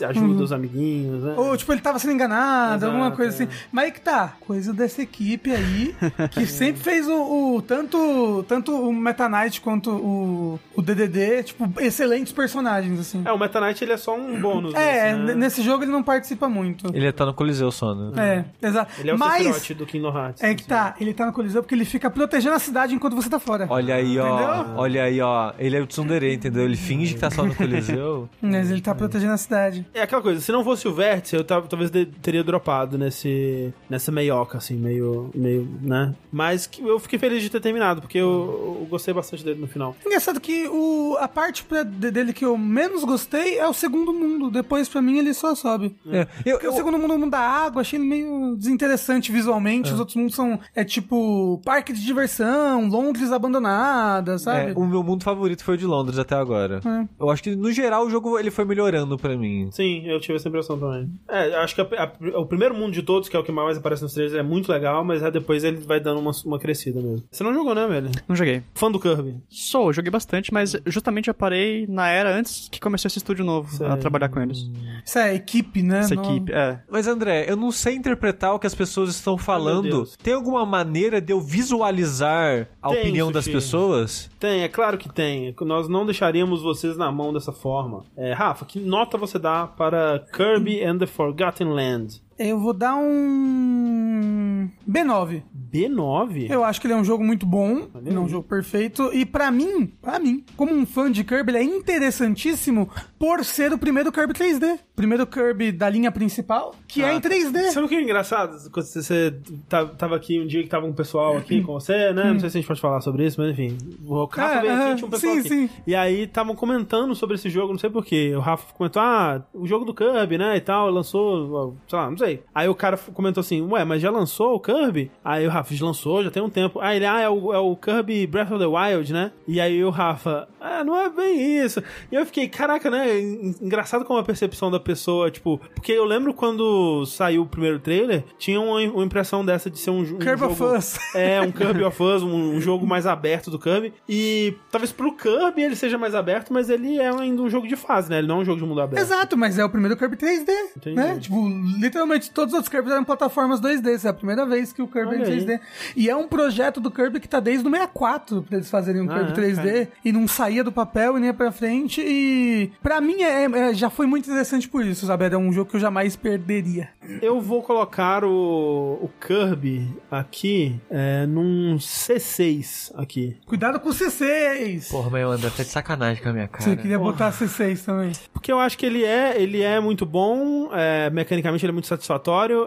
ajuda os amiguinhos, né? Ou, tipo, ele tava sendo enganado, Exato, alguma coisa é. assim. Mas aí que tá, coisa dessa equipe aí, que sempre fez o, o- tanto, tanto o Meta Knight quanto o, o DDD, tipo, excelentes personagens, assim. É, o Meta Knight ele é só um bônus. É, desse, né? n- nesse jogo ele não participa muito. Ele tá no Coliseu só, né? É, exato. Ele é o Mas do Kingdom Hearts. é que tá, ele tá no Coliseu porque ele fica protegendo a cidade enquanto você tá fora. Olha aí, ó. Entendeu? Olha aí, ó. Ele é o Tsundere, entendeu? Ele finge que tá só no Coliseu. Mas ele tá protegendo a cidade. É aquela coisa, se não fosse o vértice, eu tava- talvez teria dropado nesse, nessa meioca, assim, meio, meio, né? Mas que eu fiquei feliz de ter terminado, porque eu, eu gostei bastante dele no final. Engraçado que o, a parte pra- de- dele que eu menos gostei é o segundo mundo. Depois, pra mim, ele só sobe. É, eu, Porque o segundo mundo, o mundo da água, achei ele meio desinteressante visualmente. Os outros mundos são, é tipo, parque de diversão, Londres abandonada, sabe? É, o meu mundo favorito foi o de Londres até agora. É. Eu acho que, no geral, o jogo ele foi melhorando pra mim. Sim, eu tive essa impressão também. É, acho que a- a- o primeiro mundo de todos, que é o que mais aparece nos trailers, é muito legal, mas aí depois ele vai dando uma, uma crescida mesmo. Você não jogou, né, velho? Não joguei. Fã do Kirby. Sou, joguei bastante, mas justamente eu parei na era antes que começou esse estúdio novo Sei. a trabalhar com eles. Isso é equipe, né? Essa Não- equipe, é. Mas, André, eu não sei interpretar o que as pessoas estão falando. Deus. Tem alguma maneira de eu visualizar a Tem, opinião das Sushi. pessoas? Tem, é claro que tem. Nós não deixaríamos vocês na mão dessa forma. É, Rafa, que nota você dá para Kirby and the Forgotten Land? Eu vou dar um. B9. B9? Eu acho que ele é um jogo muito bom, Olha não é um jogo perfeito. E pra mim, pra mim, como um fã de Kirby, ele é interessantíssimo por ser o primeiro Kirby 3D. Primeiro Kirby da linha principal, que é em 3D. Sabe o que é engraçado? Quando você, tá- tava aqui um dia que tava um pessoal aqui com você, né? Não sei se a gente pode falar sobre isso, mas enfim. O Rafa Ah, veio aqui ah, tinha um pessoal sim, aqui. sim. E aí estavam comentando sobre esse jogo, não sei porquê. O Rafa comentou, ah, o jogo do Kirby, né? E tal, lançou, sei lá, não sei. Aí o cara comentou assim, ué, mas já lançou o Kirby? Aí o Rafa, já lançou, já tem um tempo. Aí ele, ah, é o, é o Kirby Breath of the Wild, né? E aí o Rafa, ah, não é bem isso. E eu fiquei, caraca, né? En- Engraçado como a percepção da pessoa, tipo, porque eu lembro quando saiu o primeiro trailer, tinha uma, uma impressão dessa de ser um, um Kirby jogo... of Us. É, um Kirby of Us, um, um jogo mais aberto do Kirby. E talvez pro Kirby ele seja mais aberto, mas ele é ainda um jogo de fase, né? Ele não é um jogo de mundo aberto. Exato, mas é o primeiro Kirby 3D, Entendi. né? Tipo, literalmente todos os outros Kirby eram plataformas 2D, essa é a primeira vez que o Kirby é em Olha aí. 3D. E é um projeto do Kirby que tá desde o 64 pra eles fazerem um Ah, Kirby é, 3D e não saía do papel e nem ia pra frente e pra mim é, é- já foi muito interessante por isso, sabe? Era um jogo que eu jamais perderia. Eu vou colocar o, o Kirby aqui é, num C6 aqui. Cuidado com o C6. Porra, mas o André tá de sacanagem com a minha cara. Você queria botar C6 também. Porque eu acho que ele é, ele é muito bom, é, mecanicamente ele é muito satisfatório.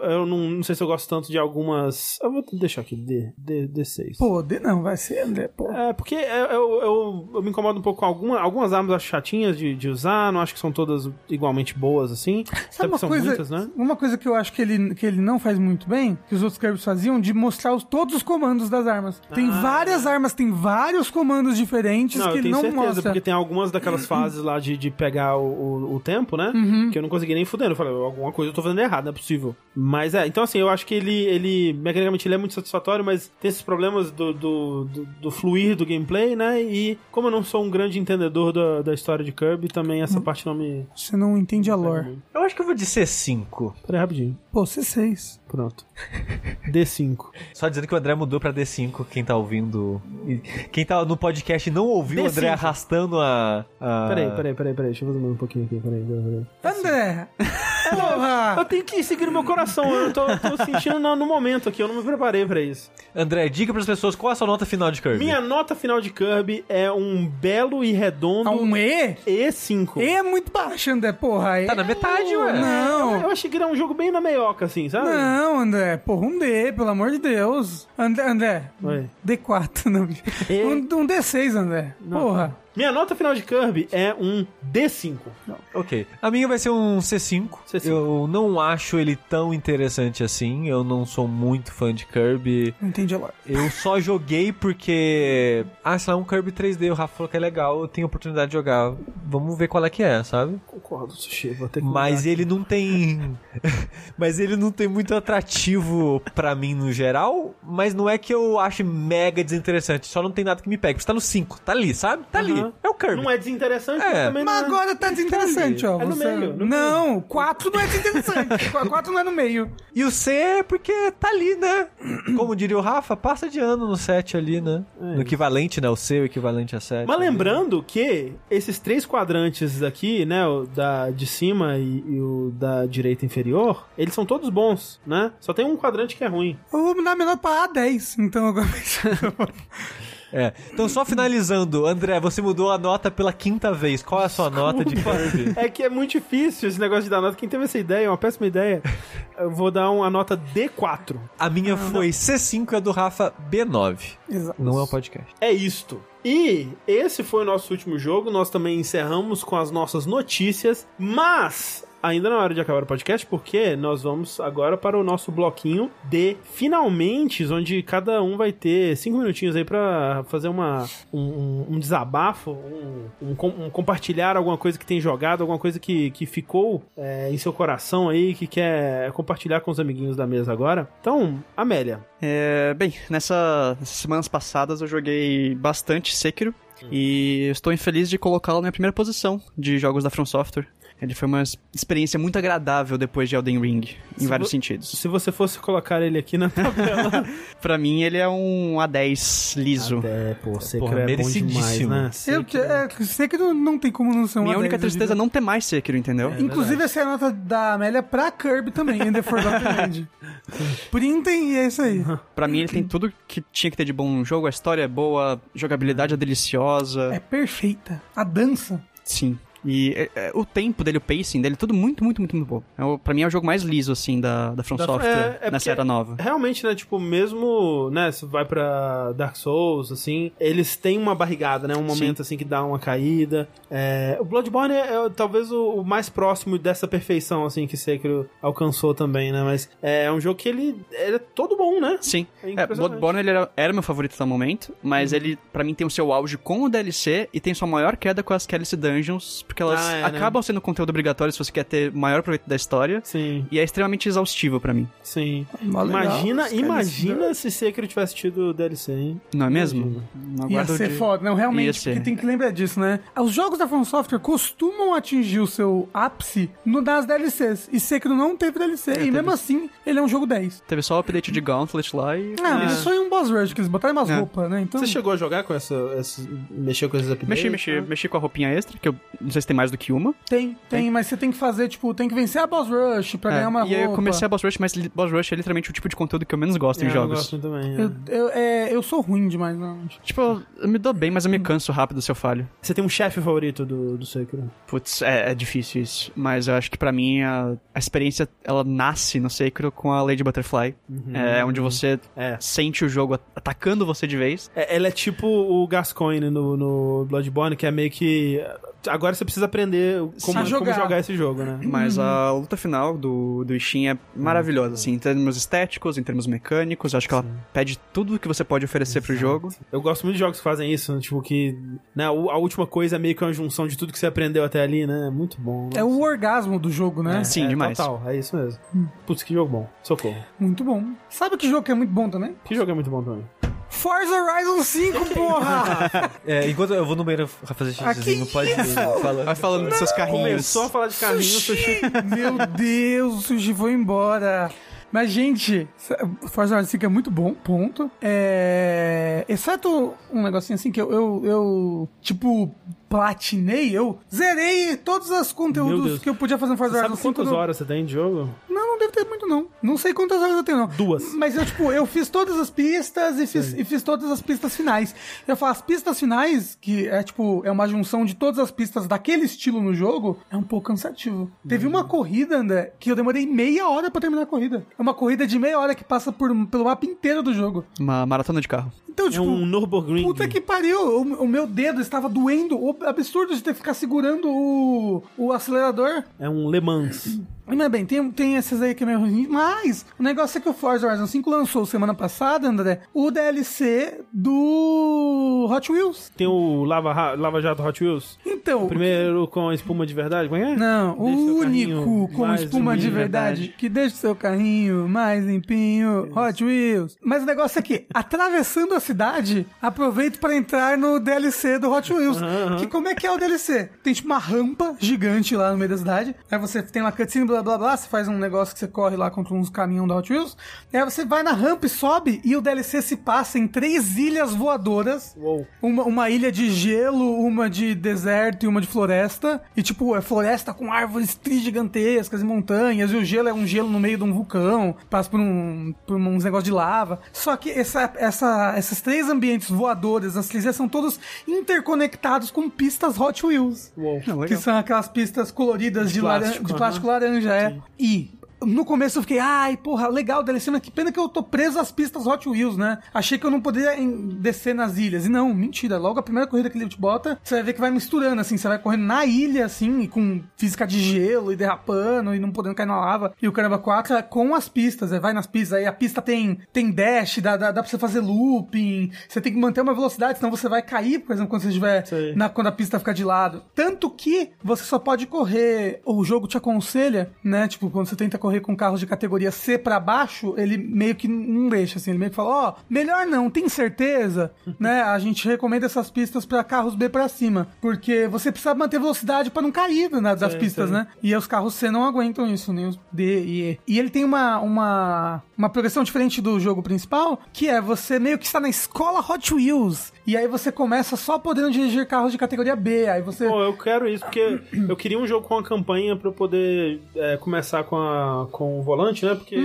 Eu não, não sei se eu gosto tanto de algumas. Eu vou deixar aqui, D, D, D6. Pô, de, não, vai ser André, pô. É, porque eu, eu, eu, eu me incomodo um pouco com alguma, algumas armas acho chatinhas de, de usar, não acho que são todas igualmente boas assim. Sabe uma são coisa, muitas, né? uma coisa que eu acho que ele, que ele não faz muito bem, que os outros Kirby faziam, de mostrar os, todos os comandos das armas. Tem Ah. várias armas, tem vários comandos diferentes Não, que ele não certeza, mostra. porque tem algumas daquelas fases lá de, de pegar o, o, o tempo, né? Uhum. Que eu não consegui nem fudendo. Eu falei, alguma coisa eu tô fazendo errado, não é possível. Mas é, então assim, eu acho que ele, ele mecanicamente ele é muito satisfatório, mas tem esses problemas do, do, do, do fluir do gameplay, né? E como eu não sou um grande entendedor da, da história de Kirby, também essa parte não me. Você não entende a lore. Eu acho que eu vou de C5. Peraí, rapidinho. Pô, C6. Pronto. D5. Só dizendo que o André mudou pra D5, quem tá ouvindo. Quem tá no podcast e não ouviu o D5. André arrastando a. a... Peraí, peraí, peraí, peraí. Deixa eu fazer um pouquinho aqui. Peraí, peraí. André! Eu Porra! tenho que seguir o meu coração. Eu tô, tô sentindo no, no momento aqui. Eu não me preparei pra isso. André, diga pras pessoas qual é a sua nota final de Kirby. Minha nota final de Kirby é um belo e redondo Ah, um E? E5. E é muito baixo, André, porra. E Tá na metade, é- ué. Não. Eu achei que era um jogo bem na meioca, assim, sabe? Não, André, porra, um D, pelo amor de Deus. André, André, Oi. D4, não. E- Um, um D6, André. Porra. Minha nota final de Kirby é um D5. Ok. A minha vai ser um C5. C5. Eu não acho ele tão interessante assim. Eu não sou muito fã de Kirby. Não entendi a lore. Eu só joguei porque. Ah, sei lá, um Kirby 3D. O Rafa falou que é legal. Eu tenho oportunidade de jogar. Vamos ver qual é que é, sabe? Concordo, Sushi. Vou ter que Mas ele não tem. mas ele não tem muito atrativo pra mim no geral. Mas não é que eu ache mega desinteressante. Só não tem nada que me pegue. Você tá no 5, tá ali, sabe? Tá ali. Aham. É o Kirby. Não é desinteressante, É. mas também não Mas é... agora tá desinteressante, ó. É no meio, no não, 4 não é desinteressante. 4 não é no meio. E o C é porque tá ali, né? Como diria o Rafa, passa de ano no 7 ali, né? no equivalente, né? O C, o equivalente a 7. Mas lembrando que esses três quadrantes aqui, né, o da de cima e, e o da direita inferior, eles são todos bons, né? Só tem um quadrante que é ruim. Eu vou dar menor pra A10, então agora. É. Então, só finalizando, André, você mudou a nota pela quinta vez. Qual é a sua nota de Kirby? É que é muito difícil esse negócio de dar nota. Quem teve essa ideia, é uma péssima ideia. Eu vou dar uma nota D4. A minha foi C5 e a do Rafa B9. Exato. Não é um podcast. É isto. E esse foi o nosso último jogo. Nós também encerramos com as nossas notícias, mas ainda não é hora de acabar o podcast, porque nós vamos agora para o nosso bloquinho de finalmente, onde cada um vai ter cinco minutinhos aí pra fazer uma, um, um- desabafo, um, um um compartilhar alguma coisa que tem jogado, alguma coisa que, que ficou é, em seu coração aí, que quer compartilhar com os amiguinhos da mesa agora. Então, Amélia. É, bem, nessa, nessas semanas passadas eu joguei bastante Sekiro e estou infeliz de colocá-lo na minha primeira posição de jogos da From Software. Ele foi uma experiência muito agradável depois de Elden Ring, em Se vários sentidos. Se você fosse colocar ele aqui na tabela. Pra mim, ele é um A10 liso. É, pô, Sekiro Porra, é bom demais, merecidíssimo. né? Eu Sekiro que, é, sei que não, não tem como não ser uma Minha única 10, eu tristeza é não ter mais Sekiro, entendeu? Inclusive, essa é a nota da Amélia pra Kirby também, em The Forgotten Land. Printem e é isso aí. Pra mim, ele tem tudo que tinha que ter de bom no jogo. A história é boa, a jogabilidade é deliciosa. É perfeita. A dança. Sim. E é, é, o tempo dele, o pacing dele, tudo muito, muito, muito, muito bom. É, o- pra mim é o jogo mais liso, assim, da, da From Da- Software é- é nessa era nova. Realmente, né, tipo, mesmo, né, se vai pra Dark Souls, assim, eles têm uma barrigada, né, um momento, assim, que dá uma caída. É, o Bloodborne é, talvez o, o mais próximo dessa perfeição, assim, que Sekiro alcançou também, né, mas é um jogo que ele, ele é todo bom, né? Sim. É É. Bloodborne ele era, era meu favorito até o momento, mas ele, pra mim, tem o seu auge com o DLC e tem sua maior queda com as Kelly's Dungeons, porque elas Ah, é, né? acabam sendo conteúdo obrigatório se você quer ter maior proveito da história. Sim, E é extremamente exaustivo pra mim. sim. Legal, imagina, caras imagina se Sekiro tivesse tido DLC, hein? Não é mesmo? Não Ia ser de- foda, não, realmente, porque tem que lembrar disso, né? Os jogos da From Software costumam atingir o seu ápice no, nas DLCs, e Sekiro não teve DLC, e mesmo assim, ele é um jogo 10. Teve só o update de Gauntlet lá e... Ah, mas isso foi um boss rush, que eles botaram umas É. roupas, né? Então, Você chegou a jogar com essa, essa mexer com esses updates? Mexi, mexi, né? mexi com a roupinha extra, que eu sei se tem mais do que uma. Tem, tem, mas você tem que fazer, tipo, tem que vencer a Boss Rush pra É, ganhar uma e aí eu roupa. comecei a Boss Rush, mas Boss Rush é literalmente o tipo de conteúdo que eu menos gosto em É, eu jogos. gosto também. é. Eu, eu, é, eu sou ruim demais, não. Tipo, eu, eu me dou bem, mas eu me canso rápido se eu falho. Você tem um chefe favorito do, do Sekiro? Putz, é, é difícil isso. Mas eu acho que pra mim a, a experiência, ela nasce no Sekiro com a Lady Butterfly. É onde você É. sente o jogo at- atacando você de vez. É, Ela é tipo o Gascoigne no, no Bloodborne, que é meio que. Agora você precisa aprender como, Sim. como Jogar. jogar esse jogo, né? Mas a luta final do, do Ishin é maravilhosa, assim, em termos estéticos, em termos mecânicos. Acho que ela pede tudo o que você pode oferecer pro jogo. Eu gosto muito de jogos que fazem isso, tipo, que. Né, a última coisa é meio que uma junção de tudo que você aprendeu até ali, né? Muito bom. É o orgasmo do jogo, né? É, Sim, é, demais. Total, é isso mesmo. Putz, que jogo bom. Socorro. Muito bom. Sabe que jogo que é muito bom também? Que jogo é muito bom também. Forza Horizon 5, porra! É, enquanto eu vou no banheiro fazer xixizinho, que pode falar. Vai falando dos seus carrinhos. Começou a falar de carrinho, sushi. Meu Deus, o Sushi foi embora. Mas, gente, Forza Horizon 5 é muito bom, ponto. É... Exceto um negocinho assim que eu, eu, eu, tipo, platinei, eu zerei todos os conteúdos que eu podia fazer no Forza Horizon sabe 5. quantas no- horas você tem de jogo? Não, não deve ter muito, não. Não sei quantas horas eu tenho, não. Duas. Mas eu, tipo, eu fiz todas as pistas e fiz, e fiz todas as pistas finais. Eu falo, as pistas finais, que é, tipo, é uma junção de todas as pistas daquele estilo no jogo, é um pouco cansativo. Teve uma corrida, André, que eu demorei meia hora pra terminar a corrida. É uma corrida de meia hora que passa por, pelo mapa inteiro do jogo. Uma maratona de carro. Então, É tipo... um Nürburgring. Puta que pariu! O, o meu dedo estava doendo. O absurdo de ter que ficar segurando o, o acelerador. É um Le Mans. Mas bem, tem, tem esses aí que é meio ruim, mas o negócio é que o Forza Horizon 5 lançou semana passada, André, o DLC do Hot Wheels. Tem o Lava, Lava Jato Hot Wheels. Então, O primeiro com espuma de verdade, como é? que é? não, Deixa o único com espuma de verdade, que deixa o seu carrinho mais limpinho, Hot Wheels. Mas o negócio é que, atravessando a cidade, aproveito para entrar no DLC do Hot Wheels. Que como é que é o DLC? Tem tipo uma rampa gigante lá no meio da cidade, aí você tem uma cutscene, blá blá blá, você faz um negócio que você corre lá contra uns caminhões da Hot Wheels, aí você vai na rampa e sobe, e o DLC se passa em três ilhas voadoras, Uou. uma, uma ilha de gelo, uma de deserto e uma de floresta. E, tipo, é floresta com árvores tri gigantescas e montanhas. E o gelo é um gelo no meio de um vulcão. Passa por, um, por uns negócios de lava. Só que essa, essa, esses três ambientes voadores, as ilhas, são todos interconectados com pistas Hot Wheels. Uou. Que são aquelas pistas coloridas de, plástico, laran- de plástico laranja, é. E no começo eu fiquei, ai, porra, legal, DLC, mas que pena que eu tô preso às pistas Hot Wheels, né? Achei que eu não poderia descer nas ilhas. E não, mentira. Logo a primeira corrida que ele te bota, você vai ver que vai misturando, assim, você vai correndo na ilha, assim, com física de gelo e derrapando e não podendo cair na lava. E o caramba 4 é com as pistas, é, vai nas pistas. Aí a pista tem, tem dash, dá, dá, dá pra você fazer looping, você tem que manter uma velocidade, senão você vai cair, por exemplo, quando você estiver na, quando a pista fica de lado. Tanto que você só pode correr, o jogo te aconselha, né? Tipo, quando você tenta correr com carros de categoria C pra baixo, ele meio que não deixa, assim. Ele meio que fala, ó, melhor não, tem certeza? né? A gente recomenda essas pistas pra carros B pra cima. Porque você precisa manter velocidade pra não cair né, das Sei, pistas, sei. né? E os carros C não aguentam isso, nem os D e E. E ele tem uma, uma, uma progressão diferente do jogo principal, que é você meio que está na escola Hot Wheels. E aí você começa só podendo dirigir carros de categoria B. Aí você. Pô, eu quero isso, porque eu queria um jogo com a campanha pra eu poder é, começar com, a, com o volante, né? Porque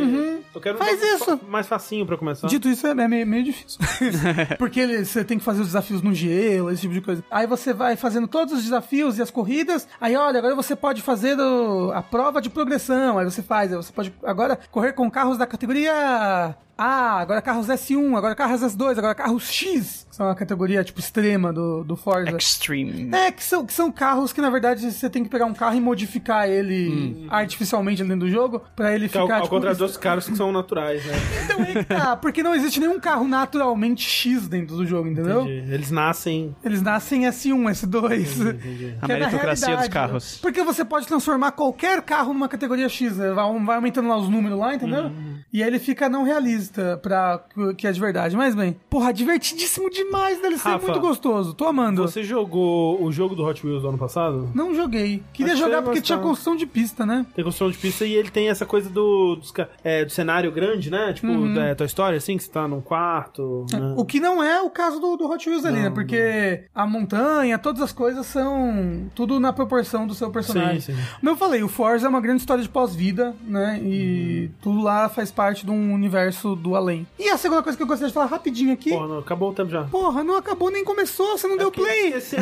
eu quero um Faz jogo isso. mais facinho pra começar. Dito isso, é meio, meio difícil. Porque você tem que fazer os desafios no gelo, esse tipo de coisa. Aí você vai fazendo todos os desafios e as corridas. Aí, olha, agora você pode fazer o- a prova de progressão. Aí você faz. Aí você pode agora correr com carros da categoria A, agora carros S1, agora carros S2, agora carros X. Que são a categoria, tipo, extrema do, do Forza. Extreme. É, que são, que são carros que, na verdade, você tem que pegar um carro e modificar ele artificialmente dentro do jogo pra ele Que ao, ficar, ao tipo, contrário dos caras que são naturais, né? então que tá, porque não existe nenhum carro naturalmente X dentro do jogo, entendeu? Entendi. Eles nascem. Eles nascem S1, S2. A que é na meritocracia dos realidade. carros. Porque você pode transformar qualquer carro numa categoria X, né? vai, vai aumentando lá os números lá, entendeu? E aí ele fica não realista pra que é de verdade. Mas bem, porra, divertidíssimo demais, deve ser Rafa, muito gostoso. Tô amando. Você jogou o jogo do Hot Wheels do ano passado? Não joguei. Queria que jogar porque ia tinha construção de pista, né? Tem construção de pista e ele tem essa coisa do, dos é, do cenário grande, né? Tipo, da tua história, assim, que você tá num quarto. né? O que não é o caso do, do Hot Wheels ali, né? Porque a montanha, todas as coisas são tudo na proporção do seu personagem. Sim, sim. Como eu falei, o Forza é uma grande história de pós-vida, né? E tudo lá faz parte de um universo do além. E a segunda coisa que eu gostaria de falar rapidinho aqui. Porra, não, acabou o tempo já. Porra, não acabou nem começou, você não deu play. Esqueceu.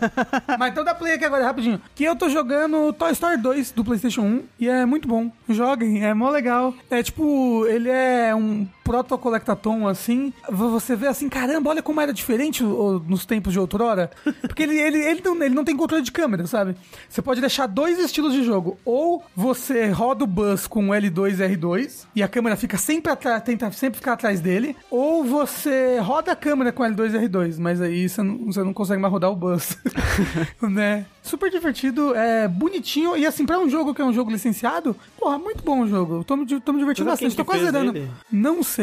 Mas então dá play aqui agora, rapidinho. Que eu tô jogando Toy Story 2 do PlayStation 1 e é muito bom. Joguem, é mó legal. É tipo, ele é um proto-colectatom assim. Você vê assim, caramba, olha como era diferente nos tempos de outrora. Porque ele, ele, ele, não, ele não tem controle de câmera, sabe? Você pode deixar dois estilos de jogo. Ou você roda o bus com L2 e R2 e a câmera fica sempre atrás, tenta sempre ficar atrás dele. Ou você roda a câmera com L2 e R2, mas aí você não, você não consegue mais rodar o bus. né? Super divertido, é bonitinho. E assim, pra um jogo que é um jogo licenciado, porra, muito bom o jogo. Tô tô me divertindo Mas quem bastante. Tô quase zerando. Não sei,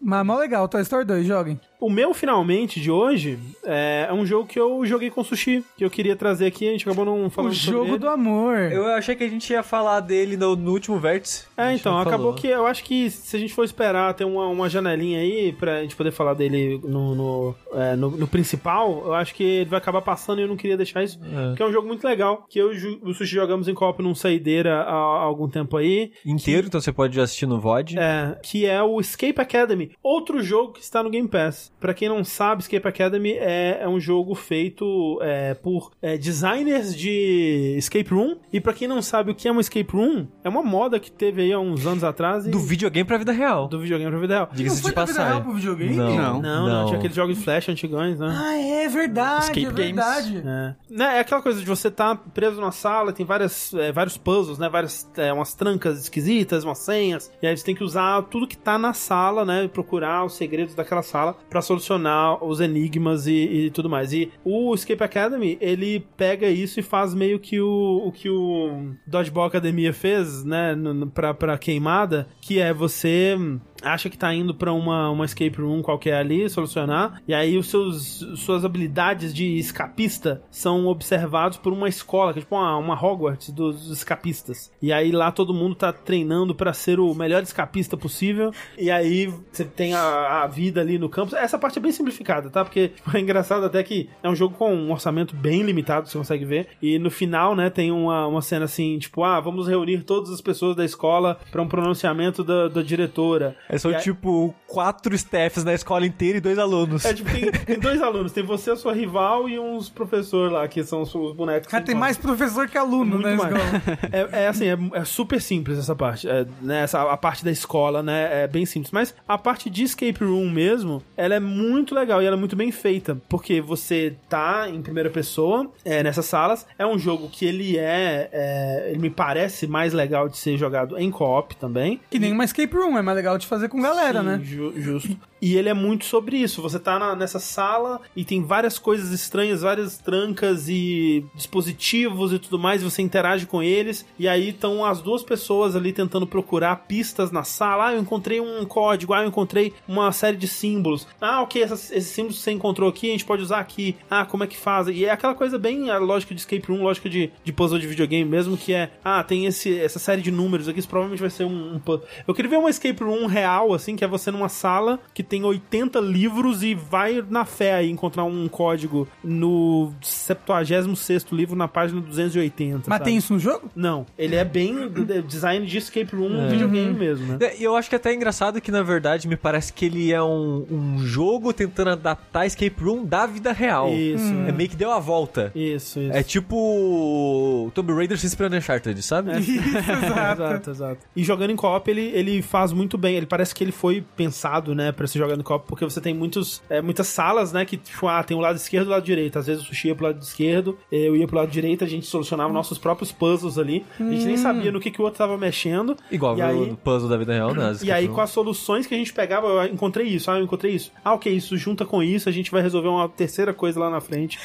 mas mó legal. Toy Story 2, joguem. O meu, finalmente, de hoje, é, é um jogo que eu joguei com sushi, que eu queria trazer aqui, a gente acabou não falando O sobre jogo ele. do amor. Eu achei que a gente ia falar dele no, no último vértice. É, então, acabou falou. que eu acho que se a gente for esperar ter uma, uma janelinha aí pra gente poder falar dele no, no, é, no- no principal, eu acho que ele vai acabar passando e eu não queria deixar isso. É. Porque é um jogo muito legal, que eu e o Sushi jogamos em copo num saideira há, há algum tempo aí. Inteiro, então você pode assistir no VOD. É, que é o Escape Academy, outro jogo que está no Game Pass. Pra quem não sabe, Escape Academy é, é um jogo feito é, por é, designers de escape room. E pra quem não sabe o que é um escape room, é uma moda que teve aí há uns anos atrás. E, Do videogame pra vida real. do videogame pra vida real. Diga-se Não de foi da vida real passagem. pro videogame? Não, Não. Não, não, tinha aqueles jogos de flash antigões, né? Ah, é verdade, Escape é games. verdade. É. Né, é aquela coisa de você estar preso numa sala, tem várias, é, vários puzzles, né? Várias, é, umas trancas esquisitas, umas senhas. E aí você tem que usar tudo que tá na sala, né? E procurar os segredos daquela sala pra solucionar os enigmas e, e tudo mais. E o Escape Academy, ele pega isso e faz meio que o, o que o Dodgeball Academia fez, né? Pra, pra queimada, que é você acha que tá indo pra uma, uma escape room qualquer ali, solucionar, e aí os seus suas habilidades de escapista são observados por uma escola, que é tipo uma, uma Hogwarts dos escapistas. E aí lá todo mundo tá treinando pra ser o melhor escapista possível, e aí você tem a, a vida ali no campus. Essa parte é bem simplificada, tá? Porque é engraçado até que é um jogo com um orçamento bem limitado, você consegue ver, e no final, né, tem uma, uma cena assim, tipo, ah, vamos reunir todas as pessoas da escola pra um pronunciamento da, da diretora. É só E aí- tipo quatro staffs na escola inteira e dois alunos. É, tipo, tem, tem dois alunos, tem você, a sua rival e uns professores lá, que são os os bonecos. Cara, tem mais professor que aluno, muito né? mais. escola? É, é assim, é, é super simples essa parte. É, né, essa, a parte da escola, né? É bem simples. Mas a parte de escape room mesmo, ela é muito legal e ela é muito bem feita. Porque você tá em primeira pessoa é, nessas salas. É um jogo que ele é, é, Ele me parece mais legal de ser jogado em co-op também. Que nem uma escape room, é mais legal de fazer com galera, Sim, né? ju- justo. E ele é muito sobre isso. Você tá na- nessa sala e tem várias coisas estranhas, várias trancas e dispositivos e tudo mais, e você interage com eles. E aí estão as duas pessoas ali tentando procurar pistas na sala. Ah, eu encontrei um código, ah, eu encontrei uma série de símbolos. Ah, ok, essas- esses símbolos que você encontrou aqui, a gente pode usar aqui. Ah, como é que faz? E é aquela coisa bem a lógica de escape room, lógica de, de puzzle de videogame mesmo, que é, ah, tem esse, essa série de números aqui, isso provavelmente vai ser um, um puzzle. Eu queria ver uma escape room real, assim, que é você numa sala que tem 80 livros e vai na fé aí encontrar um código no 76 livro, na página 280. Mas sabe? tem isso no jogo? Não, ele é bem design de escape room videogame mesmo, né? É, E eu acho que até é engraçado que, na verdade, me parece que ele é um, um jogo tentando adaptar Escape Room da vida real. Isso, É meio que deu a volta. Isso, isso. É tipo Tomb Raider se inspirando em Uncharted, sabe? É. exato, exato. E jogando em co-op, ele, ele faz muito bem. Ele parece que ele foi pensado, né, pra ser jogado em co-op, porque você tem muitos, é, muitas salas, né, que, tipo, ah, tem o lado esquerdo e o lado direito. Às vezes o Sushi ia pro lado esquerdo, eu ia pro lado direito, a gente solucionava nossos próprios puzzles ali. A gente nem sabia no que, que o outro tava mexendo. Igual e o aí, puzzle da vida real, né? e aí, com as soluções que a gente pegava, eu encontrei isso, ah, eu encontrei isso. Ah, ok, isso junta com isso, a gente vai resolver uma terceira coisa lá na frente.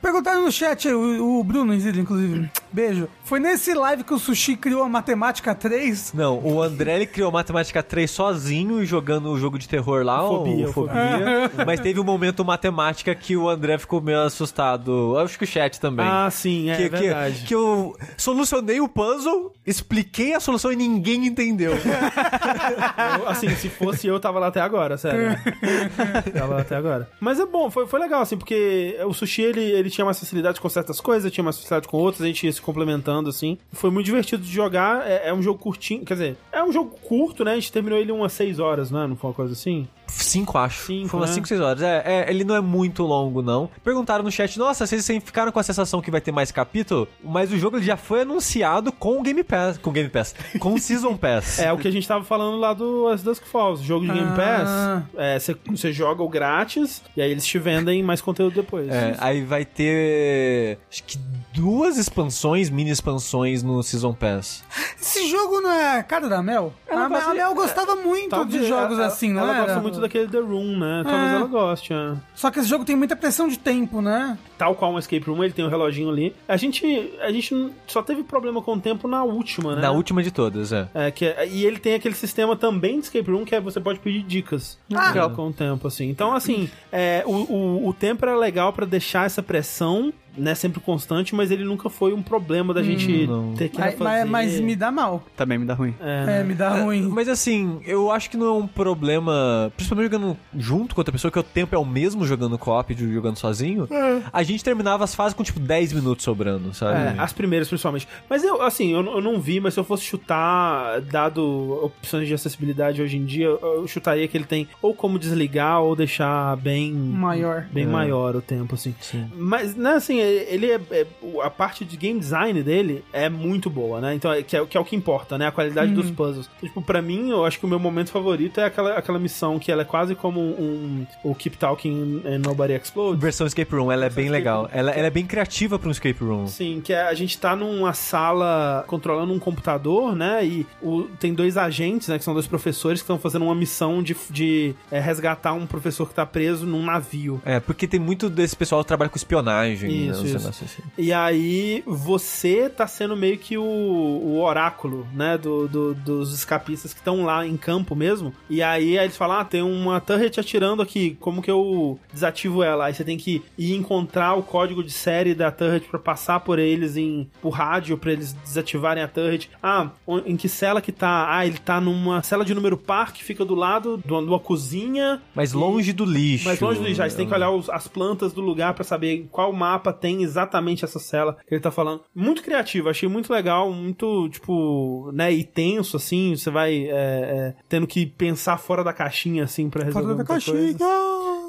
Perguntaram no chat, o, o Bruno inclusive. beijo. Foi nesse live que o Sushi criou a Matemática 3? Não, o André ele criou Matemática 3 sozinho e jogando o jogo de terror lá, Fobia, o Fobia. Mas teve um momento matemática que o André ficou meio assustado. Eu Acho que o chat também. Ah, sim, é que, verdade. Que, que eu solucionei o puzzle, expliquei a solução e ninguém entendeu. Eu, assim, se fosse eu, tava lá até agora, sério. tava lá até agora. Mas é bom, foi, foi legal, assim, porque o sushi, ele, ele tinha mais facilidade com certas coisas, tinha mais facilidade com outras, a gente ia se complementando, assim. Foi muito divertido de jogar, é, é um jogo curtinho, quer dizer, é um jogo curto, né? A gente terminou ele umas 6 horas, né? Não foi uma coisa assim? Cinco, acho. Cinco, Foi umas né? 5, 6 horas. É, é, ele não é muito longo, não. Perguntaram no chat, nossa, vocês ficaram com a sensação que vai ter mais capítulo? Mas o jogo ele já foi anunciado com o Game Pass. Com o Game Pass. Com o Season Pass. É o que a gente tava falando lá do As Dusk Falls. Jogo de Game Ah. Pass, é, você você joga o grátis e aí eles te vendem mais conteúdo depois. É, aí vai ter. Acho que duas expansões, mini expansões no Season Pass. Esse jogo não é cara da Mel? Ela a, gosta- a Mel gostava muito Talvez- de jogos ela- assim, não Ela era? gosta muito daquele The Room, né? Talvez É. ela goste, é. Só que esse jogo tem muita pressão de tempo, né? Tal qual um Escape Room, ele tem um reloginho ali. A gente, a gente só teve problema com o tempo na última, né? Na última de todas, é. É, que é- e ele tem aquele sistema também de escape room que é você pode pedir dicas Ah. legal com o tempo, assim. Então, assim, é, o, o, o tempo era legal pra deixar essa pressão, né, sempre constante, mas ele nunca foi um problema da gente não. ter que Mas, refazer. mas, mas me dá mal. Também me dá ruim. É, É, me dá ruim. Mas assim, eu acho que não é um problema, principalmente jogando junto com outra pessoa, que o tempo é o mesmo jogando co-op e jogando sozinho. A gente terminava as fases com tipo 10 minutos sobrando, sabe? É, as primeiras principalmente. Mas eu, assim, eu, eu não vi, mas se eu fosse chutar, dado opções de acessibilidade hoje em dia, eu, eu chutaria que ele tem ou como desligar ou deixar bem Maior. bem É. maior o tempo, assim. Sim. Mas, né, assim, ele é, é- A parte de game design dele é muito boa, né? Então, é, que, é, que é o que importa, né? A qualidade dos puzzles. Então, tipo, pra mim, eu acho que o meu momento favorito é aquela, aquela missão que ela é quase como um. o Keep Talking and Nobody Explodes. Versão escape room, ela é bem escape legal. Ela, ela é bem criativa pra um escape room. Sim, que é, a gente tá numa sala controlando um computador, né? E o- tem dois agentes, né? Que são dois professores que estão fazendo uma missão de, de é, resgatar um professor que tá preso num navio. É, porque tem muito desse pessoal que trabalha com espionagem. né, Isso, assim. E aí você tá sendo meio que o, o oráculo, né, do, do- dos escapistas que estão lá em campo mesmo. E aí, aí eles falam, ah, tem uma turret atirando aqui, como que eu desativo ela? Aí você tem que ir encontrar o código de série da turret pra passar por eles em por rádio pra eles desativarem a turret. Ah, em que cela que tá? Ah, ele tá numa cela de número par que fica do lado de uma, de uma cozinha Mas longe do lixo. mas longe do lixo, aí você tem que olhar os- as plantas do lugar pra saber qual mapa tem exatamente essa cela que ele tá falando. Muito criativo, achei muito legal, muito, tipo, né, e tenso, assim, você vai é, é, tendo que pensar fora da caixinha, assim, pra resolver Fora da caixinha. coisa.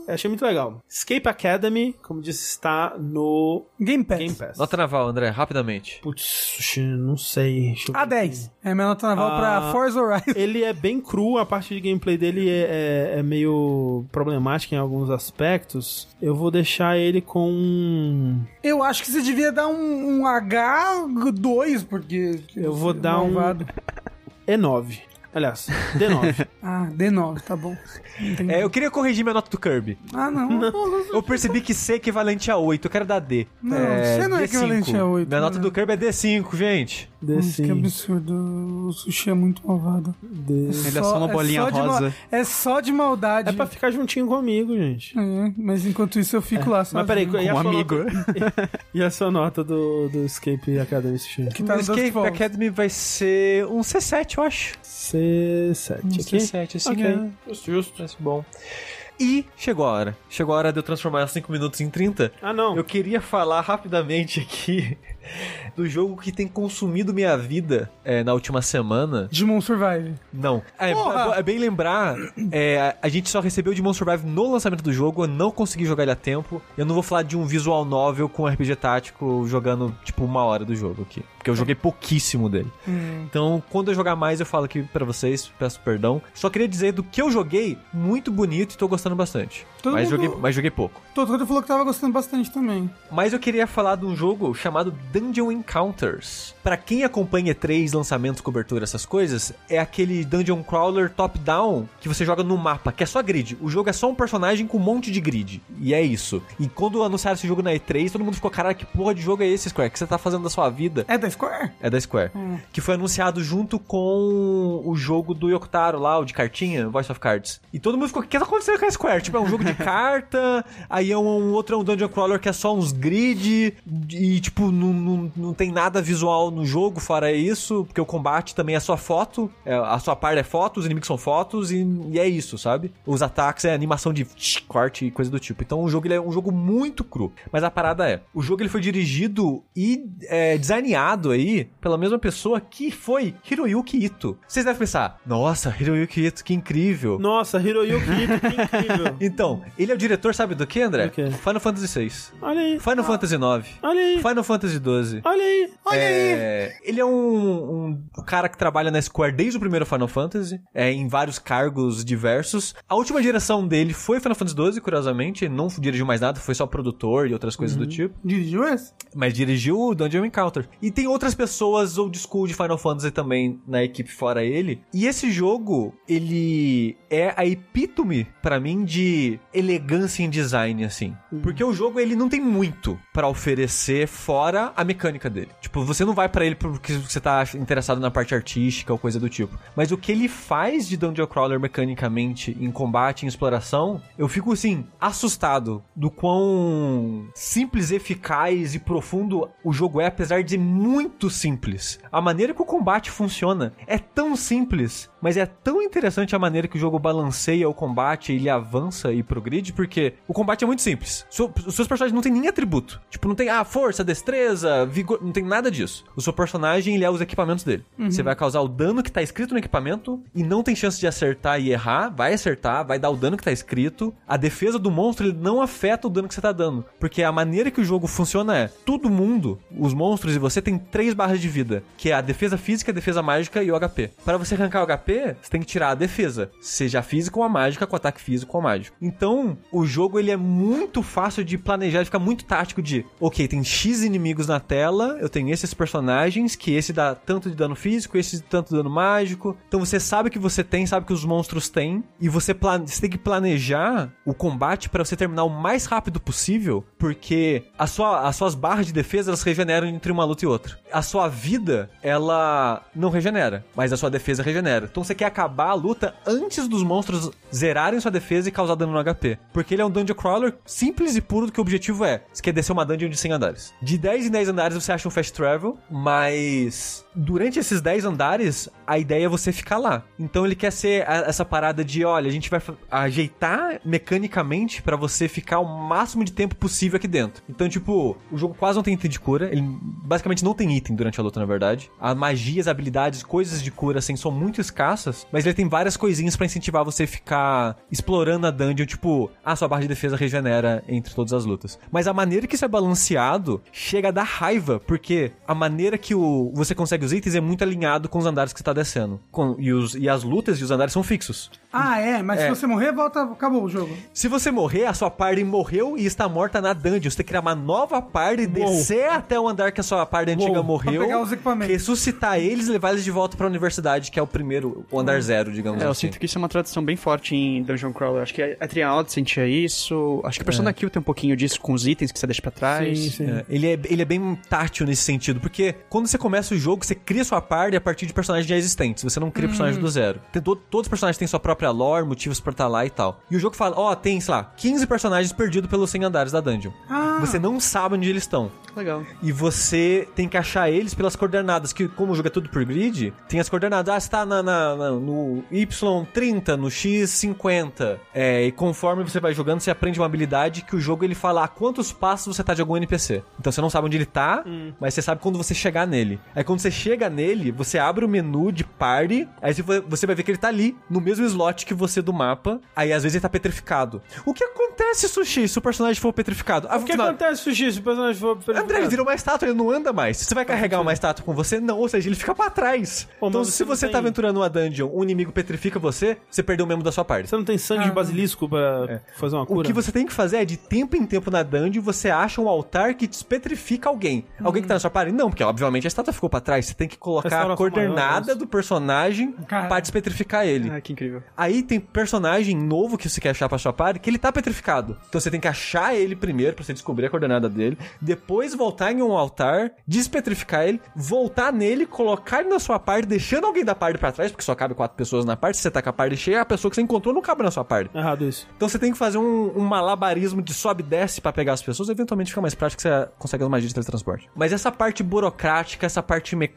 É, achei muito legal. Escape Academy, como disse, está no Game Pass. Game Pass. Nota naval, André, rapidamente. Putz, não sei. Deixa eu ver A10. É minha nota naval Ah. pra Forza Horizon. Ele é bem cru, a parte de gameplay dele é, é- é meio problemática em alguns aspectos. Eu vou deixar ele com um Eu acho que você devia dar um, um H2, porque... Eu vou dar um- malvado. E9. Aliás, D9. Ah, D9, tá bom. É, eu queria corrigir minha nota do Kirby. Ah, não. Eu percebi que C é equivalente a 8, eu quero dar D. Não, C não é D5. equivalente a 8, Minha nota né? do Kirby é D5, gente. Nossa, que D5. absurdo. O sushi é muito malvado. D... Ele é só uma bolinha só de ma- rosa. É só de maldade. É pra ficar juntinho comigo, gente. É, mas enquanto isso eu fico lá só. Mas peraí, e a, Um amigo. Nota... e a sua nota do, do Escape Academy Sushi? Que tá o Escape. Academy vai ser um C7, eu acho. C7 Um aqui? C7, assim, Ok. é. Justo, justo. Parece bom. E chegou a hora. Chegou a hora de eu transformar 5 minutos em 30. Ah, não. Eu queria falar rapidamente aqui do jogo que tem consumido minha vida é, na última semana. Digimon Survive. Não. É, Porra! é bem lembrar, é, a gente só recebeu o Demon Survive no lançamento do jogo, eu não consegui jogar ele a tempo. Eu não vou falar de um visual novel com RPG tático jogando, tipo, uma hora do jogo aqui. Porque eu joguei pouquíssimo dele. Então, quando eu jogar mais, eu falo aqui pra vocês, peço perdão. Só queria dizer do que eu joguei, muito bonito e tô gostando bastante. Todo Mas mundo- joguei, mas joguei pouco. Todo mundo falou que tava gostando bastante também. Mas eu queria falar de um jogo chamado Dungeon Encounters. Pra quem acompanha E3, lançamentos, cobertura, essas coisas, é aquele Dungeon Crawler top-down que você joga no mapa, que é só grid. O jogo é só um personagem com um monte de grid. E é isso. E quando anunciaram esse jogo na E3, todo mundo ficou, caralho, que porra de jogo é esse, Square? O que você tá fazendo da sua vida? É da Square? É da Square. Que foi anunciado junto com o jogo do Yokotaro lá, o de cartinha, Voice of Cards. E todo mundo ficou, o que tá acontecendo com a Square? Tipo, é um jogo de carta, aí é um, um outro é um Dungeon Crawler que é só uns grid, e tipo, não, não, não tem nada visual no jogo fora isso, porque o combate também é só foto, é, a sua parte é foto, os inimigos são fotos, e, e é isso, sabe? Os ataques é animação de corte e coisa do tipo. Então o jogo é um jogo muito cru. Mas a parada é, o jogo ele foi dirigido e é, designeado aí pela mesma pessoa que foi Hiroyuki Ito. Vocês devem pensar, nossa, Hiroyuki Ito, que incrível. Nossa, Hiroyuki Ito, que incrível. Então, ele é o diretor, sabe do que, André? Do quê? Final Fantasy VI. Olha aí. Final Fantasy IX. Olha aí. Final Fantasy XII. Olha aí. Olha aí! É, ele é um, um cara que trabalha na Square desde o primeiro Final Fantasy, é, em vários cargos diversos. A última direção dele foi Final Fantasy XII, curiosamente. Não dirigiu mais nada, foi só produtor e outras coisas do tipo. Dirigiu esse? Mas dirigiu o Dungeon Encounter. E tem outras pessoas old school de Final Fantasy também na equipe fora ele. E esse jogo, ele é a epítome pra mim de elegância em design assim. Porque o jogo ele não tem muito pra oferecer fora a mecânica dele. Tipo, você não vai pra ele porque você tá interessado na parte artística ou coisa do tipo. Mas o que ele faz de Dungeon Crawler mecanicamente em combate, em exploração, eu fico assim assustado do quão simples, eficaz e profundo o jogo é, apesar de muito simples. A maneira que o combate funciona é tão simples, mas é tão interessante a maneira que o jogo balanceia o combate, ele avança e progride, porque o combate é muito simples. Seu- os seus personagens não tem nem atributo. Tipo, não tem ah, força, destreza, vigor, não tem nada disso. O seu personagem, ele é os equipamentos dele. Você vai causar o dano que tá escrito no equipamento e não tem chance de acertar e errar, vai acertar, vai dar o dano que tá escrito. A defesa do monstro, ele não afeta o dano que você tá dando, porque a maneira que o jogo funciona é, todo mundo, os monstros e você tem três barras de vida, que é a defesa física, a defesa mágica e o HP. Para você arrancar o HP, você tem que tirar a defesa, seja física ou a mágica, com ataque físico ou mágico. Então, o jogo ele é muito fácil de planejar, ele fica muito tático de, ok, tem X inimigos na tela, eu tenho esses personagens, que esse dá tanto de dano físico, esse tanto de dano mágico. Então você sabe que você tem, sabe que os monstros têm, e você, você tem que planejar o combate para você terminar o mais rápido possível, porque a sua, as suas barras de defesa elas regeneram entre uma luta e outra. A sua vida, ela não regenera, mas a sua defesa regenera. Então você quer acabar a luta antes dos monstros zerarem sua defesa e causar dano no HP. Porque ele é um dungeon crawler simples e puro, que o objetivo é, você quer descer uma dungeon de 100 andares. De 10 em 10 andares você acha um fast travel, mas durante esses 10 andares, a ideia é você ficar lá. Então ele quer ser a- essa parada de, olha, a gente vai ajeitar mecanicamente pra você ficar o máximo de tempo possível aqui dentro. Então, tipo, o jogo quase não tem item de cura, ele basicamente não tem item durante a luta, na verdade. As habilidades, coisas de cura, assim, são muito escassas, mas ele tem várias coisinhas pra incentivar você ficar explorando a dungeon, tipo, a sua barra de defesa regenera entre todas as lutas. Mas a maneira que isso é balanceado chega a dar raiva, porque a maneira que o, você consegue os itens é muito alinhado com os andares que você tá descendo. Com- e, os, e as lutas e os andares são fixos. Ah, é, mas É. se você morrer, volta, acabou o jogo. Se você morrer, a sua party morreu e está morta na dungeon. Você tem que criar uma nova party, descer até o andar que a sua party antiga Uou. morreu, Pra pegar os equipamentos. ressuscitar eles e levar eles de volta pra universidade, que é o primeiro, o andar zero, digamos É, eu assim. sinto que isso é uma tradição bem forte em Dungeon Crawler. Acho que a Trian Odd sentia isso. Acho que a Persona Kill tem um pouquinho disso com os itens que você deixa pra trás. Sim, sim. É, ele, é, ele é bem tátil nesse sentido, porque quando você começa o jogo, você cria sua party a partir de personagens já existentes, você não cria personagens do zero. Tem to- todos os personagens têm sua própria lore, motivos pra estar lá e tal. E o jogo fala, ó, tem, sei lá, 15 personagens perdidos pelos 100 andares da dungeon. Ah. Você não sabe onde eles estão. Legal. E você tem que achar eles pelas coordenadas, que como o jogo é tudo por grid, tem as coordenadas. Ah, você tá na, na- na- no Y30, no X50. É, e conforme você vai jogando, você aprende uma habilidade que o jogo ele fala a quantos passos você tá de algum NPC. Então você não sabe onde ele tá, mas você sabe quando você chegar nele. Aí quando você chega nele, você abre o menu de party, aí você vai- ver que ele tá ali, no mesmo slot que você do mapa, aí às vezes ele tá petrificado. O que acontece, Sushi, se o personagem for petrificado? Ah, O que afinal- acontece, Sushi, se o personagem for... André, ele virou uma estátua, ele não anda mais. Você vai carregar uma estátua com você? Não, ou seja, ele fica pra trás. Pô, então, se você você tem- tá aventurando uma dungeon, um inimigo petrifica você, você perdeu um membro da sua parte. Você não tem sangue de basilisco pra fazer uma O cura? que você tem que fazer é, de tempo em tempo na dungeon, você acha um altar que despetrifica alguém. Alguém que tá na sua party? Não, porque obviamente a estátua ficou pra trás. Você tem que colocar a coordenada maior, do personagem Cara. pra despetrificar ele. Ah, que incrível. Aí tem personagem novo que você quer achar pra sua party que ele tá petrificado. Então você tem que achar ele primeiro pra você descobrir a coordenada dele, depois voltar em um altar, despetrificar ele, voltar nele, colocar ele na sua party, deixando alguém da party pra trás, porque só cabe quatro pessoas na party. Se você tá com a party cheia, a pessoa que você encontrou não cabe na sua party. Errado isso. Então você tem que fazer um, um malabarismo de sobe e desce pra pegar as pessoas, eventualmente fica mais prático que você consegue as magias de teletransporte. Mas essa parte burocrática, essa parte mecânica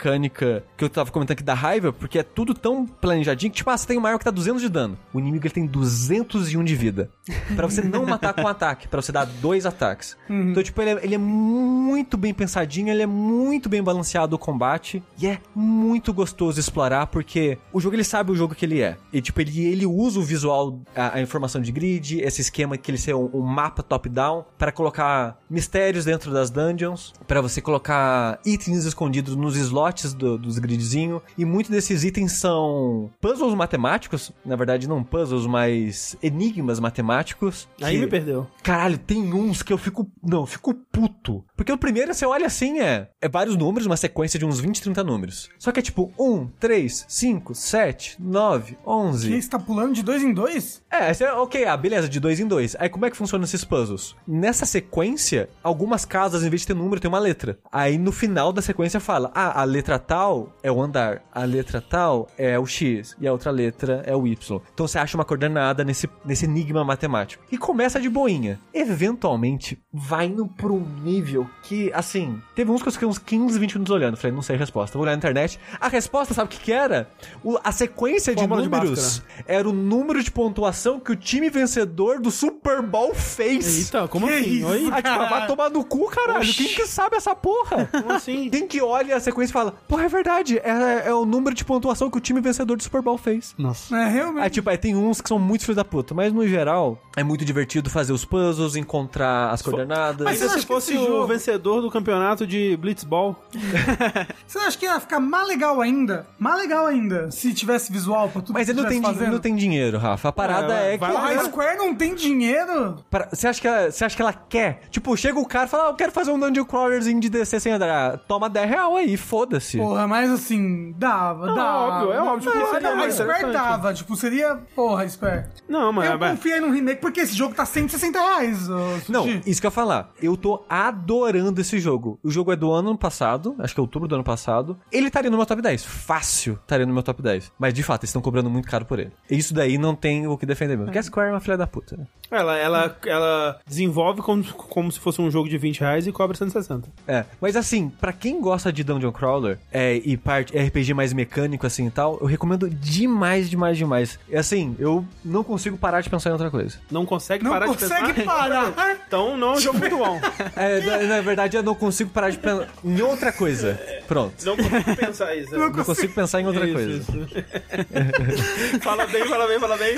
que eu tava comentando aqui da raiva, porque é tudo tão planejadinho que, tipo, ah, você tem uma arma que tá 200 de dano. O inimigo ele tem 201 de vida. Pra você não matar com um ataque, pra você dar dois ataques. Então, tipo, ele é, ele é muito bem pensadinho, ele é muito bem balanceado o combate e é muito gostoso explorar porque o jogo ele sabe o jogo que ele é. E tipo, ele, ele usa o visual, a, a informação de grid, esse esquema que ele ser um, um mapa top-down para colocar mistérios dentro das dungeons, para você colocar itens escondidos nos slots do- dos gridzinhos e muitos desses itens são puzzles matemáticos, na verdade não puzzles, mas enigmas matemáticos. Aí que- me perdeu. Caralho, tem uns que eu fico. Não, eu fico puto. Porque o primeiro, você olha assim, é. É vários números, uma sequência de uns 20, 30 números. Só que é tipo 1, 3, 5, 7, 9, 11. Que você tá pulando de dois em dois? É, você, ok, ah, beleza, de dois em dois. Aí como é que funcionam esses puzzles? Nessa sequência, algumas casas, em vez de ter número, tem uma letra. Aí no final da sequência fala: ah, a letra tal é o andar, a letra tal é o X, e a outra letra é o Y. Então você acha uma coordenada nesse, nesse enigma matemático. E começa de boinha. Eventualmente, vai indo pra um nível que, assim, teve uns que eu fiquei uns 15, 20 minutos olhando. Falei, não sei a resposta. Vou olhar na internet. A resposta, sabe o que, que era? O- a sequência de Fórmula de números era o número de pontuação que o time vencedor do Super Bowl fez. Eita, como Que assim? isso? Oi? Ah, tipo, vai tomar no cu, caralho. Oxi. Quem que sabe essa porra? Como assim? Quem que olha a sequência e fala, porra, é verdade, é, é o número de pontuação que o time vencedor do Super Bowl fez. Nossa. É, realmente. Aí, tipo, aí tem uns que são muito filhos da puta, mas no geral é muito divertido fazer os puzzles, encontrar as coordenadas. Você acha se que fosse o jogo- vencedor do campeonato de Blitzball. Você acha que ia ficar mais legal ainda? Mais legal ainda, se tivesse visual pra tudo Mas que ele não tem, fazendo. não tem dinheiro, Rafa. A parada É, é, que. a Square não tem dinheiro? Para- Você acha, que ela, você acha que ela quer? Tipo, chega o cara e fala, ah, eu quero fazer um dungeon crawlerzinho de DC sem andar. Toma 10 real aí, foda-se. Porra, mas assim, dava, Não, dava. óbvio, é óbvio que Não, seria não, a Square dava, tipo, seria, porra, Square. Não, mas... Eu mas- confiei no remake porque esse jogo tá 160 reais. Não, isso que eu ia falar. Eu tô adorando esse jogo. O jogo é do ano passado, acho que é outubro do ano passado. Ele estaria no meu top 10. Fácil estaria no meu top 10. Mas de fato, eles estão cobrando muito caro por ele. E isso daí não tem o que defender mesmo. Porque a Square é uma filha da puta. né? Ela, ela, ela desenvolve como, como se fosse um jogo de 20 reais e cobra 160. É, mas assim, pra quem gosta de Dungeon Crawler é, e parte RPG mais mecânico assim e tal, eu recomendo demais, demais, demais. E assim, eu não consigo parar de pensar em outra coisa. Não consegue Não parar consegue de pensar? parar. Então não é um jogo muito bom. É, na, verdade, eu não consigo parar de pensar em outra coisa. Pronto. Não consigo pensar isso. Não consigo pensar em outra Isso, coisa. isso. fala bem, fala bem, fala bem.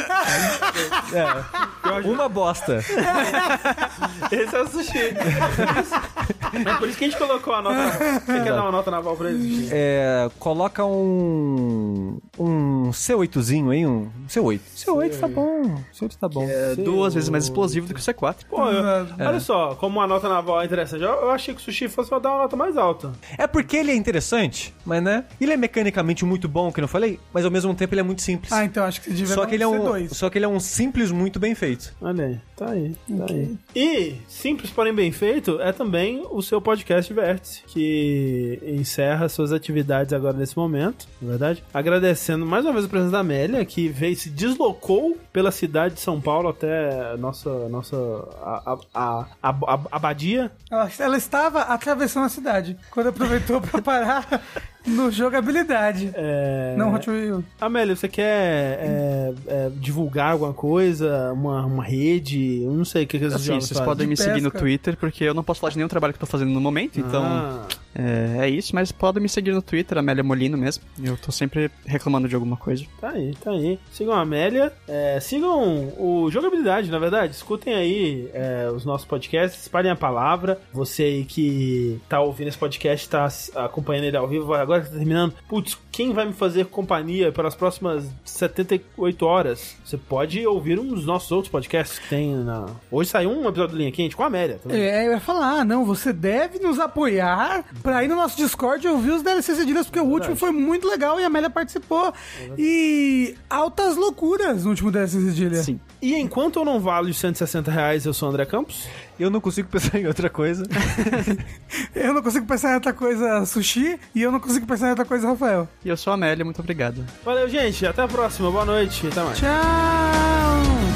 É. Uma bosta. Esse é o sushi. É por isso que a gente colocou a nota. Você quer dar uma nota naval pra ele? É, coloca um. Um C8zinho aí, um C8. C8 tá bom. C8 tá bom. É duas vezes mais explosivo do que o C4. Pô, eu- olha só, como a nota naval é interessante. Eu, eu achei que o sushi fosse dar uma nota mais alta. É porque ele é interessante, mas né? Ele é mecanicamente muito bom, que eu não falei, mas ao mesmo tempo ele é muito simples. Ah, então acho que você devia só que ele é um, C2. só que ele é um simples muito bem feito. Olha aí, tá aí, tá aí. E, simples porém bem feito, é também o seu podcast Vértice, que encerra suas atividades agora nesse momento, na verdade. Agradecendo mais uma vez a presença da Amélia, que veio se deslocou pela cidade de São Paulo até a nossa, nossa a, a, a, a- abadia. Ela, ela estava atravessando a cidade, quando aproveitou pra parar no jogabilidade. É... Não, Hot Wheels. Amélia, você quer é, é, divulgar alguma coisa? Uma, uma rede? Eu não sei o que, que esses Assim, jogos vocês fazem. podem me De seguir no pesca. Twitter, porque eu não posso falar de nenhum trabalho que eu tô fazendo no momento, então Ah, É, é isso, mas podem me seguir no Twitter, Amélia Molino mesmo. Eu tô sempre reclamando de alguma coisa. Tá aí, tá aí. Sigam a Amélia, é, sigam o Jogabilidade, na verdade. Escutem aí é, os nossos podcasts, espalhem a palavra. Você aí que tá ouvindo esse podcast, tá acompanhando ele ao vivo, agora que tá terminando. Putz, quem vai me fazer companhia pelas próximas 78 horas? Você pode ouvir um dos nossos outros podcasts que tem na. Hoje saiu um episódio do Linha Quente com a Amélia. Também. É, eu ia falar, ah, não, você deve nos apoiar pra ir no nosso Discord e ouvir os DLC cedidas, porque é o último foi muito legal e a Amélia participou. E altas loucuras no último DLC cedilha. Sim. E enquanto eu não valo os 160 reais, eu sou o André Campos. Eu não consigo pensar em outra coisa. eu não consigo pensar em outra coisa, Sushi. E eu não consigo pensar em outra coisa, Rafael. E eu sou a Amélia, muito obrigado. Valeu, gente. Até a próxima. Boa noite. Até mais. Tchau.